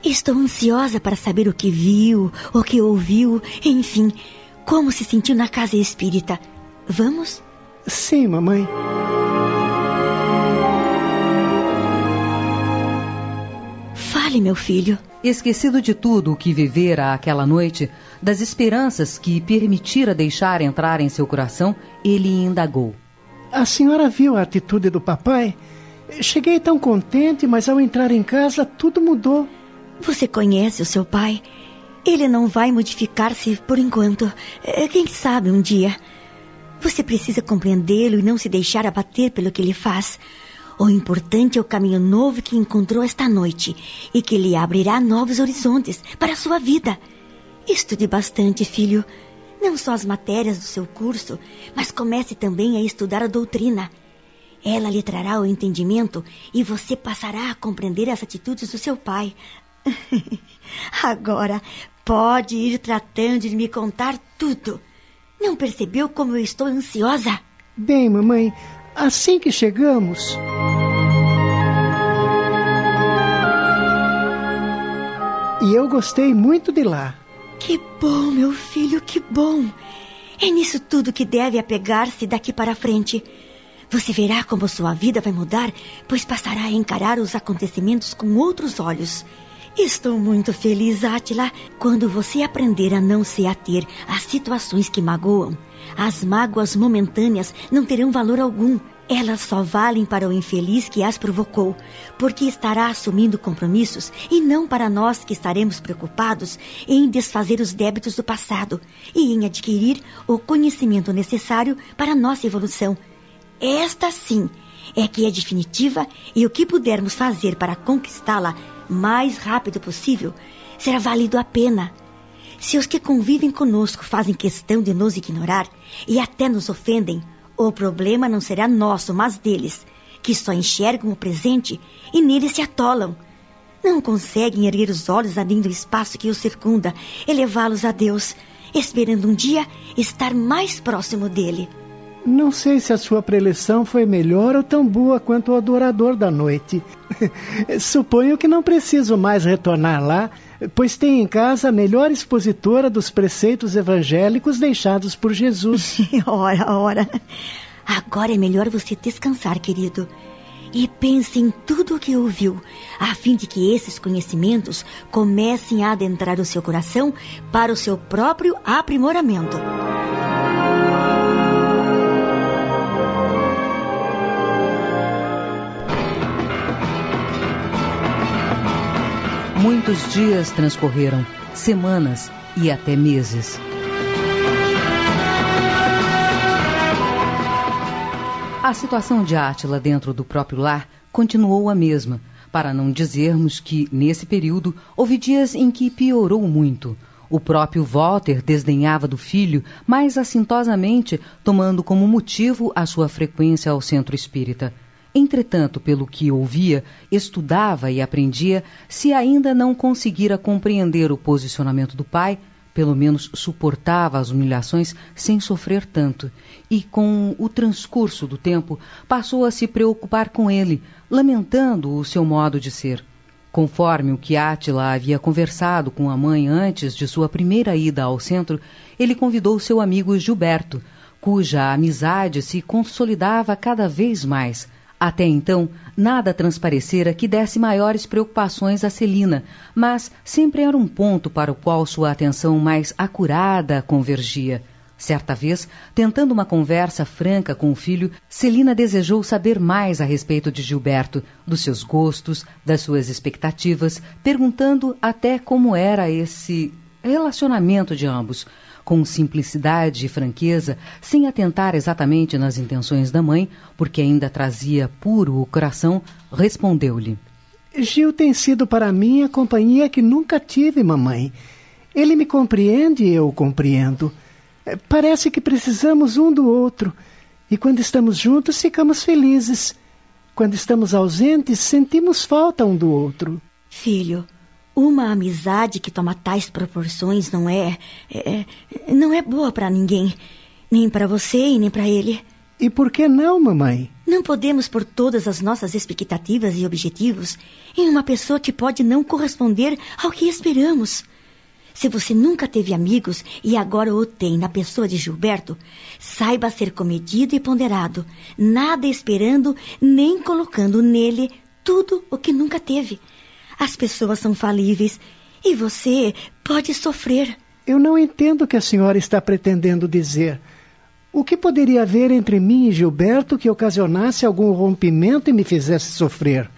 Estou ansiosa para saber o que viu, o que ouviu, enfim, como se sentiu na casa espírita. Vamos? Sim, mamãe. Fale, meu filho. Esquecido de tudo o que vivera aquela noite, das esperanças que permitira deixar entrar em seu coração, ele indagou. A senhora viu a atitude do papai? Cheguei tão contente, mas ao entrar em casa tudo mudou. Você conhece o seu pai? Ele não vai modificar-se por enquanto. É, quem sabe um dia. Você precisa compreendê-lo e não se deixar abater pelo que ele faz. O importante é o caminho novo que encontrou esta noite e que lhe abrirá novos horizontes para a sua vida. Estude bastante, filho. Não só as matérias do seu curso, mas comece também a estudar a doutrina. Ela lhe trará o entendimento e você passará a compreender as atitudes do seu pai. Agora, pode ir tratando de me contar tudo. Não percebeu como eu estou ansiosa? Bem, mamãe, assim que chegamos. E eu gostei muito de lá. Que bom, meu filho, que bom. É nisso tudo que deve apegar-se daqui para frente. Você verá como sua vida vai mudar, pois passará a encarar os acontecimentos com outros olhos. Estou muito feliz, Átila. Quando você aprender a não se ater às situações que magoam, as mágoas momentâneas não terão valor algum. Elas só valem para o infeliz que as provocou, porque estará assumindo compromissos e não para nós que estaremos preocupados em desfazer os débitos do passado e em adquirir o conhecimento necessário para nossa evolução. Esta sim é que é definitiva e o que pudermos fazer para conquistá-la mais rápido possível será válido a pena. Se os que convivem conosco fazem questão de nos ignorar e até nos ofendem, o problema não será nosso, mas deles, que só enxergam o presente e nele se atolam. Não conseguem erguer os olhos além do espaço que os circunda e levá-los a Deus, esperando um dia estar mais próximo dele. Não sei se a sua preleção foi melhor ou tão boa quanto o adorador da noite. Suponho que não preciso mais retornar lá, pois tem em casa a melhor expositora dos preceitos evangélicos deixados por Jesus. ora, ora. Agora é melhor você descansar, querido. E pense em tudo o que ouviu, a fim de que esses conhecimentos comecem a adentrar o seu coração para o seu próprio aprimoramento. Muitos dias transcorreram, semanas e até meses. A situação de Átila dentro do próprio lar continuou a mesma, para não dizermos que, nesse período, houve dias em que piorou muito. O próprio Walter desdenhava do filho mais assintosamente, tomando como motivo a sua frequência ao centro espírita. Entretanto, pelo que ouvia, estudava e aprendia, se ainda não conseguira compreender o posicionamento do pai, pelo menos suportava as humilhações sem sofrer tanto, e com o transcurso do tempo passou a se preocupar com ele, lamentando o seu modo de ser. Conforme o que Átila havia conversado com a mãe antes de sua primeira ida ao centro, ele convidou seu amigo Gilberto, cuja amizade se consolidava cada vez mais até então, nada transparecera que desse maiores preocupações a Celina, mas sempre era um ponto para o qual sua atenção mais acurada convergia. Certa vez, tentando uma conversa franca com o filho, Celina desejou saber mais a respeito de Gilberto, dos seus gostos, das suas expectativas, perguntando até como era esse relacionamento de ambos com simplicidade e franqueza, sem atentar exatamente nas intenções da mãe, porque ainda trazia puro o coração, respondeu-lhe: Gil tem sido para mim a companhia que nunca tive, mamãe. Ele me compreende e eu o compreendo. É, parece que precisamos um do outro. E quando estamos juntos, ficamos felizes. Quando estamos ausentes, sentimos falta um do outro. Filho, uma amizade que toma tais proporções não é, é não é boa para ninguém, nem para você e nem para ele. E por que não, mamãe? Não podemos pôr todas as nossas expectativas e objetivos em uma pessoa que pode não corresponder ao que esperamos. Se você nunca teve amigos e agora o tem na pessoa de Gilberto, saiba ser comedido e ponderado, nada esperando nem colocando nele tudo o que nunca teve. As pessoas são falíveis e você pode sofrer. Eu não entendo o que a senhora está pretendendo dizer. O que poderia haver entre mim e Gilberto que ocasionasse algum rompimento e me fizesse sofrer?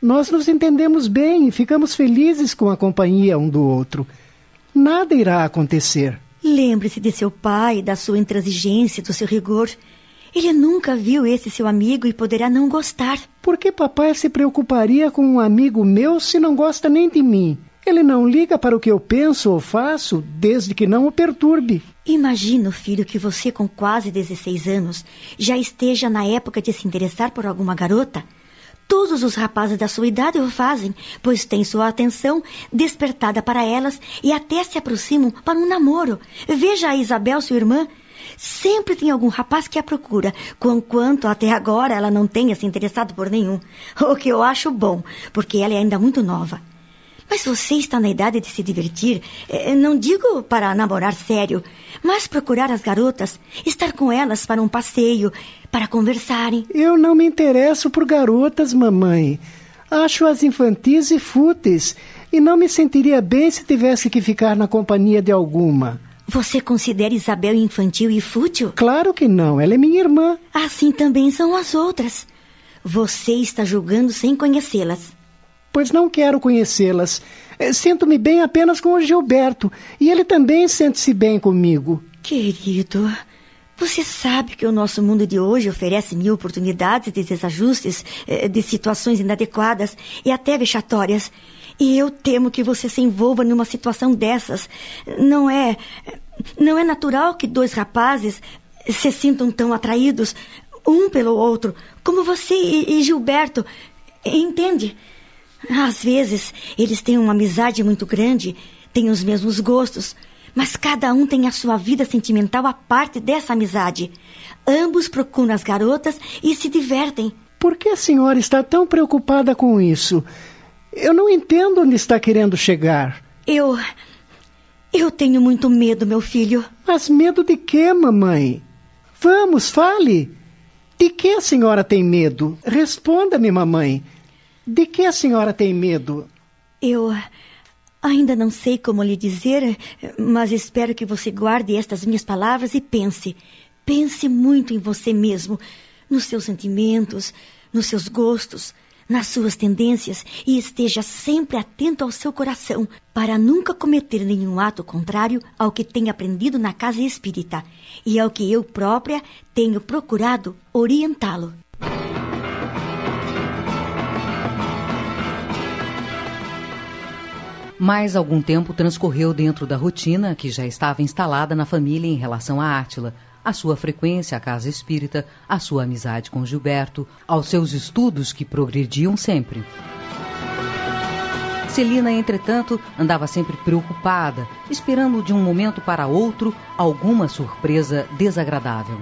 Nós nos entendemos bem e ficamos felizes com a companhia um do outro. Nada irá acontecer. Lembre-se de seu pai, da sua intransigência, do seu rigor. Ele nunca viu esse seu amigo e poderá não gostar. Por que papai se preocuparia com um amigo meu se não gosta nem de mim? Ele não liga para o que eu penso ou faço, desde que não o perturbe. Imagino, filho, que você, com quase 16 anos, já esteja na época de se interessar por alguma garota. Todos os rapazes da sua idade o fazem, pois têm sua atenção despertada para elas e até se aproximam para um namoro. Veja a Isabel, sua irmã, Sempre tem algum rapaz que a procura, quanto até agora ela não tenha se interessado por nenhum. O que eu acho bom, porque ela é ainda muito nova. Mas você está na idade de se divertir, eh, não digo para namorar sério, mas procurar as garotas, estar com elas para um passeio, para conversarem. Eu não me interesso por garotas, mamãe. Acho-as infantis e fúteis. e não me sentiria bem se tivesse que ficar na companhia de alguma. Você considera Isabel infantil e fútil? Claro que não, ela é minha irmã. Assim também são as outras. Você está julgando sem conhecê-las. Pois não quero conhecê-las. Eh, sinto-me bem apenas com o Gilberto, e ele também sente-se bem comigo. Querido, você sabe que o nosso mundo de hoje oferece mil oportunidades de desajustes, eh, de situações inadequadas e até vexatórias. E eu temo que você se envolva numa situação dessas. Não é. Não é natural que dois rapazes se sintam tão atraídos, um pelo outro, como você e, Gilberto. Entende? Às vezes, eles têm uma amizade muito grande, têm os mesmos gostos, mas cada um tem a sua vida sentimental à parte dessa amizade. Ambos procuram as garotas e se divertem. Por que a senhora está tão preocupada com isso? Eu não entendo onde está querendo chegar. Eu. Eu tenho muito medo, meu filho. Mas medo de quê, mamãe? Vamos, fale. De que a senhora tem medo? Responda-me, mamãe. De que a senhora tem medo? Eu. Ainda não sei como lhe dizer, mas espero que você guarde estas minhas palavras e pense. Pense muito em você mesmo, nos seus sentimentos, nos seus gostos, nas suas tendências e esteja sempre atento ao seu coração para nunca cometer nenhum ato contrário ao que tem aprendido na casa espírita e ao que eu própria tenho procurado orientá-lo. Mais algum tempo transcorreu dentro da rotina que já estava instalada na família em relação a Átila, a sua frequência à casa espírita, a sua amizade com Gilberto, aos seus estudos que progrediam sempre. Celina, entretanto, andava sempre preocupada, esperando de um momento para outro alguma surpresa desagradável.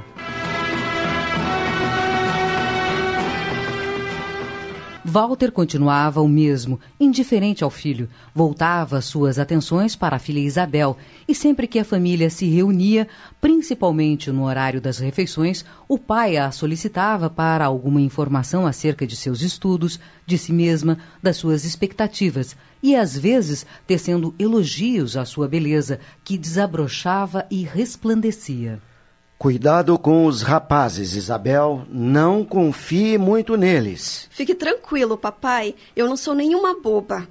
Walter continuava o mesmo, indiferente ao filho. Voltava suas atenções para a filha Isabel e sempre que a família se reunia, principalmente no horário das refeições, o pai a solicitava para alguma informação acerca de seus estudos, de si mesma, das suas expectativas e às vezes tecendo elogios à sua beleza, que desabrochava e resplandecia. Cuidado com os rapazes, Isabel. Não confie muito neles. Fique tranquilo, papai. Eu não sou nenhuma boba.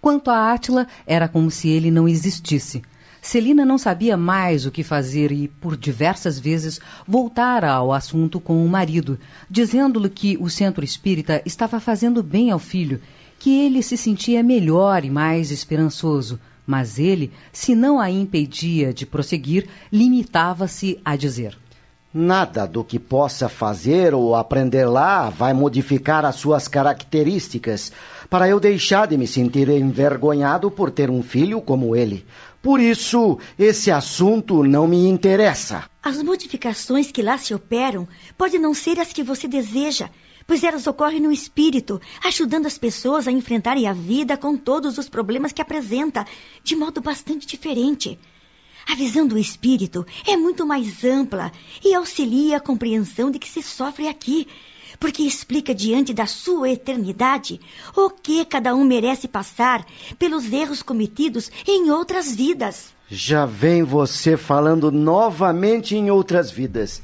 Quanto a Átila, era como se ele não existisse. Celina não sabia mais o que fazer e, por diversas vezes, voltara ao assunto com o marido, dizendo-lhe que o centro espírita estava fazendo bem ao filho, que ele se sentia melhor e mais esperançoso, mas ele, se não a impedia de prosseguir, limitava-se a dizer: Nada do que possa fazer ou aprender lá vai modificar as suas características para eu deixar de me sentir envergonhado por ter um filho como ele. Por isso, esse assunto não me interessa. As modificações que lá se operam podem não ser as que você deseja, pois elas ocorrem no espírito, ajudando as pessoas a enfrentarem a vida com todos os problemas que apresenta, de modo bastante diferente. A visão do espírito é muito mais ampla e auxilia a compreensão de que se sofre aqui, porque explica diante da sua eternidade o que cada um merece passar pelos erros cometidos em outras vidas. Já vem você falando novamente em outras vidas.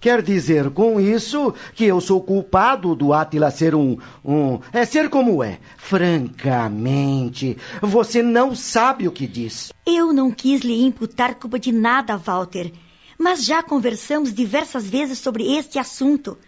Quer dizer com isso que eu sou culpado do Átila ser um, um. É ser como é. Francamente, você não sabe o que diz. Eu não quis lhe imputar culpa de nada, Walter. Mas já conversamos diversas vezes sobre este assunto.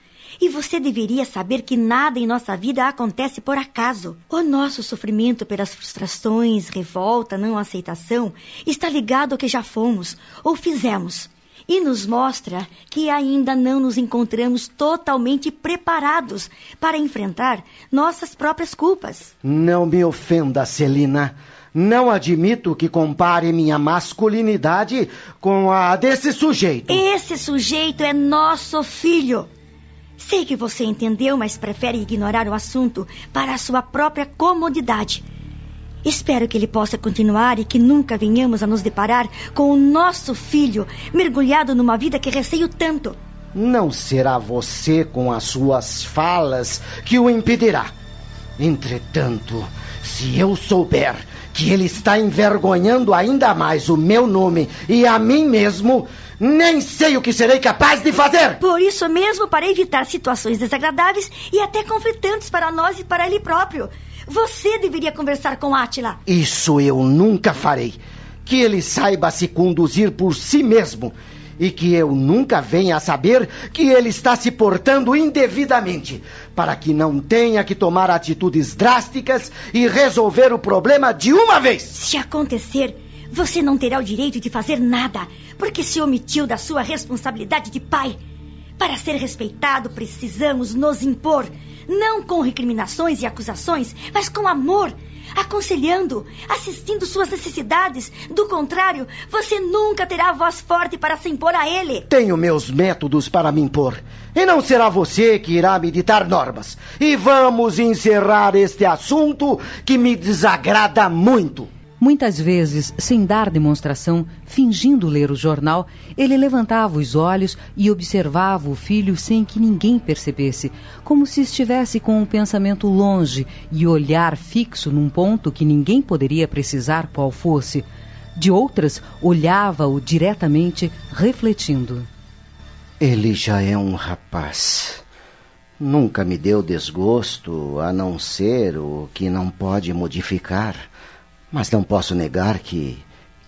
E você deveria saber que nada em nossa vida acontece por acaso. O nosso sofrimento pelas frustrações, revolta, não aceitação está ligado ao que já fomos ou fizemos e nos mostra que ainda não nos encontramos totalmente preparados para enfrentar nossas próprias culpas. Não me ofenda, Celina. Não admito que compare minha masculinidade com a desse sujeito. Esse sujeito é nosso filho. Sei que você entendeu, mas prefere ignorar o assunto para a sua própria comodidade. Espero que ele possa continuar e que nunca venhamos a nos deparar com o nosso filho mergulhado numa vida que receio tanto. Não será você com as suas falas que o impedirá. Entretanto, se eu souber que ele está envergonhando ainda mais o meu nome e a mim mesmo, nem sei o que serei capaz de fazer. Por isso mesmo, para evitar situações desagradáveis e até conflitantes para nós e para ele próprio, você deveria conversar com Átila. Isso eu nunca farei. Que ele saiba se conduzir por si mesmo e que eu nunca venha a saber que ele está se portando indevidamente, para que não tenha que tomar atitudes drásticas e resolver o problema de uma vez. Se acontecer, você não terá o direito de fazer nada, porque se omitiu da sua responsabilidade de pai. Para ser respeitado, precisamos nos impor, não com recriminações e acusações, mas com amor aconselhando, assistindo suas necessidades. Do contrário, você nunca terá voz forte para se impor a ele. Tenho meus métodos para me impor. E não será você que irá me ditar normas. E vamos encerrar este assunto que me desagrada muito. Muitas vezes, sem dar demonstração, fingindo ler o jornal, ele levantava os olhos e observava o filho sem que ninguém percebesse, como se estivesse com um pensamento longe e olhar fixo num ponto que ninguém poderia precisar qual fosse. De outras, olhava-o diretamente, refletindo. Ele já é um rapaz. Nunca me deu desgosto, a não ser o que não pode modificar. Mas não posso negar que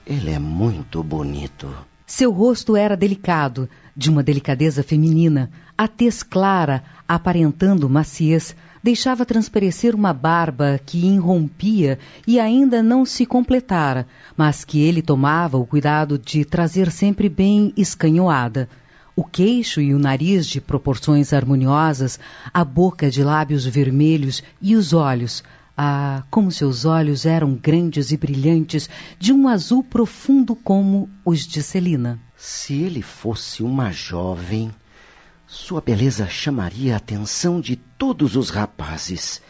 ele é muito bonito. Seu rosto era delicado, de uma delicadeza feminina. A tez clara, aparentando maciez, deixava transparecer uma barba que irrompia e ainda não se completara, mas que ele tomava o cuidado de trazer sempre bem escanhoada. O queixo e o nariz de proporções harmoniosas, a boca de lábios vermelhos e os olhos, ah, como seus olhos eram grandes e brilhantes, de um azul profundo como os de Celina. Se ele fosse uma jovem, sua beleza chamaria a atenção de todos os rapazes.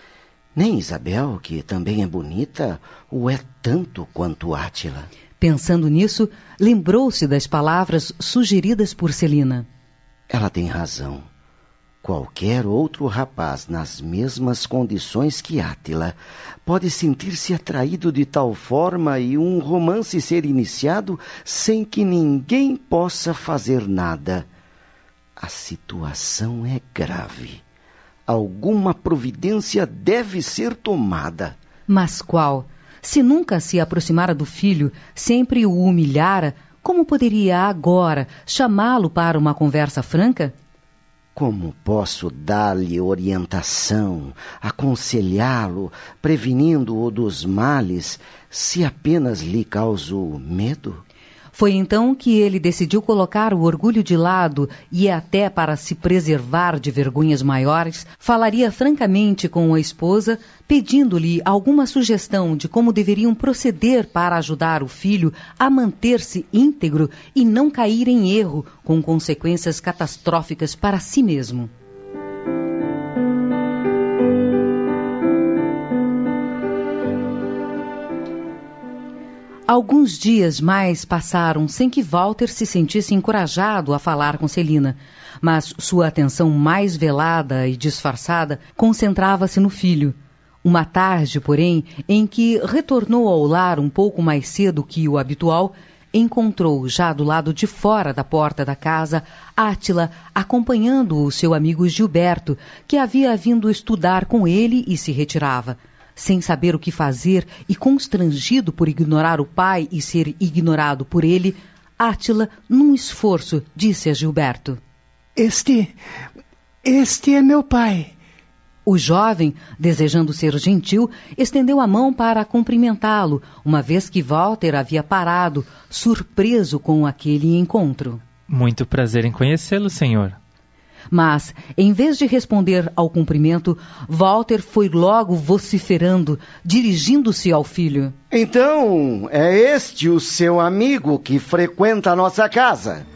Nem Isabel, que também é bonita, o é tanto quanto Átila. Pensando nisso, lembrou-se das palavras sugeridas por Celina. Ela tem razão. Qualquer outro rapaz nas mesmas condições que Átila pode sentir-se atraído de tal forma e um romance ser iniciado sem que ninguém possa fazer nada. A situação é grave. Alguma providência deve ser tomada. Mas qual? Se nunca se aproximara do filho, sempre o humilhara, como poderia agora chamá-lo para uma conversa franca? Como posso dar-lhe orientação, aconselhá-lo, prevenindo-o dos males, se apenas lhe causo medo? Foi então que ele decidiu colocar o orgulho de lado e, até para se preservar de vergonhas maiores, falaria francamente com a esposa, pedindo-lhe alguma sugestão de como deveriam proceder para ajudar o filho a manter-se íntegro e não cair em erro, com consequências catastróficas para si mesmo. Alguns dias mais passaram sem que Walter se sentisse encorajado a falar com Celina, mas sua atenção mais velada e disfarçada concentrava-se no filho. Uma tarde, porém, em que retornou ao lar um pouco mais cedo que o habitual, encontrou já do lado de fora da porta da casa Átila acompanhando o seu amigo Gilberto, que havia vindo estudar com ele e se retirava sem saber o que fazer e constrangido por ignorar o pai e ser ignorado por ele, Átila, num esforço, disse a Gilberto: Este. Este é meu pai. O jovem, desejando ser gentil, estendeu a mão para cumprimentá-lo, uma vez que Walter havia parado, surpreso com aquele encontro. Muito prazer em conhecê-lo, senhor. Mas, em vez de responder ao cumprimento, Walter foi logo vociferando, dirigindo-se ao filho. Então, é este o seu amigo que frequenta a nossa casa?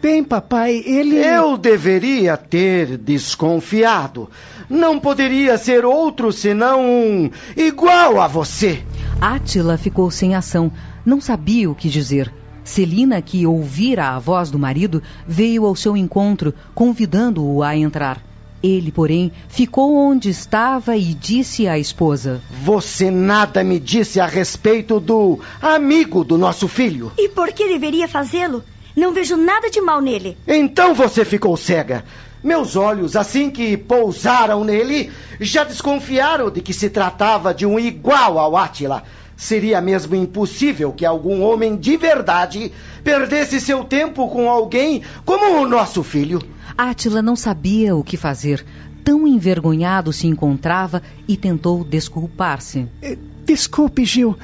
Bem, papai, ele. Eu deveria ter desconfiado. Não poderia ser outro senão um igual a você. Átila ficou sem ação, não sabia o que dizer. Celina, que ouvira a voz do marido, veio ao seu encontro, convidando-o a entrar. Ele, porém, ficou onde estava e disse à esposa: Você nada me disse a respeito do amigo do nosso filho. E por que deveria fazê-lo? Não vejo nada de mal nele. Então você ficou cega. Meus olhos, assim que pousaram nele, já desconfiaram de que se tratava de um igual ao Átila. Seria mesmo impossível que algum homem de verdade perdesse seu tempo com alguém como o nosso filho. Átila não sabia o que fazer. Tão envergonhado se encontrava e tentou desculpar-se. Eh, desculpe, Gil.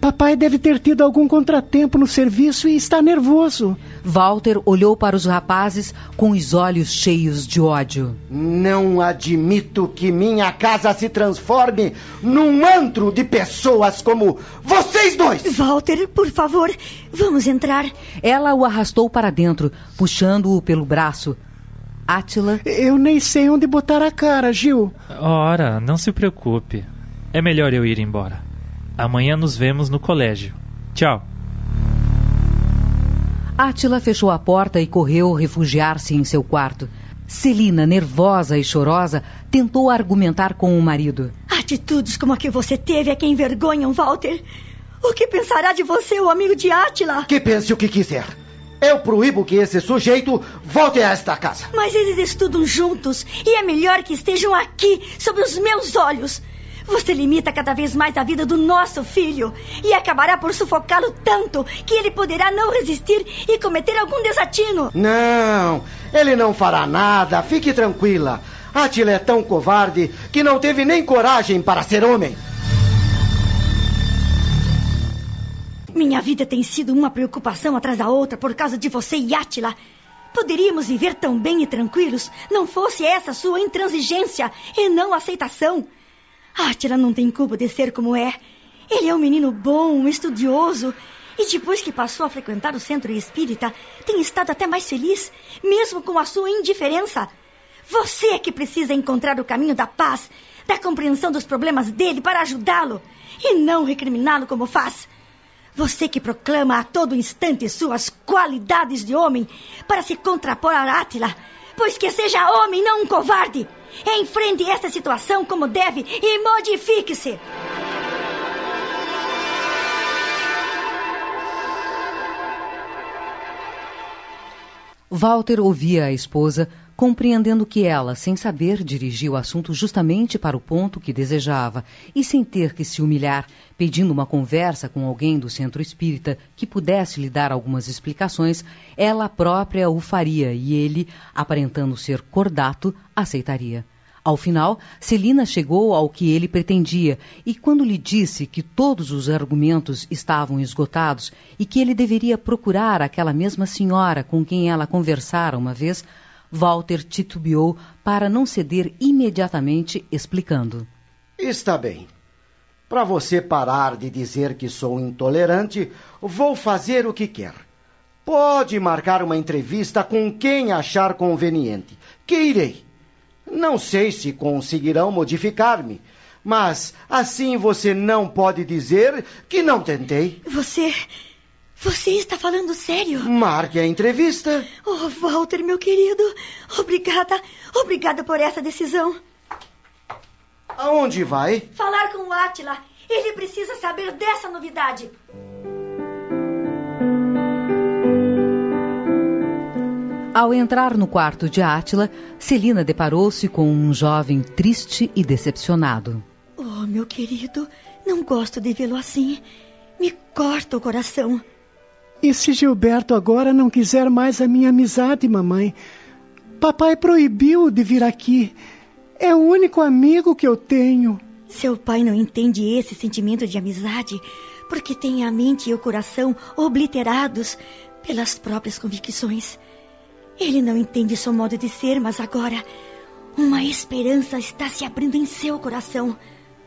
Papai deve ter tido algum contratempo no serviço e está nervoso. Walter olhou para os rapazes com os olhos cheios de ódio. Não admito que minha casa se transforme num antro de pessoas como vocês dois. Walter, por favor, vamos entrar. Ela o arrastou para dentro, puxando-o pelo braço. Átila. Eu nem sei onde botar a cara, Gil. Ora, não se preocupe. É melhor eu ir embora. Amanhã nos vemos no colégio. Tchau. Átila fechou a porta e correu refugiar-se em seu quarto. Celina, nervosa e chorosa, tentou argumentar com o marido. Atitudes como a que você teve é que envergonham, Walter. O que pensará de você, o amigo de Átila? Que pense o que quiser. Eu proíbo que esse sujeito volte a esta casa. Mas eles estudam juntos e é melhor que estejam aqui, sob os meus olhos. Você limita cada vez mais a vida do nosso filho e acabará por sufocá-lo tanto que ele poderá não resistir e cometer algum desatino. Não, ele não fará nada. Fique tranquila. Atila é tão covarde que não teve nem coragem para ser homem. Minha vida tem sido uma preocupação atrás da outra por causa de você e Átila. Poderíamos viver tão bem e tranquilos, não fosse essa sua intransigência e não aceitação. Átila não tem culpa de ser como é. Ele é um menino bom, estudioso. E depois que passou a frequentar o centro espírita, tem estado até mais feliz, mesmo com a sua indiferença. Você é que precisa encontrar o caminho da paz, da compreensão dos problemas dele para ajudá-lo e não recriminá-lo como faz. Você que proclama a todo instante suas qualidades de homem para se contrapor a Átila, pois que seja homem, não um covarde. Enfrente esta situação como deve e modifique-se. Walter ouvia a esposa, compreendendo que ela, sem saber, dirigia o assunto justamente para o ponto que desejava, e sem ter que se humilhar, pedindo uma conversa com alguém do centro espírita que pudesse lhe dar algumas explicações, ela própria o faria e ele, aparentando ser cordato, aceitaria. Ao final, Celina chegou ao que ele pretendia, e quando lhe disse que todos os argumentos estavam esgotados e que ele deveria procurar aquela mesma senhora com quem ela conversara uma vez, Walter titubeou para não ceder imediatamente, explicando. Está bem. Para você parar de dizer que sou intolerante, vou fazer o que quer. Pode marcar uma entrevista com quem achar conveniente, que irei. Não sei se conseguirão modificar-me, mas assim você não pode dizer que não tentei. Você. Você está falando sério? Marque a entrevista. Oh, Walter, meu querido. Obrigada. Obrigada por essa decisão. Aonde vai? Falar com o Átila. Ele precisa saber dessa novidade. Ao entrar no quarto de Átila, Celina deparou-se com um jovem triste e decepcionado. Oh, meu querido, não gosto de vê-lo assim. Me corta o coração. E se Gilberto agora não quiser mais a minha amizade, mamãe? Papai proibiu de vir aqui. É o único amigo que eu tenho. Seu pai não entende esse sentimento de amizade porque tem a mente e o coração obliterados pelas próprias convicções. Ele não entende seu modo de ser, mas agora uma esperança está se abrindo em seu coração.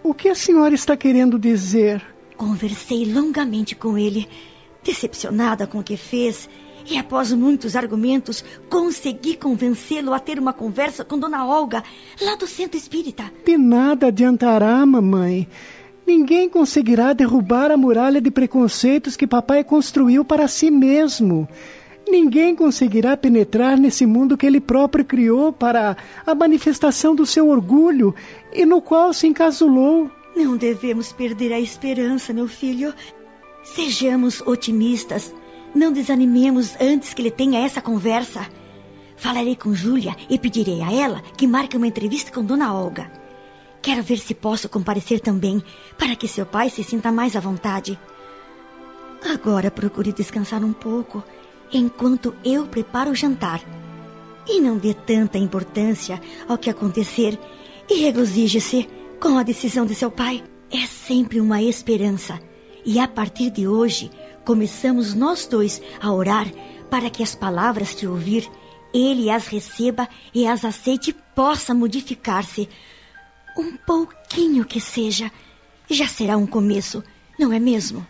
O que a senhora está querendo dizer? Conversei longamente com ele, decepcionada com o que fez, e após muitos argumentos, consegui convencê-lo a ter uma conversa com Dona Olga, lá do centro espírita. De nada adiantará, mamãe. Ninguém conseguirá derrubar a muralha de preconceitos que papai construiu para si mesmo. ninguém conseguirá penetrar nesse mundo que ele próprio criou para a manifestação do seu orgulho e no qual se encasulou. Não devemos perder a esperança, meu filho. Sejamos otimistas. Não desanimemos antes que ele tenha essa conversa. Falarei com Júlia e pedirei a ela que marque uma entrevista com Dona Olga. Quero ver se posso comparecer também, para que seu pai se sinta mais à vontade. Agora procure descansar um pouco, enquanto eu preparo o jantar. E não dê tanta importância ao que acontecer e regozije-se com a decisão de seu pai. É sempre uma esperança. E a partir de hoje, começamos nós dois a orar para que as palavras que ouvir ele as receba e as aceite e possa modificar-se. Um pouquinho que seja, já será um começo, não é mesmo?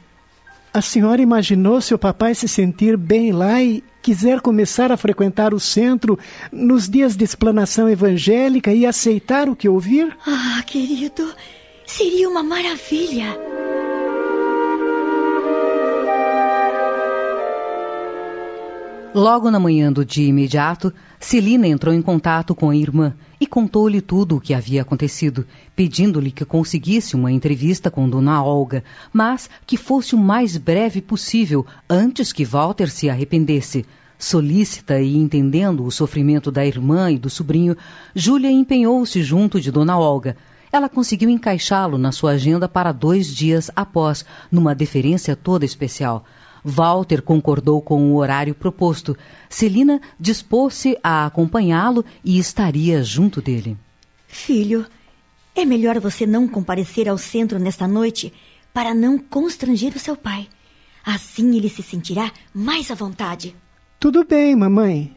A senhora imaginou seu papai se sentir bem lá e quiser começar a frequentar o centro nos dias de explanação evangélica e aceitar o que ouvir? Ah, querido, seria uma maravilha. Logo na manhã do dia imediato, Celina entrou em contato com a irmã e contou-lhe tudo o que havia acontecido, pedindo-lhe que conseguisse uma entrevista com Dona Olga, mas que fosse o mais breve possível, antes que Walter se arrependesse. Solícita e entendendo o sofrimento da irmã e do sobrinho, Júlia empenhou-se junto de Dona Olga. Ela conseguiu encaixá-lo na sua agenda para dois dias após, numa deferência toda especial. Walter concordou com o horário proposto. Celina dispôs-se a acompanhá-lo e estaria junto dele. Filho, é melhor você não comparecer ao centro nesta noite para não constranger o seu pai. Assim ele se sentirá mais à vontade. Tudo bem, mamãe.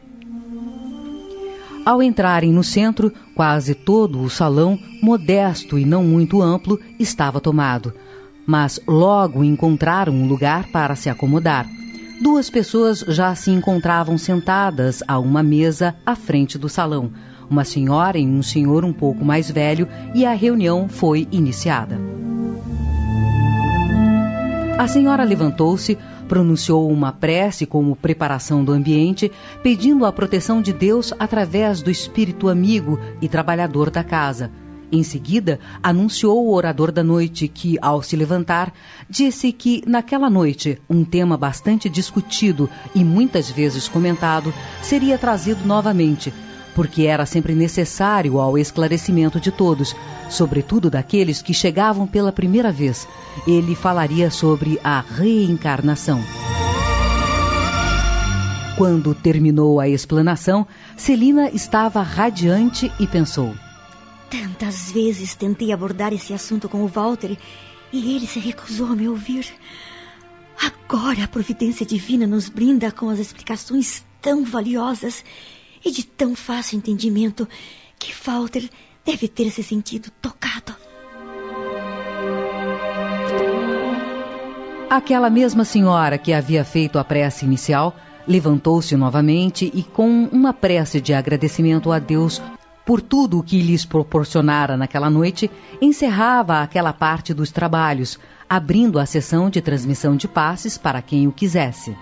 Ao entrarem no centro, quase todo o salão, modesto e não muito amplo, estava tomado mas logo encontraram um lugar para se acomodar. Duas pessoas já se encontravam sentadas a uma mesa à frente do salão, uma senhora e um senhor um pouco mais velho, e a reunião foi iniciada. A senhora levantou-se, pronunciou uma prece como preparação do ambiente, pedindo a proteção de Deus através do espírito amigo e trabalhador da casa em seguida, anunciou o orador da noite que, ao se levantar, disse que naquela noite um tema bastante discutido e muitas vezes comentado seria trazido novamente, porque era sempre necessário ao esclarecimento de todos, sobretudo daqueles que chegavam pela primeira vez. Ele falaria sobre a reencarnação. Quando terminou a explanação, Celina estava radiante e pensou. Tantas vezes tentei abordar esse assunto com o Walter e ele se recusou a me ouvir. Agora a providência divina nos brinda com as explicações tão valiosas e de tão fácil entendimento que Walter deve ter se sentido tocado. Aquela mesma senhora que havia feito a prece inicial levantou-se novamente e, com uma prece de agradecimento a Deus por tudo o que lhes proporcionara naquela noite, encerrava aquela parte dos trabalhos, abrindo a sessão de transmissão de passes para quem o quisesse.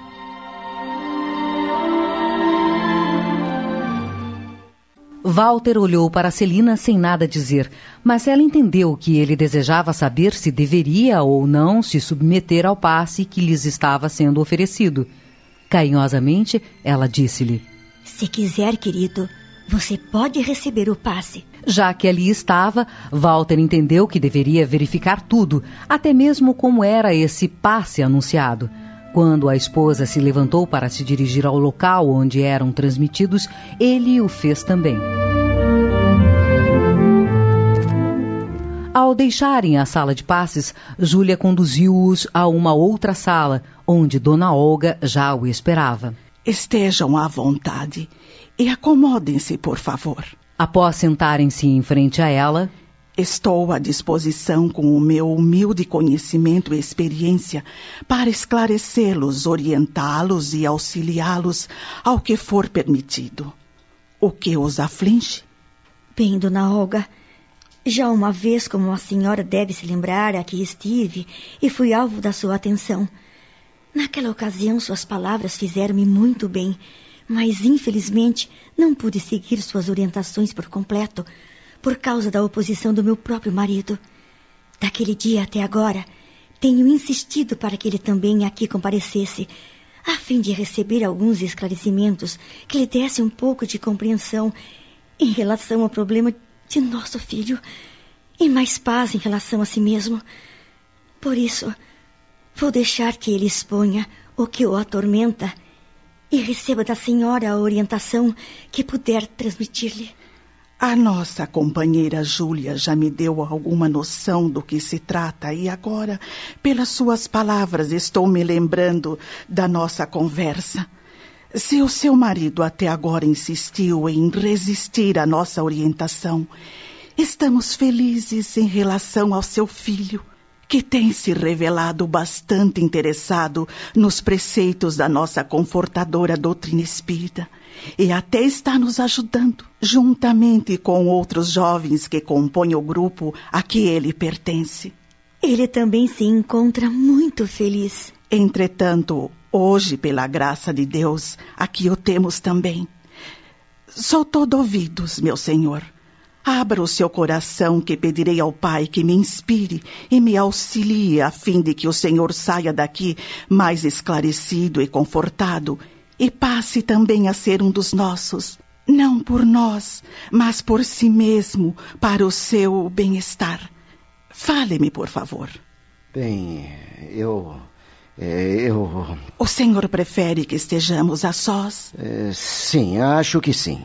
Walter olhou para Celina sem nada dizer, mas ela entendeu que ele desejava saber se deveria ou não se submeter ao passe que lhes estava sendo oferecido. Carinhosamente, ela disse-lhe: Se quiser, querido, você pode receber o passe. Já que ali estava, Walter entendeu que deveria verificar tudo, até mesmo como era esse passe anunciado. Quando a esposa se levantou para se dirigir ao local onde eram transmitidos, ele o fez também. Ao deixarem a sala de passes, Júlia conduziu-os a uma outra sala, onde Dona Olga já o esperava. Estejam à vontade e acomodem-se, por favor. Após sentarem-se em frente a ela, Estou à disposição com o meu humilde conhecimento e experiência para esclarecê-los, orientá-los e auxiliá-los ao que for permitido. O que os aflige? Bem, dona Olga, já uma vez, como a senhora deve se lembrar, aqui estive e fui alvo da sua atenção. Naquela ocasião, suas palavras fizeram-me muito bem, mas infelizmente não pude seguir suas orientações por completo, por causa da oposição do meu próprio marido. Daquele dia até agora, tenho insistido para que ele também aqui comparecesse, a fim de receber alguns esclarecimentos que lhe desse um pouco de compreensão em relação ao problema de nosso filho e mais paz em relação a si mesmo. Por isso, Vou deixar que ele exponha o que o atormenta e receba da senhora a orientação que puder transmitir-lhe. A nossa companheira Júlia já me deu alguma noção do que se trata e agora, pelas suas palavras, estou me lembrando da nossa conversa. Se o seu marido até agora insistiu em resistir à nossa orientação, estamos felizes em relação ao seu filho que tem se revelado bastante interessado nos preceitos da nossa confortadora doutrina espírita e até está nos ajudando, juntamente com outros jovens que compõem o grupo a que ele pertence. Ele também se encontra muito feliz. Entretanto, hoje, pela graça de Deus, aqui o temos também. Sou todo ouvidos, meu senhor. Abra o seu coração, que pedirei ao Pai que me inspire e me auxilie, a fim de que o Senhor saia daqui mais esclarecido e confortado e passe também a ser um dos nossos, não por nós, mas por si mesmo, para o seu bem-estar. Fale-me, por favor. Bem, eu. É, eu. O senhor prefere que estejamos a sós? É, sim, acho que sim.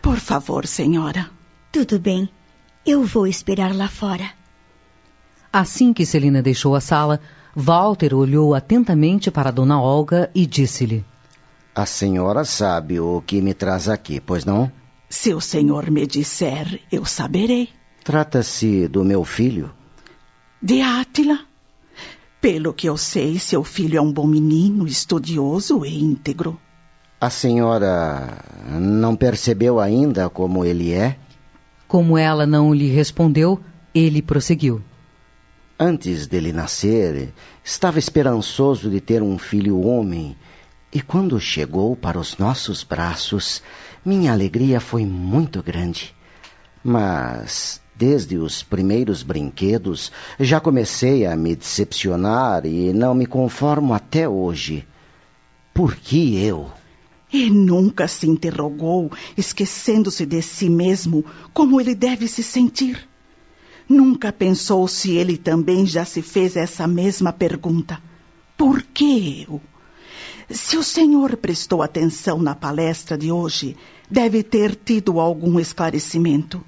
Por favor, senhora. Tudo bem. Eu vou esperar lá fora. Assim que Celina deixou a sala, Walter olhou atentamente para Dona Olga e disse-lhe: A senhora sabe o que me traz aqui, pois não? Se o senhor me disser, eu saberei. Trata-se do meu filho? De Átila. Pelo que eu sei, seu filho é um bom menino, estudioso e íntegro. A senhora não percebeu ainda como ele é? Como ela não lhe respondeu, ele prosseguiu. Antes dele nascer, estava esperançoso de ter um filho homem, e quando chegou para os nossos braços, minha alegria foi muito grande. Mas, desde os primeiros brinquedos, já comecei a me decepcionar e não me conformo até hoje. Por que eu? E nunca se interrogou, esquecendo-se de si mesmo, como ele deve se sentir. Nunca pensou se ele também já se fez essa mesma pergunta. Por que eu? Se o senhor prestou atenção na palestra de hoje, deve ter tido algum esclarecimento.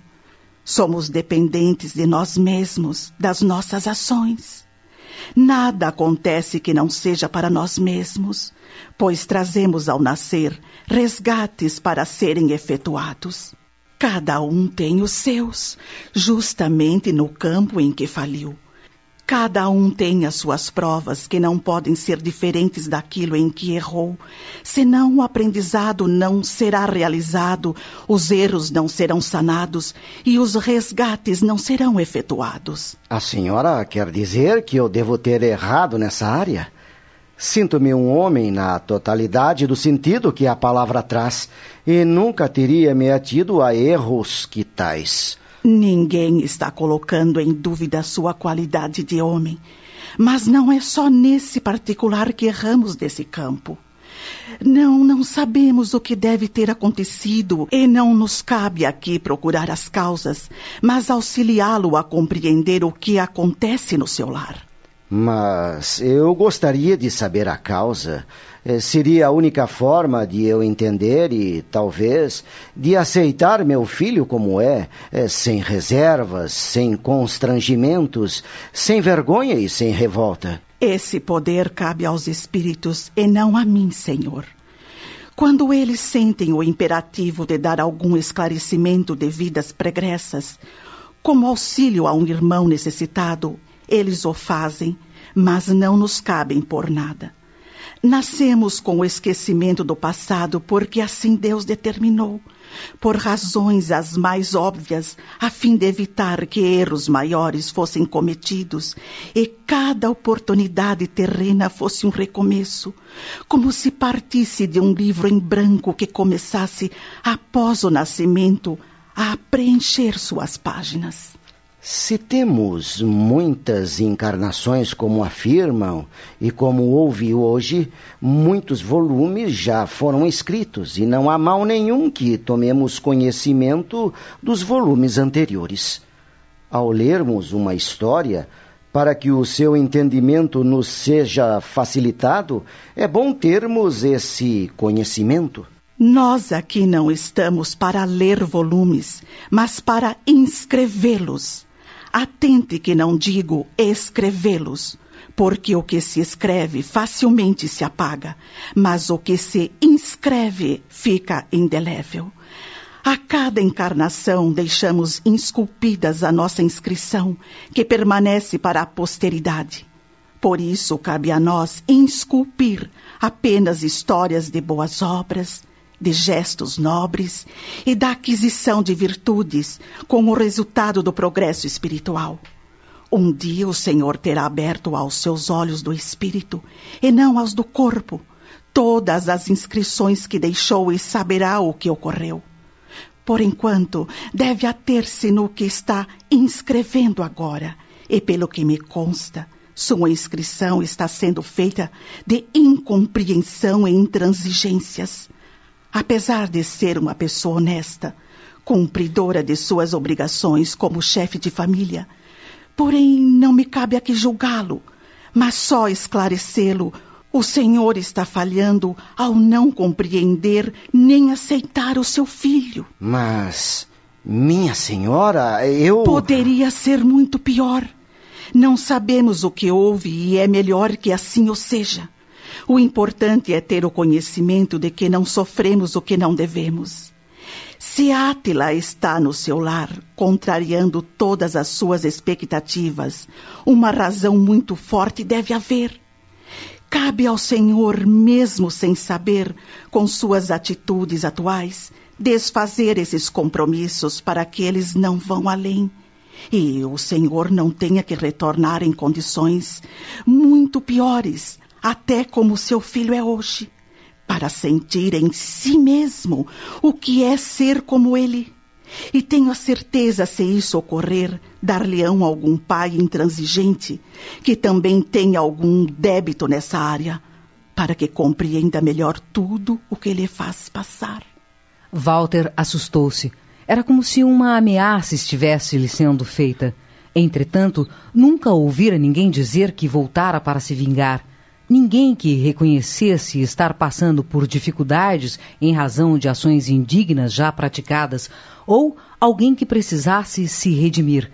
Somos dependentes de nós mesmos, das nossas ações. Nada acontece que não seja para nós mesmos, pois trazemos ao nascer resgates para serem efetuados. Cada um tem os seus, justamente no campo em que faliu. Cada um tem as suas provas que não podem ser diferentes daquilo em que errou. Senão o aprendizado não será realizado, os erros não serão sanados e os resgates não serão efetuados. A senhora quer dizer que eu devo ter errado nessa área? Sinto-me um homem na totalidade do sentido que a palavra traz e nunca teria me atido a erros que tais. Ninguém está colocando em dúvida sua qualidade de homem. Mas não é só nesse particular que erramos desse campo. Não, não sabemos o que deve ter acontecido e não nos cabe aqui procurar as causas, mas auxiliá-lo a compreender o que acontece no seu lar. Mas eu gostaria de saber a causa. Eh, seria a única forma de eu entender e, talvez, de aceitar meu filho como é, eh, sem reservas, sem constrangimentos, sem vergonha e sem revolta. Esse poder cabe aos espíritos e não a mim, Senhor. Quando eles sentem o imperativo de dar algum esclarecimento de vidas pregressas, como auxílio a um irmão necessitado, eles o fazem, mas não nos cabem por nada. Nascemos com o esquecimento do passado porque assim Deus determinou, por razões as mais óbvias, a fim de evitar que erros maiores fossem cometidos e cada oportunidade terrena fosse um recomeço, como se partisse de um livro em branco que começasse, após o nascimento, a preencher suas páginas. Se temos muitas encarnações, como afirmam, e como houve hoje, muitos volumes já foram escritos, e não há mal nenhum que tomemos conhecimento dos volumes anteriores. Ao lermos uma história, para que o seu entendimento nos seja facilitado, é bom termos esse conhecimento. Nós aqui não estamos para ler volumes, mas para inscrevê-los Atente que não digo escrevê-los, porque o que se escreve facilmente se apaga, mas o que se inscreve fica indelével. A cada encarnação deixamos esculpidas a nossa inscrição, que permanece para a posteridade. Por isso cabe a nós esculpir apenas histórias de boas obras, de gestos nobres e da aquisição de virtudes como resultado do progresso espiritual. Um dia o Senhor terá aberto aos seus olhos do espírito e não aos do corpo todas as inscrições que deixou e saberá o que ocorreu. Por enquanto, deve ater-se no que está inscrevendo agora, e pelo que me consta, sua inscrição está sendo feita de incompreensão e intransigências Apesar de ser uma pessoa honesta, cumpridora de suas obrigações como chefe de família, porém não me cabe aqui julgá-lo, mas só esclarecê-lo. O senhor está falhando ao não compreender nem aceitar o seu filho. Mas, minha senhora, eu. Poderia ser muito pior. Não sabemos o que houve e é melhor que assim o seja. O importante é ter o conhecimento de que não sofremos o que não devemos. Se Átila está no seu lar, contrariando todas as suas expectativas, uma razão muito forte deve haver. Cabe ao Senhor, mesmo sem saber, com suas atitudes atuais, desfazer esses compromissos para que eles não vão além. E o Senhor não tenha que retornar em condições muito piores, até como seu filho é hoje, para sentir em si mesmo o que é ser como ele. E tenho a certeza, se isso ocorrer, dar-lhe-ão algum pai intransigente, que também tenha algum débito nessa área, para que compreenda melhor tudo o que lhe faz passar. Walter assustou-se. Era como se uma ameaça estivesse lhe sendo feita. Entretanto, nunca ouvira ninguém dizer que voltara para se vingar. Ninguém que reconhecesse estar passando por dificuldades em razão de ações indignas já praticadas ou alguém que precisasse se redimir.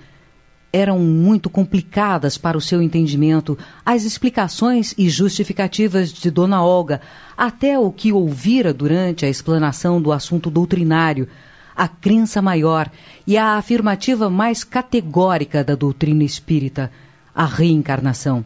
Eram muito complicadas para o seu entendimento as explicações e justificativas de Dona Olga, até o que ouvira durante a explanação do assunto doutrinário, a crença maior e a afirmativa mais categórica da doutrina espírita, a reencarnação.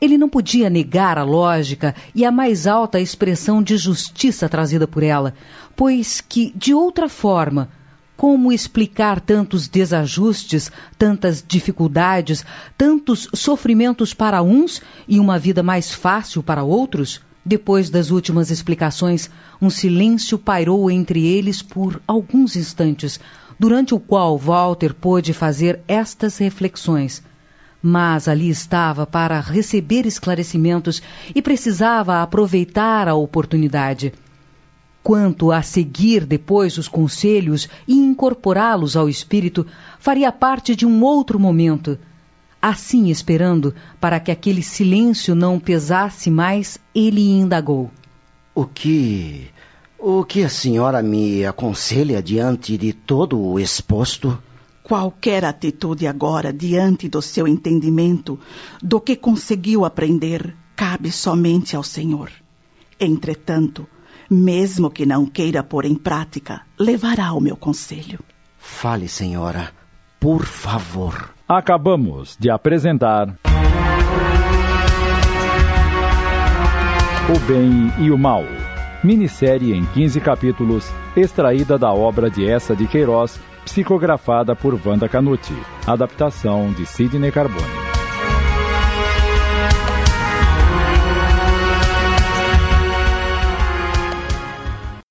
Ele não podia negar a lógica e a mais alta expressão de justiça trazida por ela, pois que, de outra forma, como explicar tantos desajustes, tantas dificuldades, tantos sofrimentos para uns e uma vida mais fácil para outros? Depois das últimas explicações, um silêncio pairou entre eles por alguns instantes, durante o qual Walter pôde fazer estas reflexões mas ali estava para receber esclarecimentos e precisava aproveitar a oportunidade. Quanto a seguir depois os conselhos e incorporá-los ao espírito, faria parte de um outro momento. Assim, esperando para que aquele silêncio não pesasse mais, ele indagou: O que. O que a senhora me aconselha diante de todo o exposto? Qualquer atitude agora diante do seu entendimento, do que conseguiu aprender, cabe somente ao Senhor. Entretanto, mesmo que não queira pôr em prática, levará o meu conselho. Fale, senhora, por favor. Acabamos de apresentar. O Bem e o Mal. Minissérie em 15 capítulos, extraída da obra de Essa de Queiroz, psicografada por Wanda Canuti. Adaptação de Sidney Carbone.